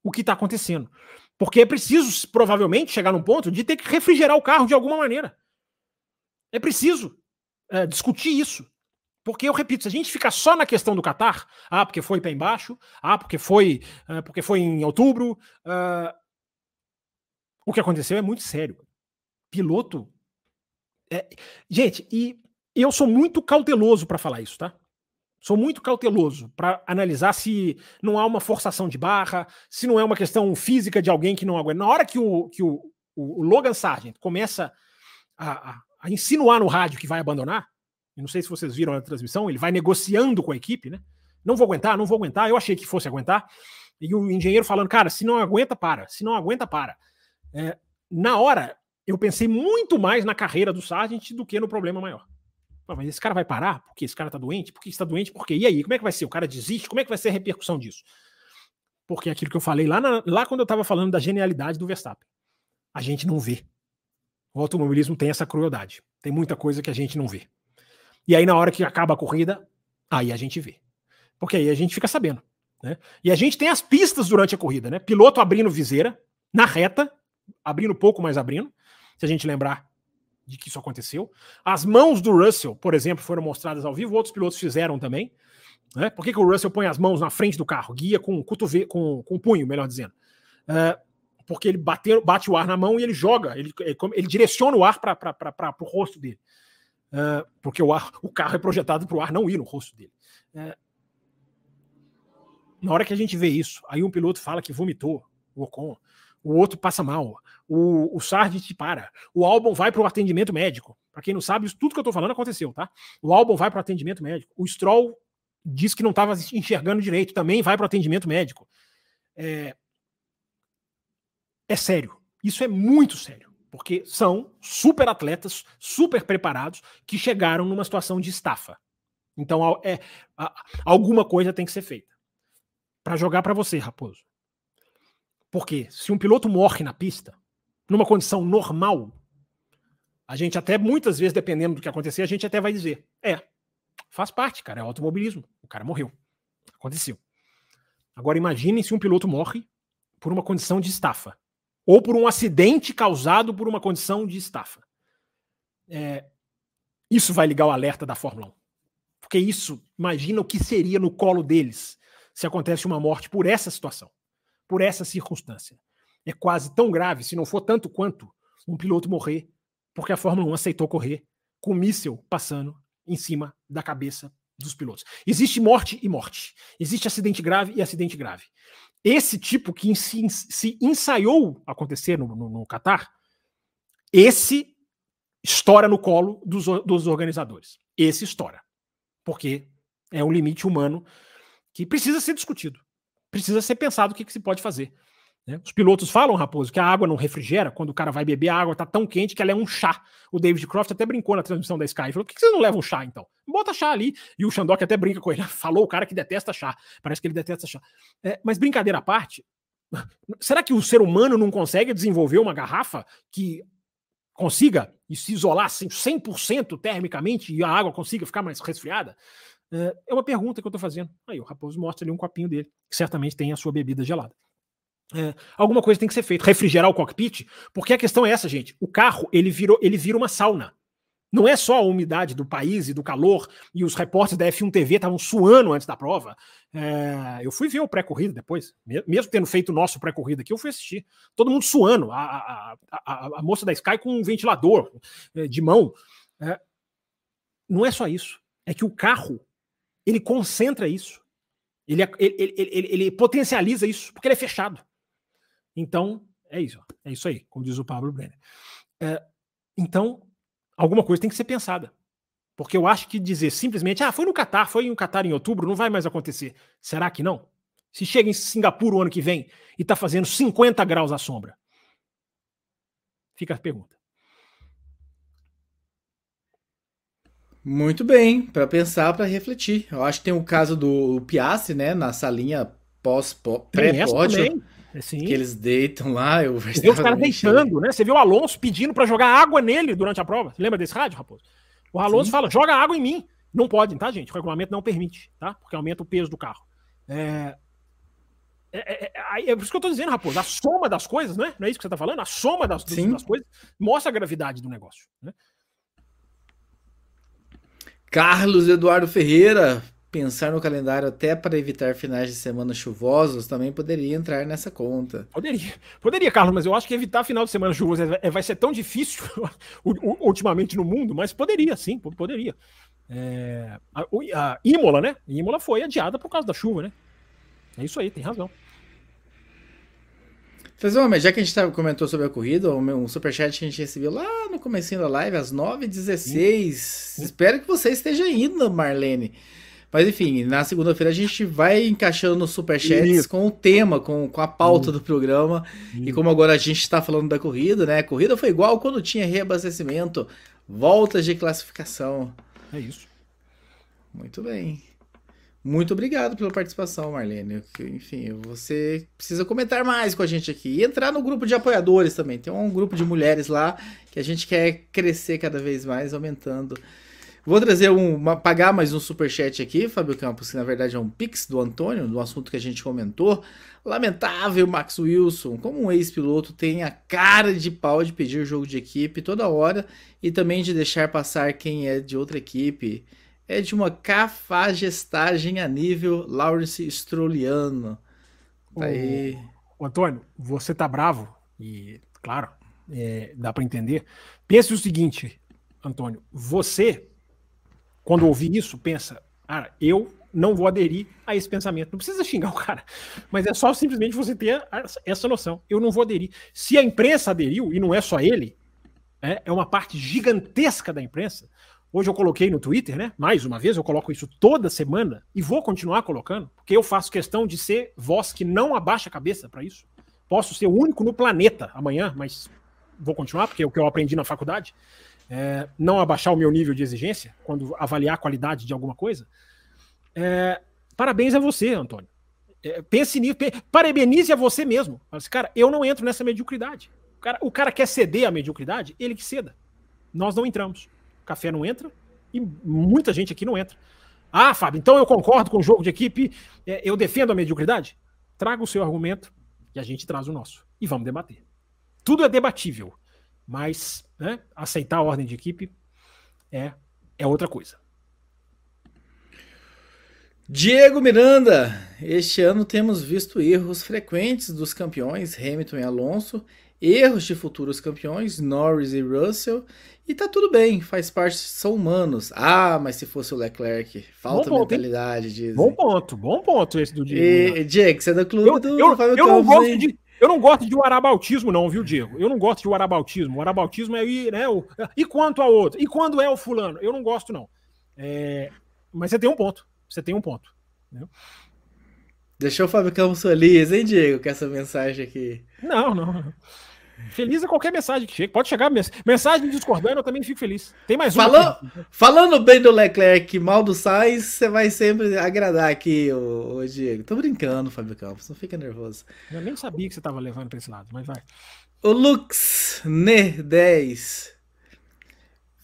S3: o que está acontecendo. Porque é preciso, provavelmente, chegar num ponto de ter que refrigerar o carro de alguma maneira. É preciso é, discutir isso. Porque eu repito, se a gente ficar só na questão do Qatar, ah, porque foi pé embaixo, ah, porque foi, uh, porque foi em outubro, uh, o que aconteceu é muito sério. Piloto. É, gente, e eu sou muito cauteloso para falar isso, tá? Sou muito cauteloso para analisar se não há uma forçação de barra, se não é uma questão física de alguém que não aguenta. Na hora que o, que o, o Logan Sargent começa a, a, a, insinuar no rádio que vai abandonar, não sei se vocês viram a transmissão, ele vai negociando com a equipe, né? Não vou aguentar, não vou aguentar. Eu achei que fosse aguentar. E o engenheiro falando, cara, se não aguenta, para. Se não aguenta, para. É, na hora, eu pensei muito mais na carreira do Sargent do que no problema maior. Mas esse cara vai parar? Porque esse cara tá doente? Porque está doente? Por quê? E aí, como é que vai ser? O cara desiste? Como é que vai ser a repercussão disso? Porque é aquilo que eu falei lá, na, lá quando eu estava falando da genialidade do Verstappen. A gente não vê. O automobilismo tem essa crueldade. Tem muita coisa que a gente não vê. E aí, na hora que acaba a corrida, aí a gente vê. Porque aí a gente fica sabendo. Né? E a gente tem as pistas durante a corrida, né? Piloto abrindo viseira, na reta, abrindo pouco, mas abrindo. Se a gente lembrar de que isso aconteceu. As mãos do Russell, por exemplo, foram mostradas ao vivo, outros pilotos fizeram também. Né? Por que, que o Russell põe as mãos na frente do carro? Guia com, cotovelo, com, com punho, melhor dizendo. Uh, porque ele bate, bate o ar na mão e ele joga, ele, ele, ele direciona o ar para o rosto dele. Uh, porque o, ar, o carro é projetado para o ar não ir no rosto dele. Uh, na hora que a gente vê isso, aí um piloto fala que vomitou, o Ocon, o outro passa mal, o, o Sargent para, o álbum vai para o atendimento médico. Para quem não sabe, tudo que eu estou falando aconteceu, tá? O álbum vai para o atendimento médico. O Stroll diz que não estava enxergando direito, também vai para o atendimento médico. É... é sério. Isso é muito sério. Porque são super atletas, super preparados, que chegaram numa situação de estafa. Então, é, alguma coisa tem que ser feita. Para jogar para você, Raposo. Porque se um piloto morre na pista, numa condição normal, a gente até muitas vezes, dependendo do que acontecer, a gente até vai dizer: é, faz parte, cara, é automobilismo. O cara morreu. Aconteceu. Agora imaginem se um piloto morre por uma condição de estafa. Ou por um acidente causado por uma condição de estafa. É, isso vai ligar o alerta da Fórmula 1. Porque isso, imagina o que seria no colo deles se acontece uma morte por essa situação, por essa circunstância é quase tão grave, se não for tanto quanto, um piloto morrer porque a Fórmula 1 aceitou correr com um míssil passando em cima da cabeça dos pilotos. Existe morte e morte. Existe acidente grave e acidente grave. Esse tipo que se, se ensaiou acontecer no, no, no Qatar, esse estoura no colo dos, dos organizadores. Esse estoura. Porque é um limite humano que precisa ser discutido. Precisa ser pensado o que, que se pode fazer. Né? Os pilotos falam, Raposo, que a água não refrigera. Quando o cara vai beber, a água tá tão quente que ela é um chá. O David Croft até brincou na transmissão da Sky. Falou: por que vocês não levam chá, então? Bota chá ali. E o Xandok até brinca com ele. Falou o cara que detesta chá. Parece que ele detesta chá. É, mas brincadeira à parte, será que o ser humano não consegue desenvolver uma garrafa que consiga se isolar assim, 100% termicamente e a água consiga ficar mais resfriada? É, uma pergunta que eu estou fazendo. Aí o Raposo mostra ali um copinho dele, que certamente tem a sua bebida gelada. É, alguma coisa tem que ser feita, refrigerar o cockpit, porque a questão é essa, gente. O carro ele virou, ele vira uma sauna. Não é só a umidade do país e do calor, e os repórteres da F1 TV estavam suando antes da prova. É, eu fui ver o pré-corrida depois, mesmo tendo feito o nosso pré-corrida aqui, eu fui assistir. Todo mundo suando, a, a, a, a moça da Sky com um ventilador é, de mão. É, não é só isso, é que o carro ele concentra isso, ele, ele, ele, ele potencializa isso, porque ele é fechado. Então, é isso. É isso aí, como diz o Pablo Brenner. É, então, alguma coisa tem que ser pensada. Porque eu acho que dizer simplesmente, ah, foi no Catar, foi no Catar em outubro, não vai mais acontecer. Será que não? Se chega em Singapura o ano que vem e está fazendo 50 graus à sombra. Fica a pergunta.
S2: Muito bem, para pensar, para refletir. Eu acho que tem o caso do Piastri, né, na salinha pós pré-pódio. É, sim. Que eles deitam lá. Eu
S3: Você os caras deitando, né? Você viu o Alonso pedindo para jogar água nele durante a prova. Você lembra desse rádio, Raposo? O Alonso sim. fala: joga água em mim. Não pode, tá, gente? O regulamento não permite, tá? Porque aumenta o peso do carro. É... É, é, é, é, por isso que eu tô dizendo, Raposo, a soma das coisas, né? Não é isso que você tá falando? A soma das, das coisas mostra a gravidade do negócio. Né?
S2: Carlos Eduardo Ferreira, pensar no calendário até para evitar finais de semana chuvosos também poderia entrar nessa conta.
S3: Poderia, poderia, Carlos, mas eu acho que evitar final de semana chuvoso é, vai ser tão difícil ultimamente no mundo, mas poderia, sim, poderia. É, a, a Imola, né? Imola foi adiada por causa da chuva, né? É isso aí, tem razão.
S2: Fazer uma, já que a gente tá, comentou sobre a corrida, um superchat que a gente recebeu lá no comecinho da live, às 9h16. Espero que você esteja indo, Marlene. Mas enfim, na segunda-feira a gente vai encaixando nos superchats Isso. com o tema, com, com a pauta do programa. E como agora a gente está falando da corrida, né? A corrida foi igual quando tinha reabastecimento, voltas de classificação.
S3: É isso.
S2: Muito bem. Muito obrigado pela participação, Marlene. Enfim, você precisa comentar mais com a gente aqui. E entrar no grupo de apoiadores também. Tem um grupo de mulheres lá que a gente quer crescer cada vez mais, aumentando Vou trazer um, pagar mais um super chat aqui, Fábio Campos, que na verdade é um pix do Antônio, do assunto que a gente comentou. Lamentável, Max Wilson, como um ex-piloto tem a cara de pau de pedir jogo de equipe toda hora e também de deixar passar quem é de outra equipe. É de uma cafagestagem a nível Lawrence Strolliano.
S3: Tá aí. O, Antônio, você tá bravo e, claro, é, dá para entender. Pense o seguinte, Antônio, você quando ouvir isso, pensa, cara, eu não vou aderir a esse pensamento. Não precisa xingar o cara, mas é só simplesmente você ter essa noção. Eu não vou aderir. Se a imprensa aderiu, e não é só ele, é, é uma parte gigantesca da imprensa. Hoje eu coloquei no Twitter, né? Mais uma vez, eu coloco isso toda semana e vou continuar colocando, porque eu faço questão de ser voz que não abaixa a cabeça para isso. Posso ser o único no planeta amanhã, mas vou continuar, porque é o que eu aprendi na faculdade é, não abaixar o meu nível de exigência quando avaliar a qualidade de alguma coisa. É, parabéns a você, Antônio. É, pense nisso, parabenize a você mesmo. Assim, cara, eu não entro nessa mediocridade. O cara, o cara quer ceder à mediocridade, ele que ceda. Nós não entramos. Café não entra e muita gente aqui não entra. Ah, Fábio, então eu concordo com o jogo de equipe, é, eu defendo a mediocridade? Traga o seu argumento e a gente traz o nosso. E vamos debater. Tudo é debatível. Mas né, aceitar a ordem de equipe é, é outra coisa.
S2: Diego Miranda, este ano temos visto erros frequentes dos campeões Hamilton e Alonso, erros de futuros campeões Norris e Russell, e tá tudo bem, faz parte, são humanos. Ah, mas se fosse o Leclerc, falta bom mentalidade,
S3: diz. Bom ponto, bom ponto esse do
S2: Diego. E, Diego, você é do clube
S3: eu,
S2: do
S3: eu, Fábio eu Campos, não gosto de eu não gosto de arabautismo, não, viu, Diego? Eu não gosto de arabautismo. O arabautismo é ir, né? O, e quanto a outro? E quando é o fulano? Eu não gosto, não. É, mas você tem um ponto. Você tem um ponto. Né?
S2: Deixou o Fábio Campos feliz, hein, Diego, com essa mensagem aqui.
S3: Não, não. Feliz é qualquer mensagem que chegue. Pode chegar mensagem discordando, eu também fico feliz. Tem mais
S2: uma. Falando, falando bem do Leclerc, mal do Sainz, você vai sempre agradar aqui, o, o Diego. Tô brincando, Fábio Campos, não fica nervoso.
S3: Eu nem sabia que você tava levando pra esse lado, mas vai.
S2: O Lux Ne 10.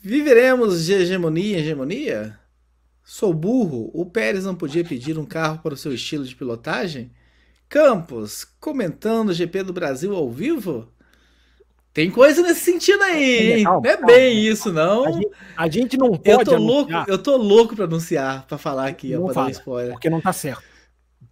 S2: Viveremos de hegemonia em hegemonia? Sou burro? O Pérez não podia pedir um carro para o seu estilo de pilotagem? Campos, comentando o GP do Brasil ao vivo? Tem coisa nesse sentido aí, hein? Calma, não é calma, bem calma. isso, não.
S3: A gente, a gente, não pode
S2: eu tô louco, Eu tô louco pra anunciar, pra falar aqui,
S3: não
S2: ó, pra
S3: fala, dar spoiler. Porque não tá certo.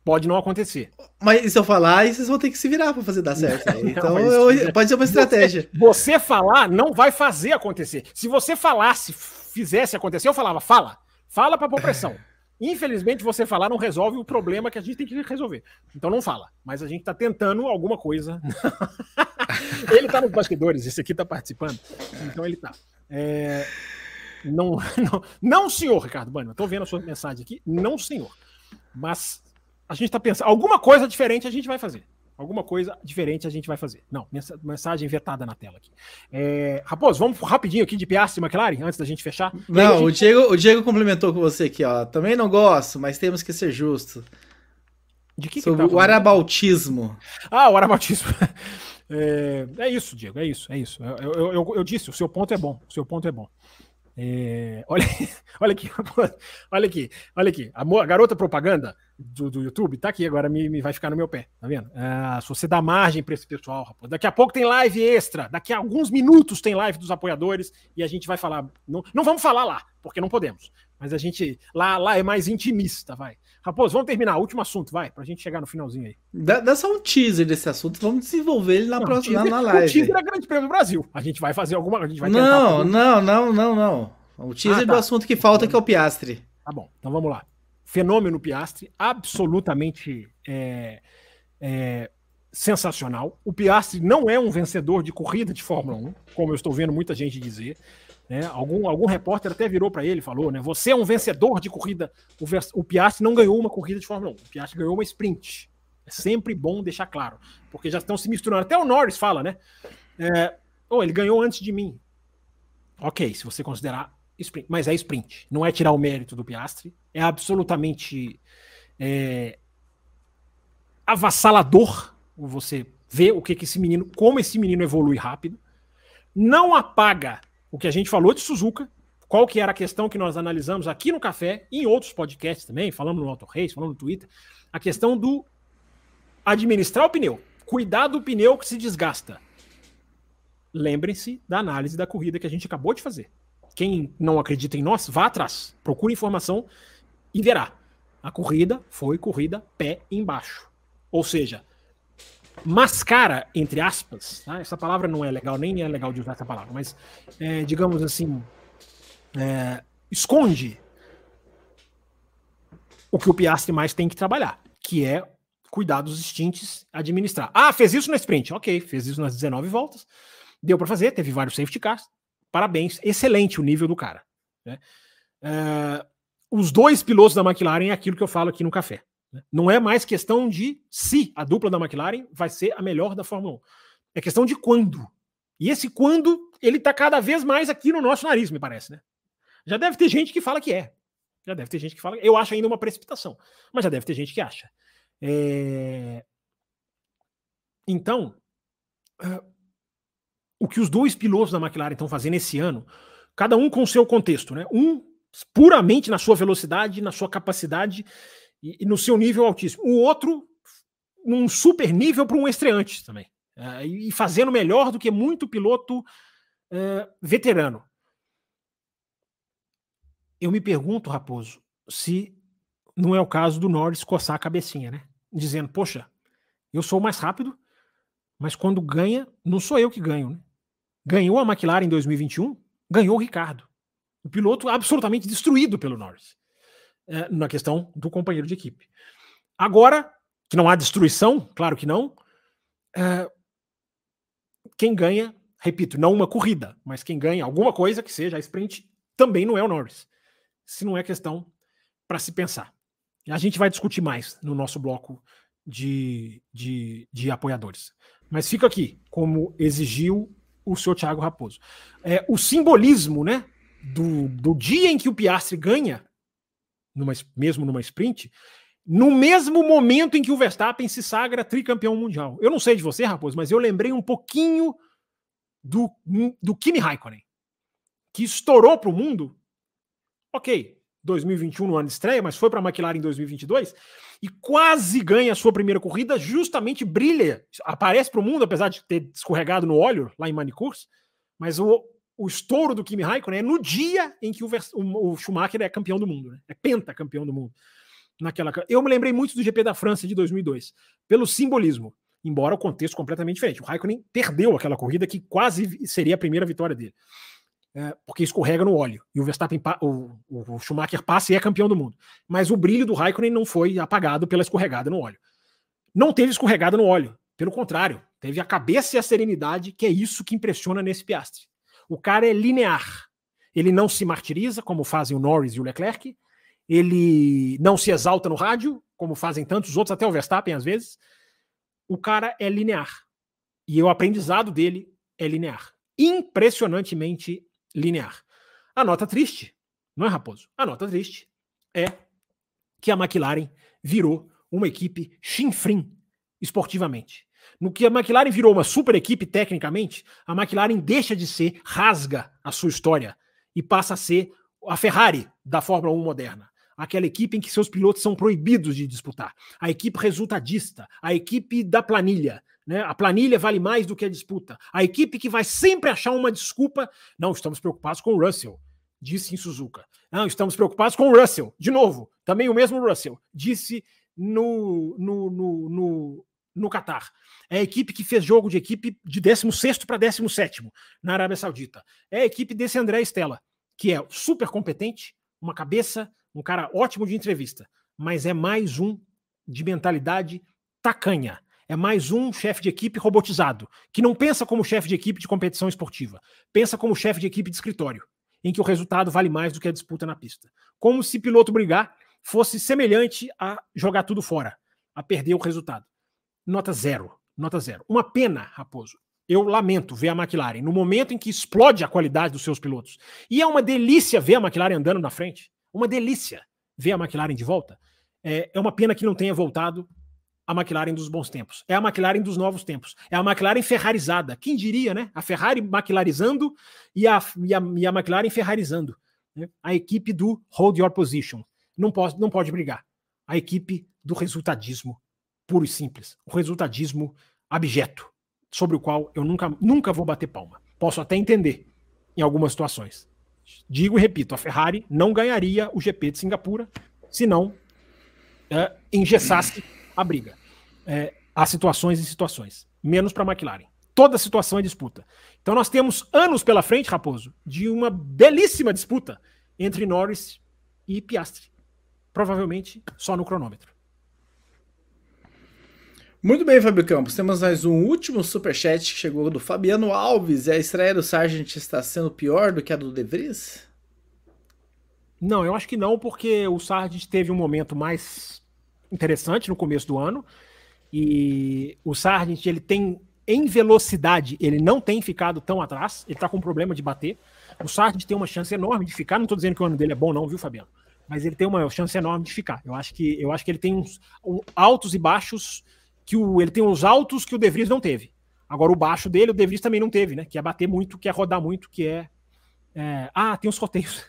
S3: Pode não acontecer.
S2: Mas se eu falar, vocês vão ter que se virar pra fazer dar certo. Então, não, eu, pode ser uma estratégia.
S3: Você, você falar não vai fazer acontecer. Se você falasse, fizesse acontecer, eu falava, fala. Fala pra pôr pressão. Infelizmente, você falar não resolve o problema que a gente tem que resolver. Então não fala. Mas a gente está tentando alguma coisa. ele está nos bastidores, esse aqui está participando. Então ele está. É... Não, não, não, senhor, Ricardo Bueno. Estou vendo a sua mensagem aqui. Não, senhor. Mas a gente está pensando. Alguma coisa diferente a gente vai fazer. Alguma coisa diferente a gente vai fazer. Não, mensagem vetada na tela aqui. É, Raposo, vamos rapidinho aqui de Piastri e McLaren, antes da gente fechar?
S2: Não,
S3: gente...
S2: o, Diego, o Diego complementou com você aqui, ó. Também não gosto, mas temos que ser justos.
S3: De que
S2: Sobre que tá o arabautismo.
S3: Ah, o arabautismo. É, é, isso, Diego, é isso, é isso. Eu, eu, eu, eu, disse, o seu ponto é bom, o seu ponto é bom. É, olha, olha aqui, olha aqui, olha aqui. A, a garota propaganda do, do, YouTube tá aqui agora, me, me, vai ficar no meu pé, tá vendo? É, se você dá margem para esse pessoal, rapaz. Daqui a pouco tem live extra, daqui a alguns minutos tem live dos apoiadores e a gente vai falar. Não, não vamos falar lá, porque não podemos. Mas a gente. Lá, lá é mais intimista, vai. Raposo, vamos terminar. Último assunto, vai, pra gente chegar no finalzinho aí.
S2: Dá, dá só um teaser desse assunto, vamos desenvolver ele na não, próxima teaser, na live. O
S3: teaser é Grande Prêmio do Brasil. A gente vai fazer alguma. A gente vai
S2: não, não, não, não, não. O teaser ah, tá. do assunto que falta, que é o Piastre.
S3: Tá bom, então vamos lá. Fenômeno Piastre, absolutamente é, é, sensacional. O Piastre não é um vencedor de corrida de Fórmula 1, como eu estou vendo muita gente dizer. Né? Algum, algum repórter até virou para ele e falou: né? Você é um vencedor de corrida. O, o Piastri não ganhou uma corrida de Fórmula 1, o Piastri ganhou uma sprint. É sempre bom deixar claro, porque já estão se misturando. Até o Norris fala, né? É, oh, ele ganhou antes de mim. Ok, se você considerar sprint, mas é sprint. Não é tirar o mérito do Piastri. É absolutamente é, avassalador você ver o que, que esse menino, como esse menino evolui rápido. Não apaga o que a gente falou de Suzuka, qual que era a questão que nós analisamos aqui no café, em outros podcasts também, falamos no Auto Race, falando no Twitter, a questão do administrar o pneu, cuidar do pneu que se desgasta. Lembrem-se da análise da corrida que a gente acabou de fazer. Quem não acredita em nós, vá atrás, procure informação e verá. A corrida foi corrida pé embaixo. Ou seja, mascara, entre aspas, tá? essa palavra não é legal, nem é legal de usar essa palavra, mas é, digamos assim, é, esconde o que o Piastri mais tem que trabalhar, que é cuidar dos stints, administrar. Ah, fez isso na sprint, ok, fez isso nas 19 voltas, deu para fazer, teve vários safety cars, parabéns, excelente o nível do cara. Né? É, os dois pilotos da McLaren é aquilo que eu falo aqui no café. Né? Não é mais questão de se a dupla da McLaren vai ser a melhor da Fórmula 1. É questão de quando. E esse quando, ele está cada vez mais aqui no nosso nariz, me parece, né? Já deve ter gente que fala que é. Já deve ter gente que fala. Eu acho ainda uma precipitação. Mas já deve ter gente que acha. É... Então, uh, o que os dois pilotos da McLaren estão fazendo esse ano, cada um com o seu contexto, né? Um puramente na sua velocidade, na sua capacidade e, e no seu nível altíssimo. O outro, num super nível para um estreante também. É, e fazendo melhor do que muito piloto é, veterano. Eu me pergunto, Raposo, se não é o caso do Norris coçar a cabecinha, né? Dizendo, poxa, eu sou mais rápido, mas quando ganha, não sou eu que ganho, né? Ganhou a McLaren em 2021, ganhou o Ricardo. O piloto absolutamente destruído pelo Norris é, na questão do companheiro de equipe. Agora, que não há destruição, claro que não, é, quem ganha, repito, não uma corrida, mas quem ganha alguma coisa que seja a sprint, também não é o Norris. Se não é questão para se pensar. A gente vai discutir mais no nosso bloco de, de, de apoiadores. Mas fica aqui, como exigiu o senhor Thiago Raposo. É, o simbolismo né, do, do dia em que o Piastri ganha, numa, mesmo numa sprint, no mesmo momento em que o Verstappen se sagra tricampeão mundial. Eu não sei de você, Raposo, mas eu lembrei um pouquinho do, do Kimi Raikkonen, que estourou para o mundo. Ok, 2021 no ano de estreia, mas foi para a McLaren em 2022 e quase ganha a sua primeira corrida, justamente brilha, aparece para o mundo, apesar de ter escorregado no óleo lá em Manicours, mas o, o estouro do Kimi Raikkonen é no dia em que o, o, o Schumacher é campeão do mundo, né? é penta campeão do mundo. Naquela, eu me lembrei muito do GP da França de 2002, pelo simbolismo, embora o contexto completamente diferente. O Raikkonen perdeu aquela corrida que quase seria a primeira vitória dele é, porque escorrega no óleo. E o Verstappen, o, o, Schumacher passa e é campeão do mundo. Mas o brilho do Raikkonen não foi apagado pela escorregada no óleo. Não teve escorregada no óleo. Pelo contrário, teve a cabeça e a serenidade, que é isso que impressiona nesse Piastre. O cara é linear. Ele não se martiriza, como fazem o Norris e o Leclerc. Ele não se exalta no rádio, como fazem tantos outros, até o Verstappen às vezes. O cara é linear. E o aprendizado dele é linear. Impressionantemente linear. A nota triste, não é, Raposo? A nota triste é que a McLaren virou uma equipe chinfrim esportivamente. No que a McLaren virou uma super equipe tecnicamente, a McLaren deixa de ser, rasga a sua história e passa a ser a Ferrari da Fórmula 1 moderna. Aquela equipe em que seus pilotos são proibidos de disputar. A equipe resultadista, a equipe da planilha, né? A planilha vale mais do que a disputa. A equipe que vai sempre achar uma desculpa. Não, estamos preocupados com o Russell, disse em Suzuka. Não, estamos preocupados com o Russell. De novo, também o mesmo Russell, disse no, no, no, no, no Qatar. É a equipe que fez jogo de equipe de 16 para 17 na Arábia Saudita. É a equipe desse André Stella, que é super competente, uma cabeça, um cara ótimo de entrevista, mas é mais um de mentalidade tacanha é mais um chefe de equipe robotizado, que não pensa como chefe de equipe de competição esportiva, pensa como chefe de equipe de escritório, em que o resultado vale mais do que a disputa na pista. Como se piloto brigar fosse semelhante a jogar tudo fora, a perder o resultado. Nota zero, nota zero. Uma pena, Raposo. Eu lamento ver a McLaren no momento em que explode a qualidade dos seus pilotos. E é uma delícia ver a McLaren andando na frente. Uma delícia ver a McLaren de volta. É, é uma pena que não tenha voltado a McLaren dos bons tempos. É a McLaren dos novos tempos. É a McLaren ferrarizada. Quem diria, né? A Ferrari McLarizando e a, e a, e a McLaren ferrarizando. Né? A equipe do hold your position. Não pode, não pode brigar. A equipe do resultadismo puro e simples. O resultadismo abjeto, sobre o qual eu nunca, nunca vou bater palma. Posso até entender em algumas situações. Digo e repito, a Ferrari não ganharia o GP de Singapura se não é, engessasse a briga. É, há situações e situações, menos para a McLaren. Toda situação é disputa. Então nós temos anos pela frente, Raposo, de uma belíssima disputa entre Norris e Piastri. Provavelmente só no cronômetro.
S2: Muito bem, Fábio Campos. Temos mais um último superchat que chegou do Fabiano Alves. A estreia do Sargent está sendo pior do que a do De Vries?
S3: Não, eu acho que não, porque o Sargent teve um momento mais interessante no começo do ano. E o Sargent, ele tem, em velocidade, ele não tem ficado tão atrás. Ele tá com problema de bater. O Sargent tem uma chance enorme de ficar. Não tô dizendo que o ano dele é bom, não, viu, Fabiano? Mas ele tem uma chance enorme de ficar. Eu acho que, eu acho que ele tem uns um, altos e baixos que o, ele tem uns altos que o De Vries não teve. Agora, o baixo dele, o De Vries também não teve, né? Que é bater muito, que é rodar muito, que é. é... Ah, tem os sorteios.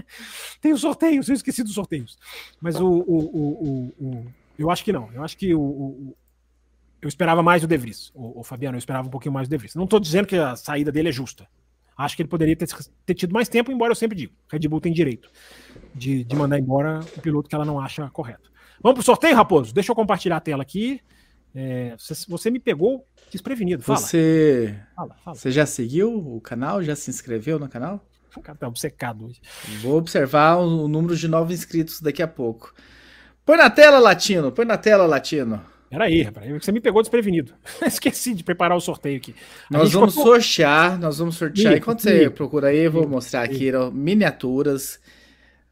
S3: tem os sorteios, eu esqueci dos sorteios. Mas o, o, o, o, eu acho que não. Eu acho que o, o eu esperava mais o De Vries. O, o, Fabiano, eu esperava um pouquinho mais o De Vries. Não estou dizendo que a saída dele é justa. Acho que ele poderia ter, ter, tido mais tempo, embora eu sempre digo. Red Bull tem direito de, de mandar embora o piloto que ela não acha correto. Vamos pro sorteio, Raposo? Deixa eu compartilhar a tela aqui. É, você, você, me pegou desprevenido. Fala.
S2: Você, fala, fala. você já seguiu o canal? Já se inscreveu no canal?
S3: O cara tá obcecado hoje.
S2: Vou observar o, número de novos inscritos daqui a pouco. Põe na tela, Latino. Põe na tela, Latino.
S3: Peraí, rapaz, você me pegou desprevenido. Esqueci de preparar o sorteio aqui.
S2: A nós vamos ficou... sortear, nós vamos sortear. Enquanto você procura aí, eu vou mostrar aqui ó, miniaturas.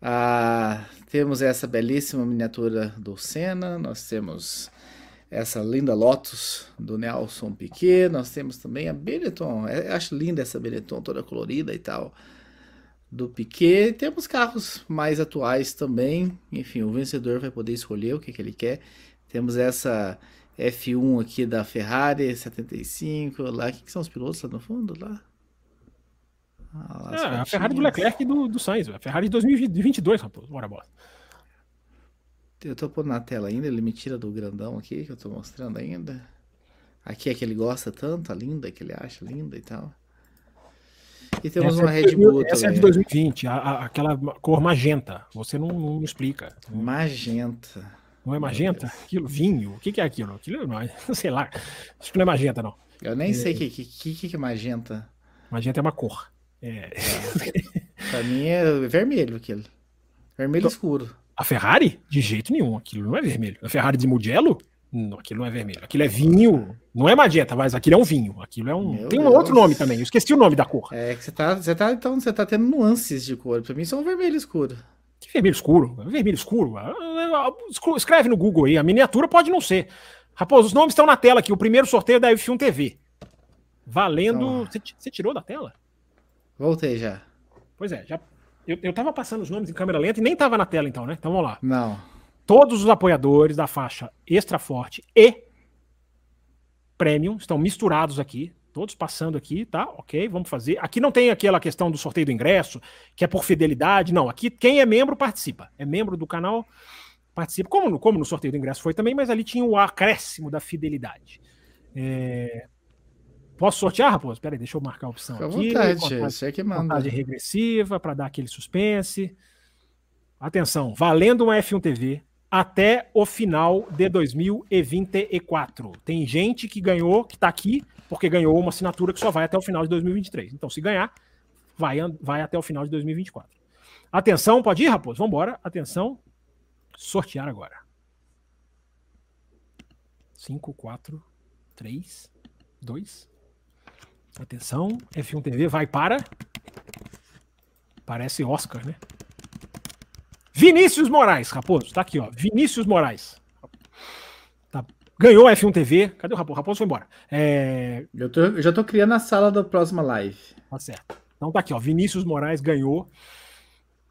S2: Ah, temos essa belíssima miniatura do Senna, nós temos essa linda Lotus do Nelson Piquet, nós temos também a Benetton, eu acho linda essa Benetton toda colorida e tal, do Piquet. Temos carros mais atuais também, enfim, o vencedor vai poder escolher o que, que ele quer. Temos essa F1 aqui da Ferrari 75, lá, o que, que são os pilotos lá no fundo? Lá?
S3: Ah, é, a Ferrari do Leclerc e do, do Sainz, a Ferrari de 2022, rapaz, bora, bora.
S2: Eu tô pondo na tela ainda, ele me tira do grandão aqui, que eu tô mostrando ainda. Aqui é que ele gosta tanto, a linda, que ele acha linda e tal. E temos
S3: essa
S2: uma é Red Bull
S3: Essa também. é de 2020, a, a, aquela cor magenta. Você não, não explica.
S2: Magenta.
S3: Não é magenta? Aquilo, vinho. O que, que é aquilo? Aquilo não é, sei lá. Acho que não é magenta, não.
S2: Eu nem é... sei o que, que, que, que é magenta.
S3: Magenta é uma cor. É.
S2: pra mim é vermelho aquilo. Vermelho então, escuro.
S3: A Ferrari? De jeito nenhum. Aquilo não é vermelho. A Ferrari de Mugello? Não, aquilo não é vermelho. Aquilo é vinho. Não é magenta, mas aquilo é um vinho. Aquilo é um. Meu Tem um Deus. outro nome também. Eu esqueci o nome da cor.
S2: É que você tá, você tá, então, você tá tendo nuances de cor. Pra mim são vermelho escuro.
S3: Que vermelho escuro? Vermelho escuro? Escreve no Google aí. A miniatura pode não ser. Raposo, os nomes estão na tela aqui. O primeiro sorteio é da F1 TV. Valendo. Então, você tirou da tela?
S2: Voltei já.
S3: Pois é, já eu, eu tava passando os nomes em câmera lenta e nem tava na tela então, né? Então vamos lá.
S2: Não.
S3: Todos os apoiadores da faixa Extra Forte e Premium estão misturados aqui, todos passando aqui, tá? Ok, vamos fazer. Aqui não tem aquela questão do sorteio do ingresso, que é por fidelidade, não. Aqui quem é membro participa. É membro do canal, participa. Como no, como no sorteio do ingresso foi também, mas ali tinha o acréscimo da fidelidade. É, Posso sortear, Raposo? Peraí, deixa eu marcar a opção
S2: Fica aqui. Vontade, contagem, que manda.
S3: Contagem regressiva para dar aquele suspense. Atenção, valendo uma F1 TV até o final de 2024. Tem gente que ganhou, que está aqui, porque ganhou uma assinatura que só vai até o final de 2023. Então, se ganhar, vai, vai até o final de 2024. Atenção, pode ir, Raposo? Vamos embora. Atenção, sortear agora. 5, 4, 3, 2, Atenção, F1 TV vai para. Parece Oscar, né? Vinícius Moraes, Raposo, tá aqui, ó. Vinícius Moraes. Tá. Ganhou a F1 TV. Cadê o Raposo? O Raposo foi embora. É...
S2: Eu, tô, eu já tô criando a sala da próxima live.
S3: Tá certo. Então tá aqui, ó. Vinícius Moraes ganhou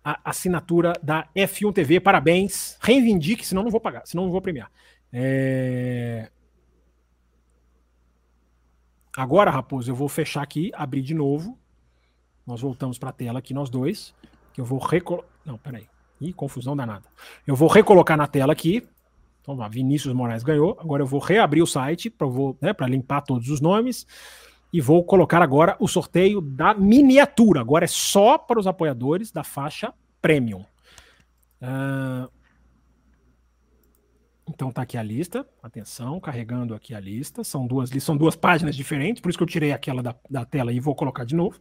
S3: a assinatura da F1 TV. Parabéns. Reivindique, senão não vou pagar, senão não vou premiar. É... Agora, Raposo, eu vou fechar aqui, abrir de novo. Nós voltamos para a tela aqui, nós dois. Que eu vou recolocar. Não, peraí. Ih, confusão danada. Eu vou recolocar na tela aqui. Então, lá, Vinícius Moraes ganhou. Agora eu vou reabrir o site para né, limpar todos os nomes. E vou colocar agora o sorteio da miniatura. Agora é só para os apoiadores da faixa Premium. Uh, então tá aqui a lista, atenção, carregando aqui a lista. São duas são duas páginas diferentes, por isso que eu tirei aquela da, da tela e vou colocar de novo.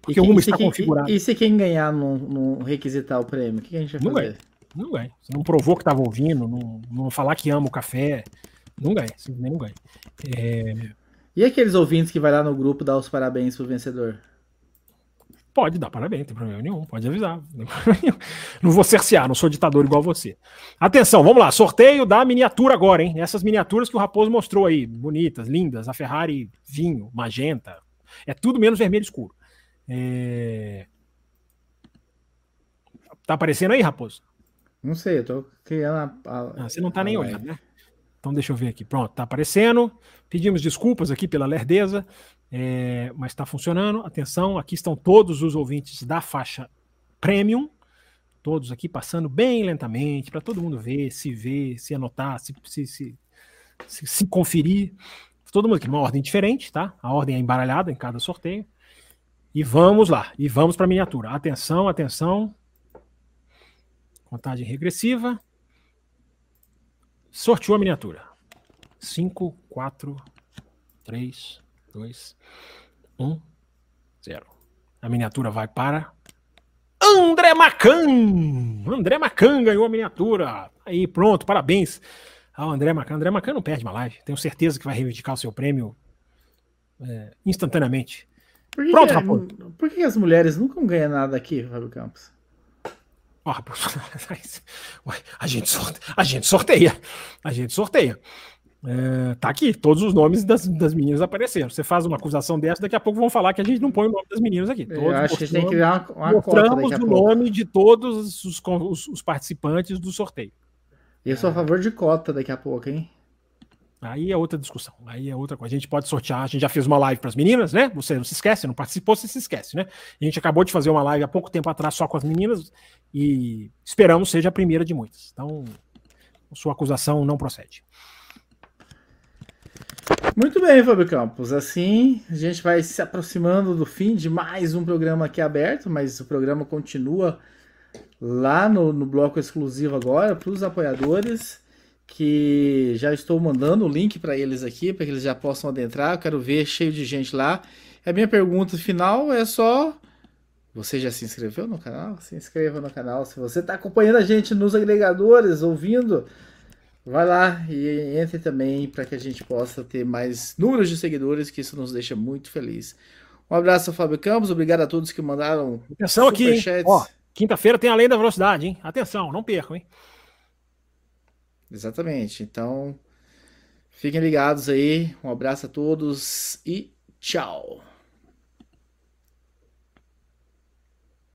S2: Porque quem, uma está quem, configurada. E, e, se quem ganhar no, no requisitar o prêmio, o que a gente vai
S3: não
S2: fazer?
S3: Ganha. Não ganha. Se não provou que estava ouvindo, não, não falar que ama o café, não ganha, simplesmente não ganha. É...
S2: E aqueles ouvintes que vai lá no grupo dar os parabéns pro vencedor?
S3: Pode dar parabéns, não tem problema nenhum, pode avisar. Não vou cercear, não sou ditador igual você. Atenção, vamos lá, sorteio da miniatura agora, hein? Essas miniaturas que o Raposo mostrou aí, bonitas, lindas, a Ferrari vinho, magenta, é tudo menos vermelho escuro. É... Tá aparecendo aí, Raposo?
S2: Não sei, eu tô criando a
S3: ah, você não tá nem olhando, né? Então deixa eu ver aqui. Pronto, tá aparecendo. Pedimos desculpas aqui pela lerdeza. É, mas está funcionando. Atenção, aqui estão todos os ouvintes da faixa Premium, todos aqui passando bem lentamente para todo mundo ver, se ver, se anotar, se, se, se, se, conferir. Todo mundo aqui numa ordem diferente, tá? A ordem é embaralhada em cada sorteio. E vamos lá, e vamos para a miniatura. Atenção, atenção. Contagem regressiva. Sorteou a miniatura. 5, 4, 3, 2, 1, 0. A miniatura vai para André Macan! André Macan ganhou a miniatura. Aí, pronto, parabéns ao André Macan. André Macan não perde uma live. Tenho certeza que vai reivindicar o seu prêmio é, instantaneamente.
S2: Por que, Pronto, que, Por que as mulheres nunca ganham nada aqui, Fábio Campos?
S3: a, gente sorteia, a gente sorteia. A gente sorteia. É, tá aqui, todos os nomes das, das meninas apareceram. Você faz uma acusação dessa, daqui a pouco vão falar que a gente não põe o nome das meninas aqui.
S2: Todos Eu acho que tem que criar
S3: uma, uma Mostramos o nome de todos os, os, os, participantes do sorteio.
S2: Eu sou a favor de cota daqui a pouco, hein?
S3: Aí é outra discussão. Aí é outra coisa. A gente pode sortear. A gente já fez uma live para as meninas, né? Você não se esquece, não participou, você se esquece, né? A gente acabou de fazer uma live há pouco tempo atrás só com as meninas e esperamos seja a primeira de muitas. Então, sua acusação não procede.
S2: Muito bem, Fábio Campos. Assim, a gente vai se aproximando do fim de mais um programa aqui aberto, mas o programa continua lá no, no bloco exclusivo agora para os apoiadores, que já estou mandando o link para eles aqui, para que eles já possam adentrar. Eu quero ver cheio de gente lá. A minha pergunta final é só. Você já se inscreveu no canal? Se inscreva no canal. Se você está acompanhando a gente nos agregadores, ouvindo, Vai lá e entre também para que a gente possa ter mais números de seguidores, que isso nos deixa muito feliz. Um abraço ao Fábio Campos, obrigado a todos que mandaram.
S3: Atenção aqui, Ó, quinta-feira tem Além da Velocidade, hein? Atenção, não percam, hein?
S2: Exatamente. Então, fiquem ligados aí. Um abraço a todos e tchau.